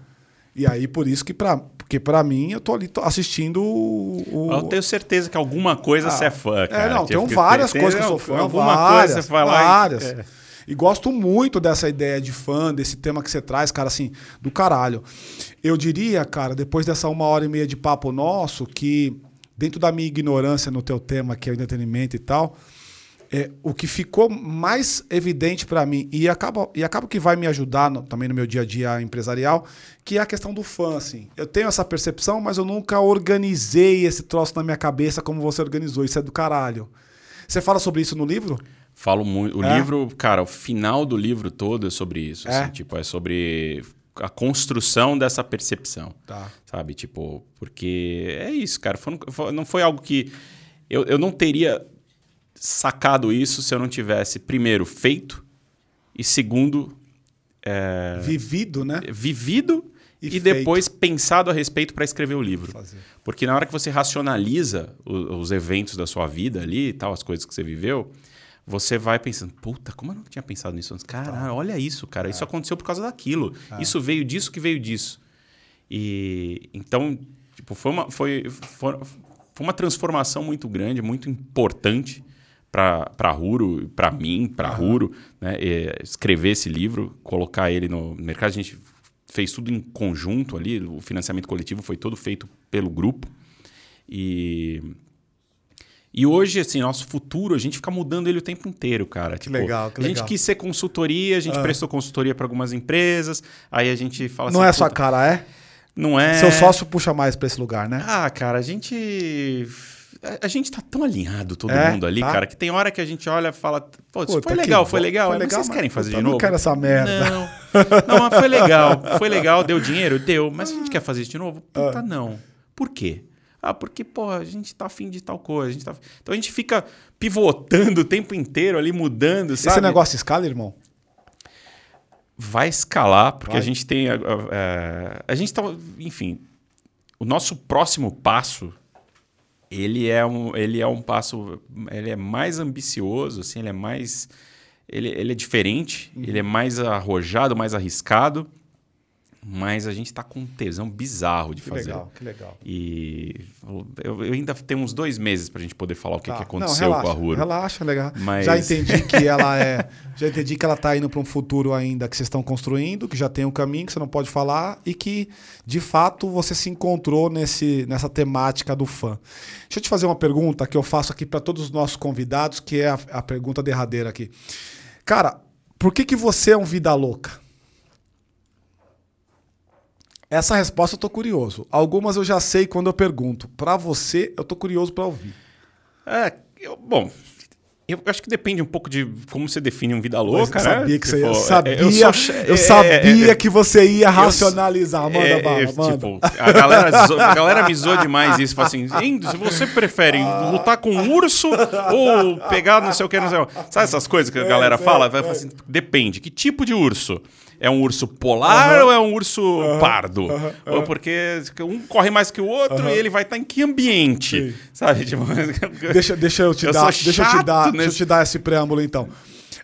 E aí, por isso que, pra, porque para mim, eu tô ali tô assistindo o. o- Eu tenho certeza que alguma coisa Ah, você é fã, cara. É, não, tem várias coisas que eu sou fã. Alguma várias, coisa você vai lá várias. e. é. E gosto muito dessa ideia de fã, desse tema que você traz, cara, assim, do caralho. Eu diria, cara, depois dessa uma hora e meia de papo nosso, que dentro da minha ignorância no teu tema, que é o entretenimento e tal, é, o que ficou mais evidente para mim, e acaba, e acaba que vai me ajudar no- também no meu dia a dia empresarial, que é a questão do fã, assim. Eu tenho essa percepção, mas eu nunca organizei esse troço na minha cabeça como você organizou. Isso é do caralho. Você fala sobre isso no livro? Falo muito. O É? livro, cara, o final do livro todo é sobre isso. É? assim, tipo, é sobre a construção dessa percepção. Tá. Sabe? Tipo, porque é isso, cara. Foi- foi- não foi algo que. Eu, eu não teria sacado isso se eu não tivesse, primeiro, feito, e segundo, é, Vivido, né? vivido E e, depois pensado a respeito para escrever o livro. Porque na hora que você racionaliza o- os eventos da sua vida ali e tal, as coisas que você viveu, você vai pensando, puta, como eu não tinha pensado nisso antes? Caralho, olha isso, cara. É. Isso aconteceu por causa daquilo. Isso veio disso que veio disso. E então, tipo, foi uma, foi, foi, foi uma transformação muito grande, muito importante para Ruro, para mim, para a Ruro, né? E escrever esse livro, colocar ele no mercado. A gente fez tudo em conjunto ali, o financiamento coletivo foi todo feito pelo grupo. E, e hoje, assim, nosso futuro, a gente fica mudando ele o tempo inteiro, cara. Que legal, que A gente legal. quis ser consultoria, a gente prestou consultoria para algumas empresas, aí a gente fala Não assim, é sua "Puta, cara, é? Não é. Seu sócio puxa mais pra esse lugar, né? Ah, cara, a gente. A, gente tá tão alinhado, todo É, mundo ali, tá. cara, que tem hora que a gente olha e fala, pô, isso Puta, foi legal, foi legal. foi é, mas legal, vocês mas, querem fazer de eu não novo? quero essa merda. Não. Não, mas foi legal. (laughs) Foi legal, deu dinheiro? Deu. Mas a gente quer fazer isso de novo? Puta, Ah. não. Por quê? Ah, porque, pô, a gente tá afim de tal coisa. A gente tá... Então a gente fica pivotando o tempo inteiro ali, mudando, sabe? Esse negócio escala, irmão? vai escalar, porque Vai. a gente tem. A, a- a gente tá. Enfim, o nosso próximo passo. Ele é um, ele é um passo. Ele é mais ambicioso, assim, ele é mais. Ele, ele é diferente, Uhum. ele é mais arrojado, mais arriscado. Mas a gente tá com um tesão bizarro de Que fazer. legal, que legal. E eu, eu ainda tenho uns dois meses pra gente poder falar o que, Tá. que Não, aconteceu relaxa, com a Ruro. Relaxa, legal. Mas- Já entendi que (laughs) ela é. Já entendi que ela tá indo para um futuro ainda que vocês estão construindo, que já tem um caminho que você não pode falar e que, de fato, você se encontrou nesse, nessa temática do fã. Deixa eu te fazer uma pergunta que eu faço aqui para todos os nossos convidados, que é a, a pergunta derradeira aqui. Cara, por que, que você é um vida louca? Essa resposta eu tô curioso. Algumas eu já sei quando eu pergunto. Para você, eu tô curioso para ouvir. É, eu- bom, eu acho que depende um pouco de como você define um vida louca, eu né? sabia que você ia. Tipo, sabia, é, eu sou eu é, sabia é, que você ia racionalizar. Manda é, bala, é, manda. Tipo, a galera, zo- a galera me zoa demais isso. Fala assim, "Hein, se você prefere lutar com um urso ou pegar não sei o que, não sei o que. Sabe essas coisas que a galera fala? Vai é. falar assim, depende. Que tipo de urso? É um urso polar ou é um urso pardo? Ou porque um corre mais que o outro e ele vai estar em que ambiente? Sim. Sabe? Tipo, (laughs) Deixa, deixa eu te Eu dar, deixa eu te dar, deixa eu nesse- te dar esse preâmbulo então.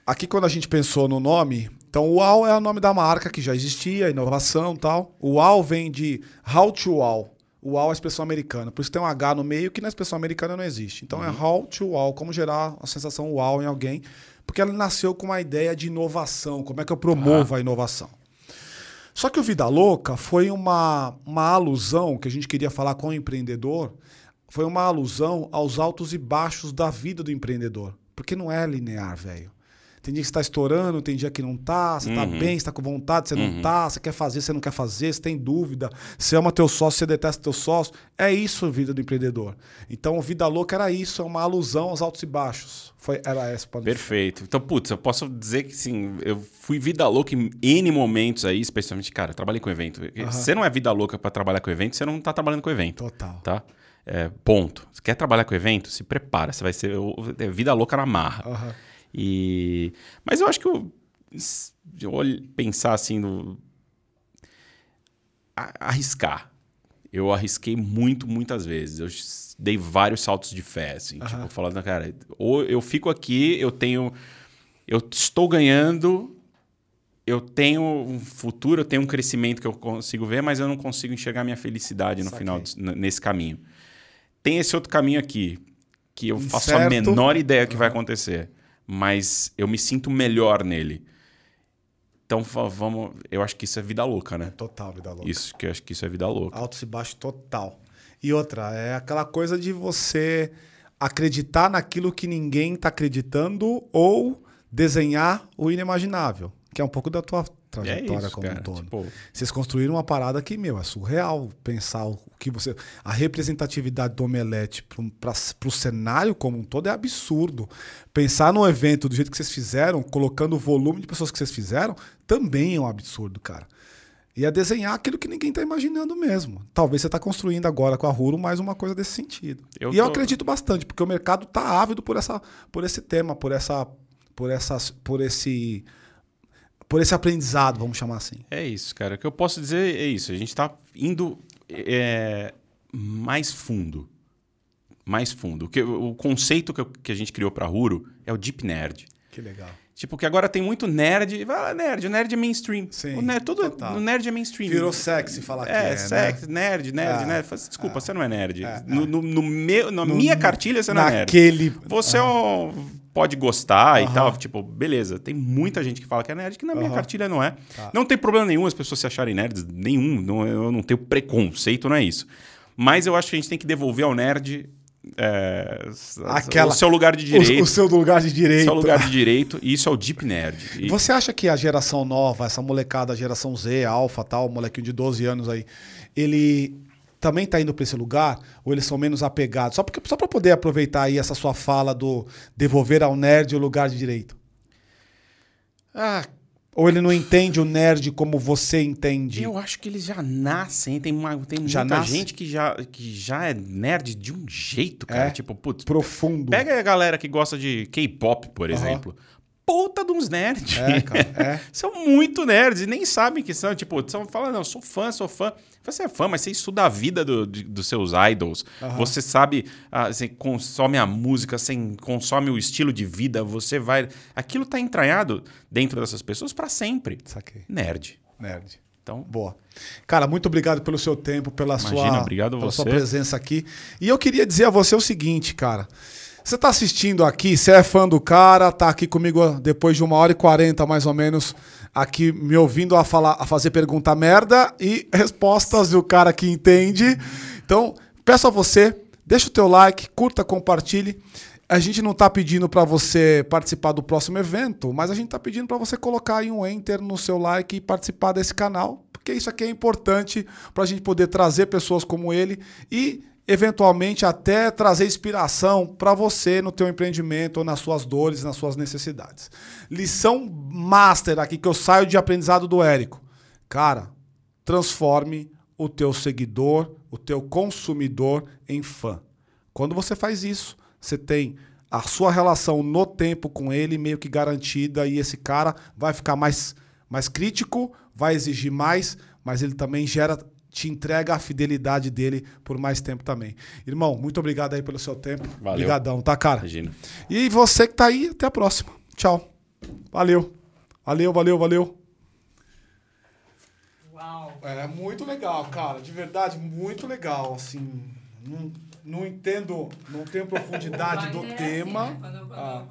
Aqui quando a gente pensou no nome, então o UAU é o nome da marca que já existia, inovação e tal. O UAU vem de How to Wow. O UAU é a expressão americana, por isso tem um H no meio que na expressão americana não existe. Então é How to Wow, como gerar a sensação wow em alguém, porque ela nasceu com uma ideia de inovação, como é que eu promovo a inovação. Só que o Vida Louca foi uma, uma alusão que a gente queria falar com o empreendedor, foi uma alusão aos altos e baixos da vida do empreendedor. Porque não é linear, velho. Tem dia que você tá estourando, tem dia que não tá, você tá Uhum. bem, você tá com vontade, você não Uhum. tá, você quer fazer, você não quer fazer, você tem dúvida, você ama teu sócio, você detesta teu sócio. É isso a vida do empreendedor. Então, Vida Louca era isso, é uma alusão aos altos e baixos. Foi, era essa. pode- Perfeito. Então, putz, eu posso dizer que sim, eu fui vida louca em N momentos aí, especialmente, cara, eu trabalhei com evento. Você não é vida louca pra trabalhar com evento, você não tá trabalhando com evento. Total. Tá? É, ponto. Você quer trabalhar com evento? Se prepara, você vai ser o- é vida louca na marra. Aham. E mas eu acho que eu, eu pensar assim no arriscar. Eu arrisquei muito, muitas vezes. Eu dei vários saltos de fé, assim, tipo, falando, cara, ou eu fico aqui, eu tenho eu estou ganhando, eu tenho um futuro, eu tenho um crescimento que eu consigo ver, mas eu não consigo enxergar minha felicidade no Saquei. final nesse caminho. Tem esse outro caminho aqui que eu faço a Incerto. menor ideia que vai acontecer, mas eu me sinto melhor nele. Então va- vamos, eu acho que isso é vida louca, né? Total, Vida Louca. Isso que eu acho que isso é vida louca. Altos e baixos total. E outra, é aquela coisa de você acreditar naquilo que ninguém está acreditando ou desenhar o inimaginável, que é um pouco da tua É trajetória isso, como cara. um todo. Tipo, Vocês construíram uma parada que, meu, é surreal pensar o que você. A representatividade do Omelete para o cenário como um todo é absurdo. Pensar no evento do jeito que vocês fizeram, colocando o volume de pessoas que vocês fizeram, também é um absurdo, cara. E é desenhar aquilo que ninguém está imaginando mesmo. Talvez você está construindo agora com a Ruro mais uma coisa desse sentido. Eu e eu tô- acredito bastante, porque o mercado está ávido por, essa, por esse tema, por essa. Por, essas, por esse. Por esse aprendizado, vamos chamar assim. É isso, cara. O que eu posso dizer é isso. A gente está indo é, mais fundo. Mais fundo. O, que, o conceito que, eu- que a gente criou para Ruro é o Deep Nerd. Que legal. Tipo, que agora tem muito nerd. Vai lá, nerd. O nerd é mainstream. Sim, o nerd, total. o nerd é mainstream. Virou sexy falar que É, é, sexy, nerd, nerd, Ah, nerd. Fala assim, Desculpa, você não é nerd. é, no, no, no meu, na No- minha cartilha, você não é nerd. Naquele. Você é um- pode gostar e Aham. tal, tipo, beleza. Tem muita gente que fala que é nerd, que na minha Aham. cartilha não é. Tá. Não tem problema nenhum as pessoas se acharem nerds, nenhum. Não, eu não tenho preconceito, não é isso. Mas eu acho que a gente tem que devolver ao nerd é, Aquela- o seu lugar de O, direito. o seu lugar de direito. seu lugar de direito, e isso é o Deep Nerd. E- Você acha que a geração nova, essa molecada, a geração Z, Alpha, tal, molequinho de 12 anos aí, ele também tá indo para esse lugar? Ou eles são menos apegados? Só, porque, só para poder aproveitar aí essa sua fala do devolver ao nerd o lugar de direito. Ah, Ou ele não entende o nerd como você entende? eu acho que eles já nascem. Tem, uma, tem Já muita nasce? gente que já, que já é nerd de um jeito, cara. É? Tipo, putz, Profundo. Pega a galera que gosta de K-pop, por Aham. exemplo. Puta de uns nerds. É, cara, é. (laughs) são muito nerds e nem sabem que são. Tipo, são falando, não, sou fã, sou fã. Você é fã, mas você estuda a vida do- de- dos seus idols. Aham. Você sabe, ah, você consome a música, você consome o estilo de vida, você vai. Aquilo tá entranhado dentro dessas pessoas para sempre. Saquei. Nerd. Nerd. Então, Boa. Cara, muito obrigado pelo seu tempo, pela Imagina, sua, obrigado pela você. sua presença aqui. E eu queria dizer a você o seguinte, cara. Você tá assistindo aqui, você é fã do cara, tá aqui comigo depois de uma hora e quarenta, mais ou menos, aqui me ouvindo a, falar, a fazer pergunta merda e (laughs) respostas do cara que entende. Então, peço a você, deixa o teu like, curta, compartilhe. A gente não tá pedindo para você participar do próximo evento, mas a gente tá pedindo para você colocar aí um enter no seu like e participar desse canal, porque isso aqui é importante para a gente poder trazer pessoas como ele e eventualmente até trazer inspiração para você no teu empreendimento ou nas suas dores, nas suas necessidades. Lição master aqui que eu saio de aprendizado do Érico. Cara, transforme o teu seguidor, o teu consumidor em fã. Quando você faz isso, você tem a sua relação no tempo com ele meio que garantida e esse cara vai ficar mais, mais crítico, vai exigir mais, mas ele também gera, te entrega a fidelidade dele por mais tempo também. Irmão, muito obrigado aí pelo seu tempo. Valeu. Obrigadão, tá, cara? imagina. E você que tá aí, até a próxima. Tchau. Valeu. Valeu, valeu, valeu. Uau. É muito legal, cara. De verdade, muito legal. Assim, não, não entendo, não tenho profundidade do Wagner é tema. assim, né? Quando, quando, Ah.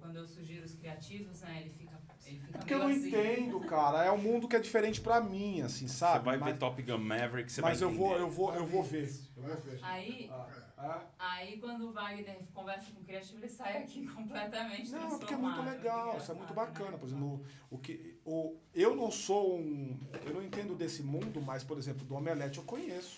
quando eu sugiro os criativos, né, ele fica, ele fica Porque eu não assim. entendo, cara. É um mundo que é diferente pra mim, assim, Você sabe? vai mas ver Top Gun Maverick, você mas vai eu vou, entender. eu vou, eu vou ver. Eu vou ver. Aí, Ah, É. Aí quando o Wagner conversa com o criativo, ele sai aqui (laughs) completamente Não, porque é muito transformado. legal, isso é muito bacana. Por exemplo, o, o que, o, eu não sou um. Eu não entendo desse mundo, mas, por exemplo, do Omelete eu conheço.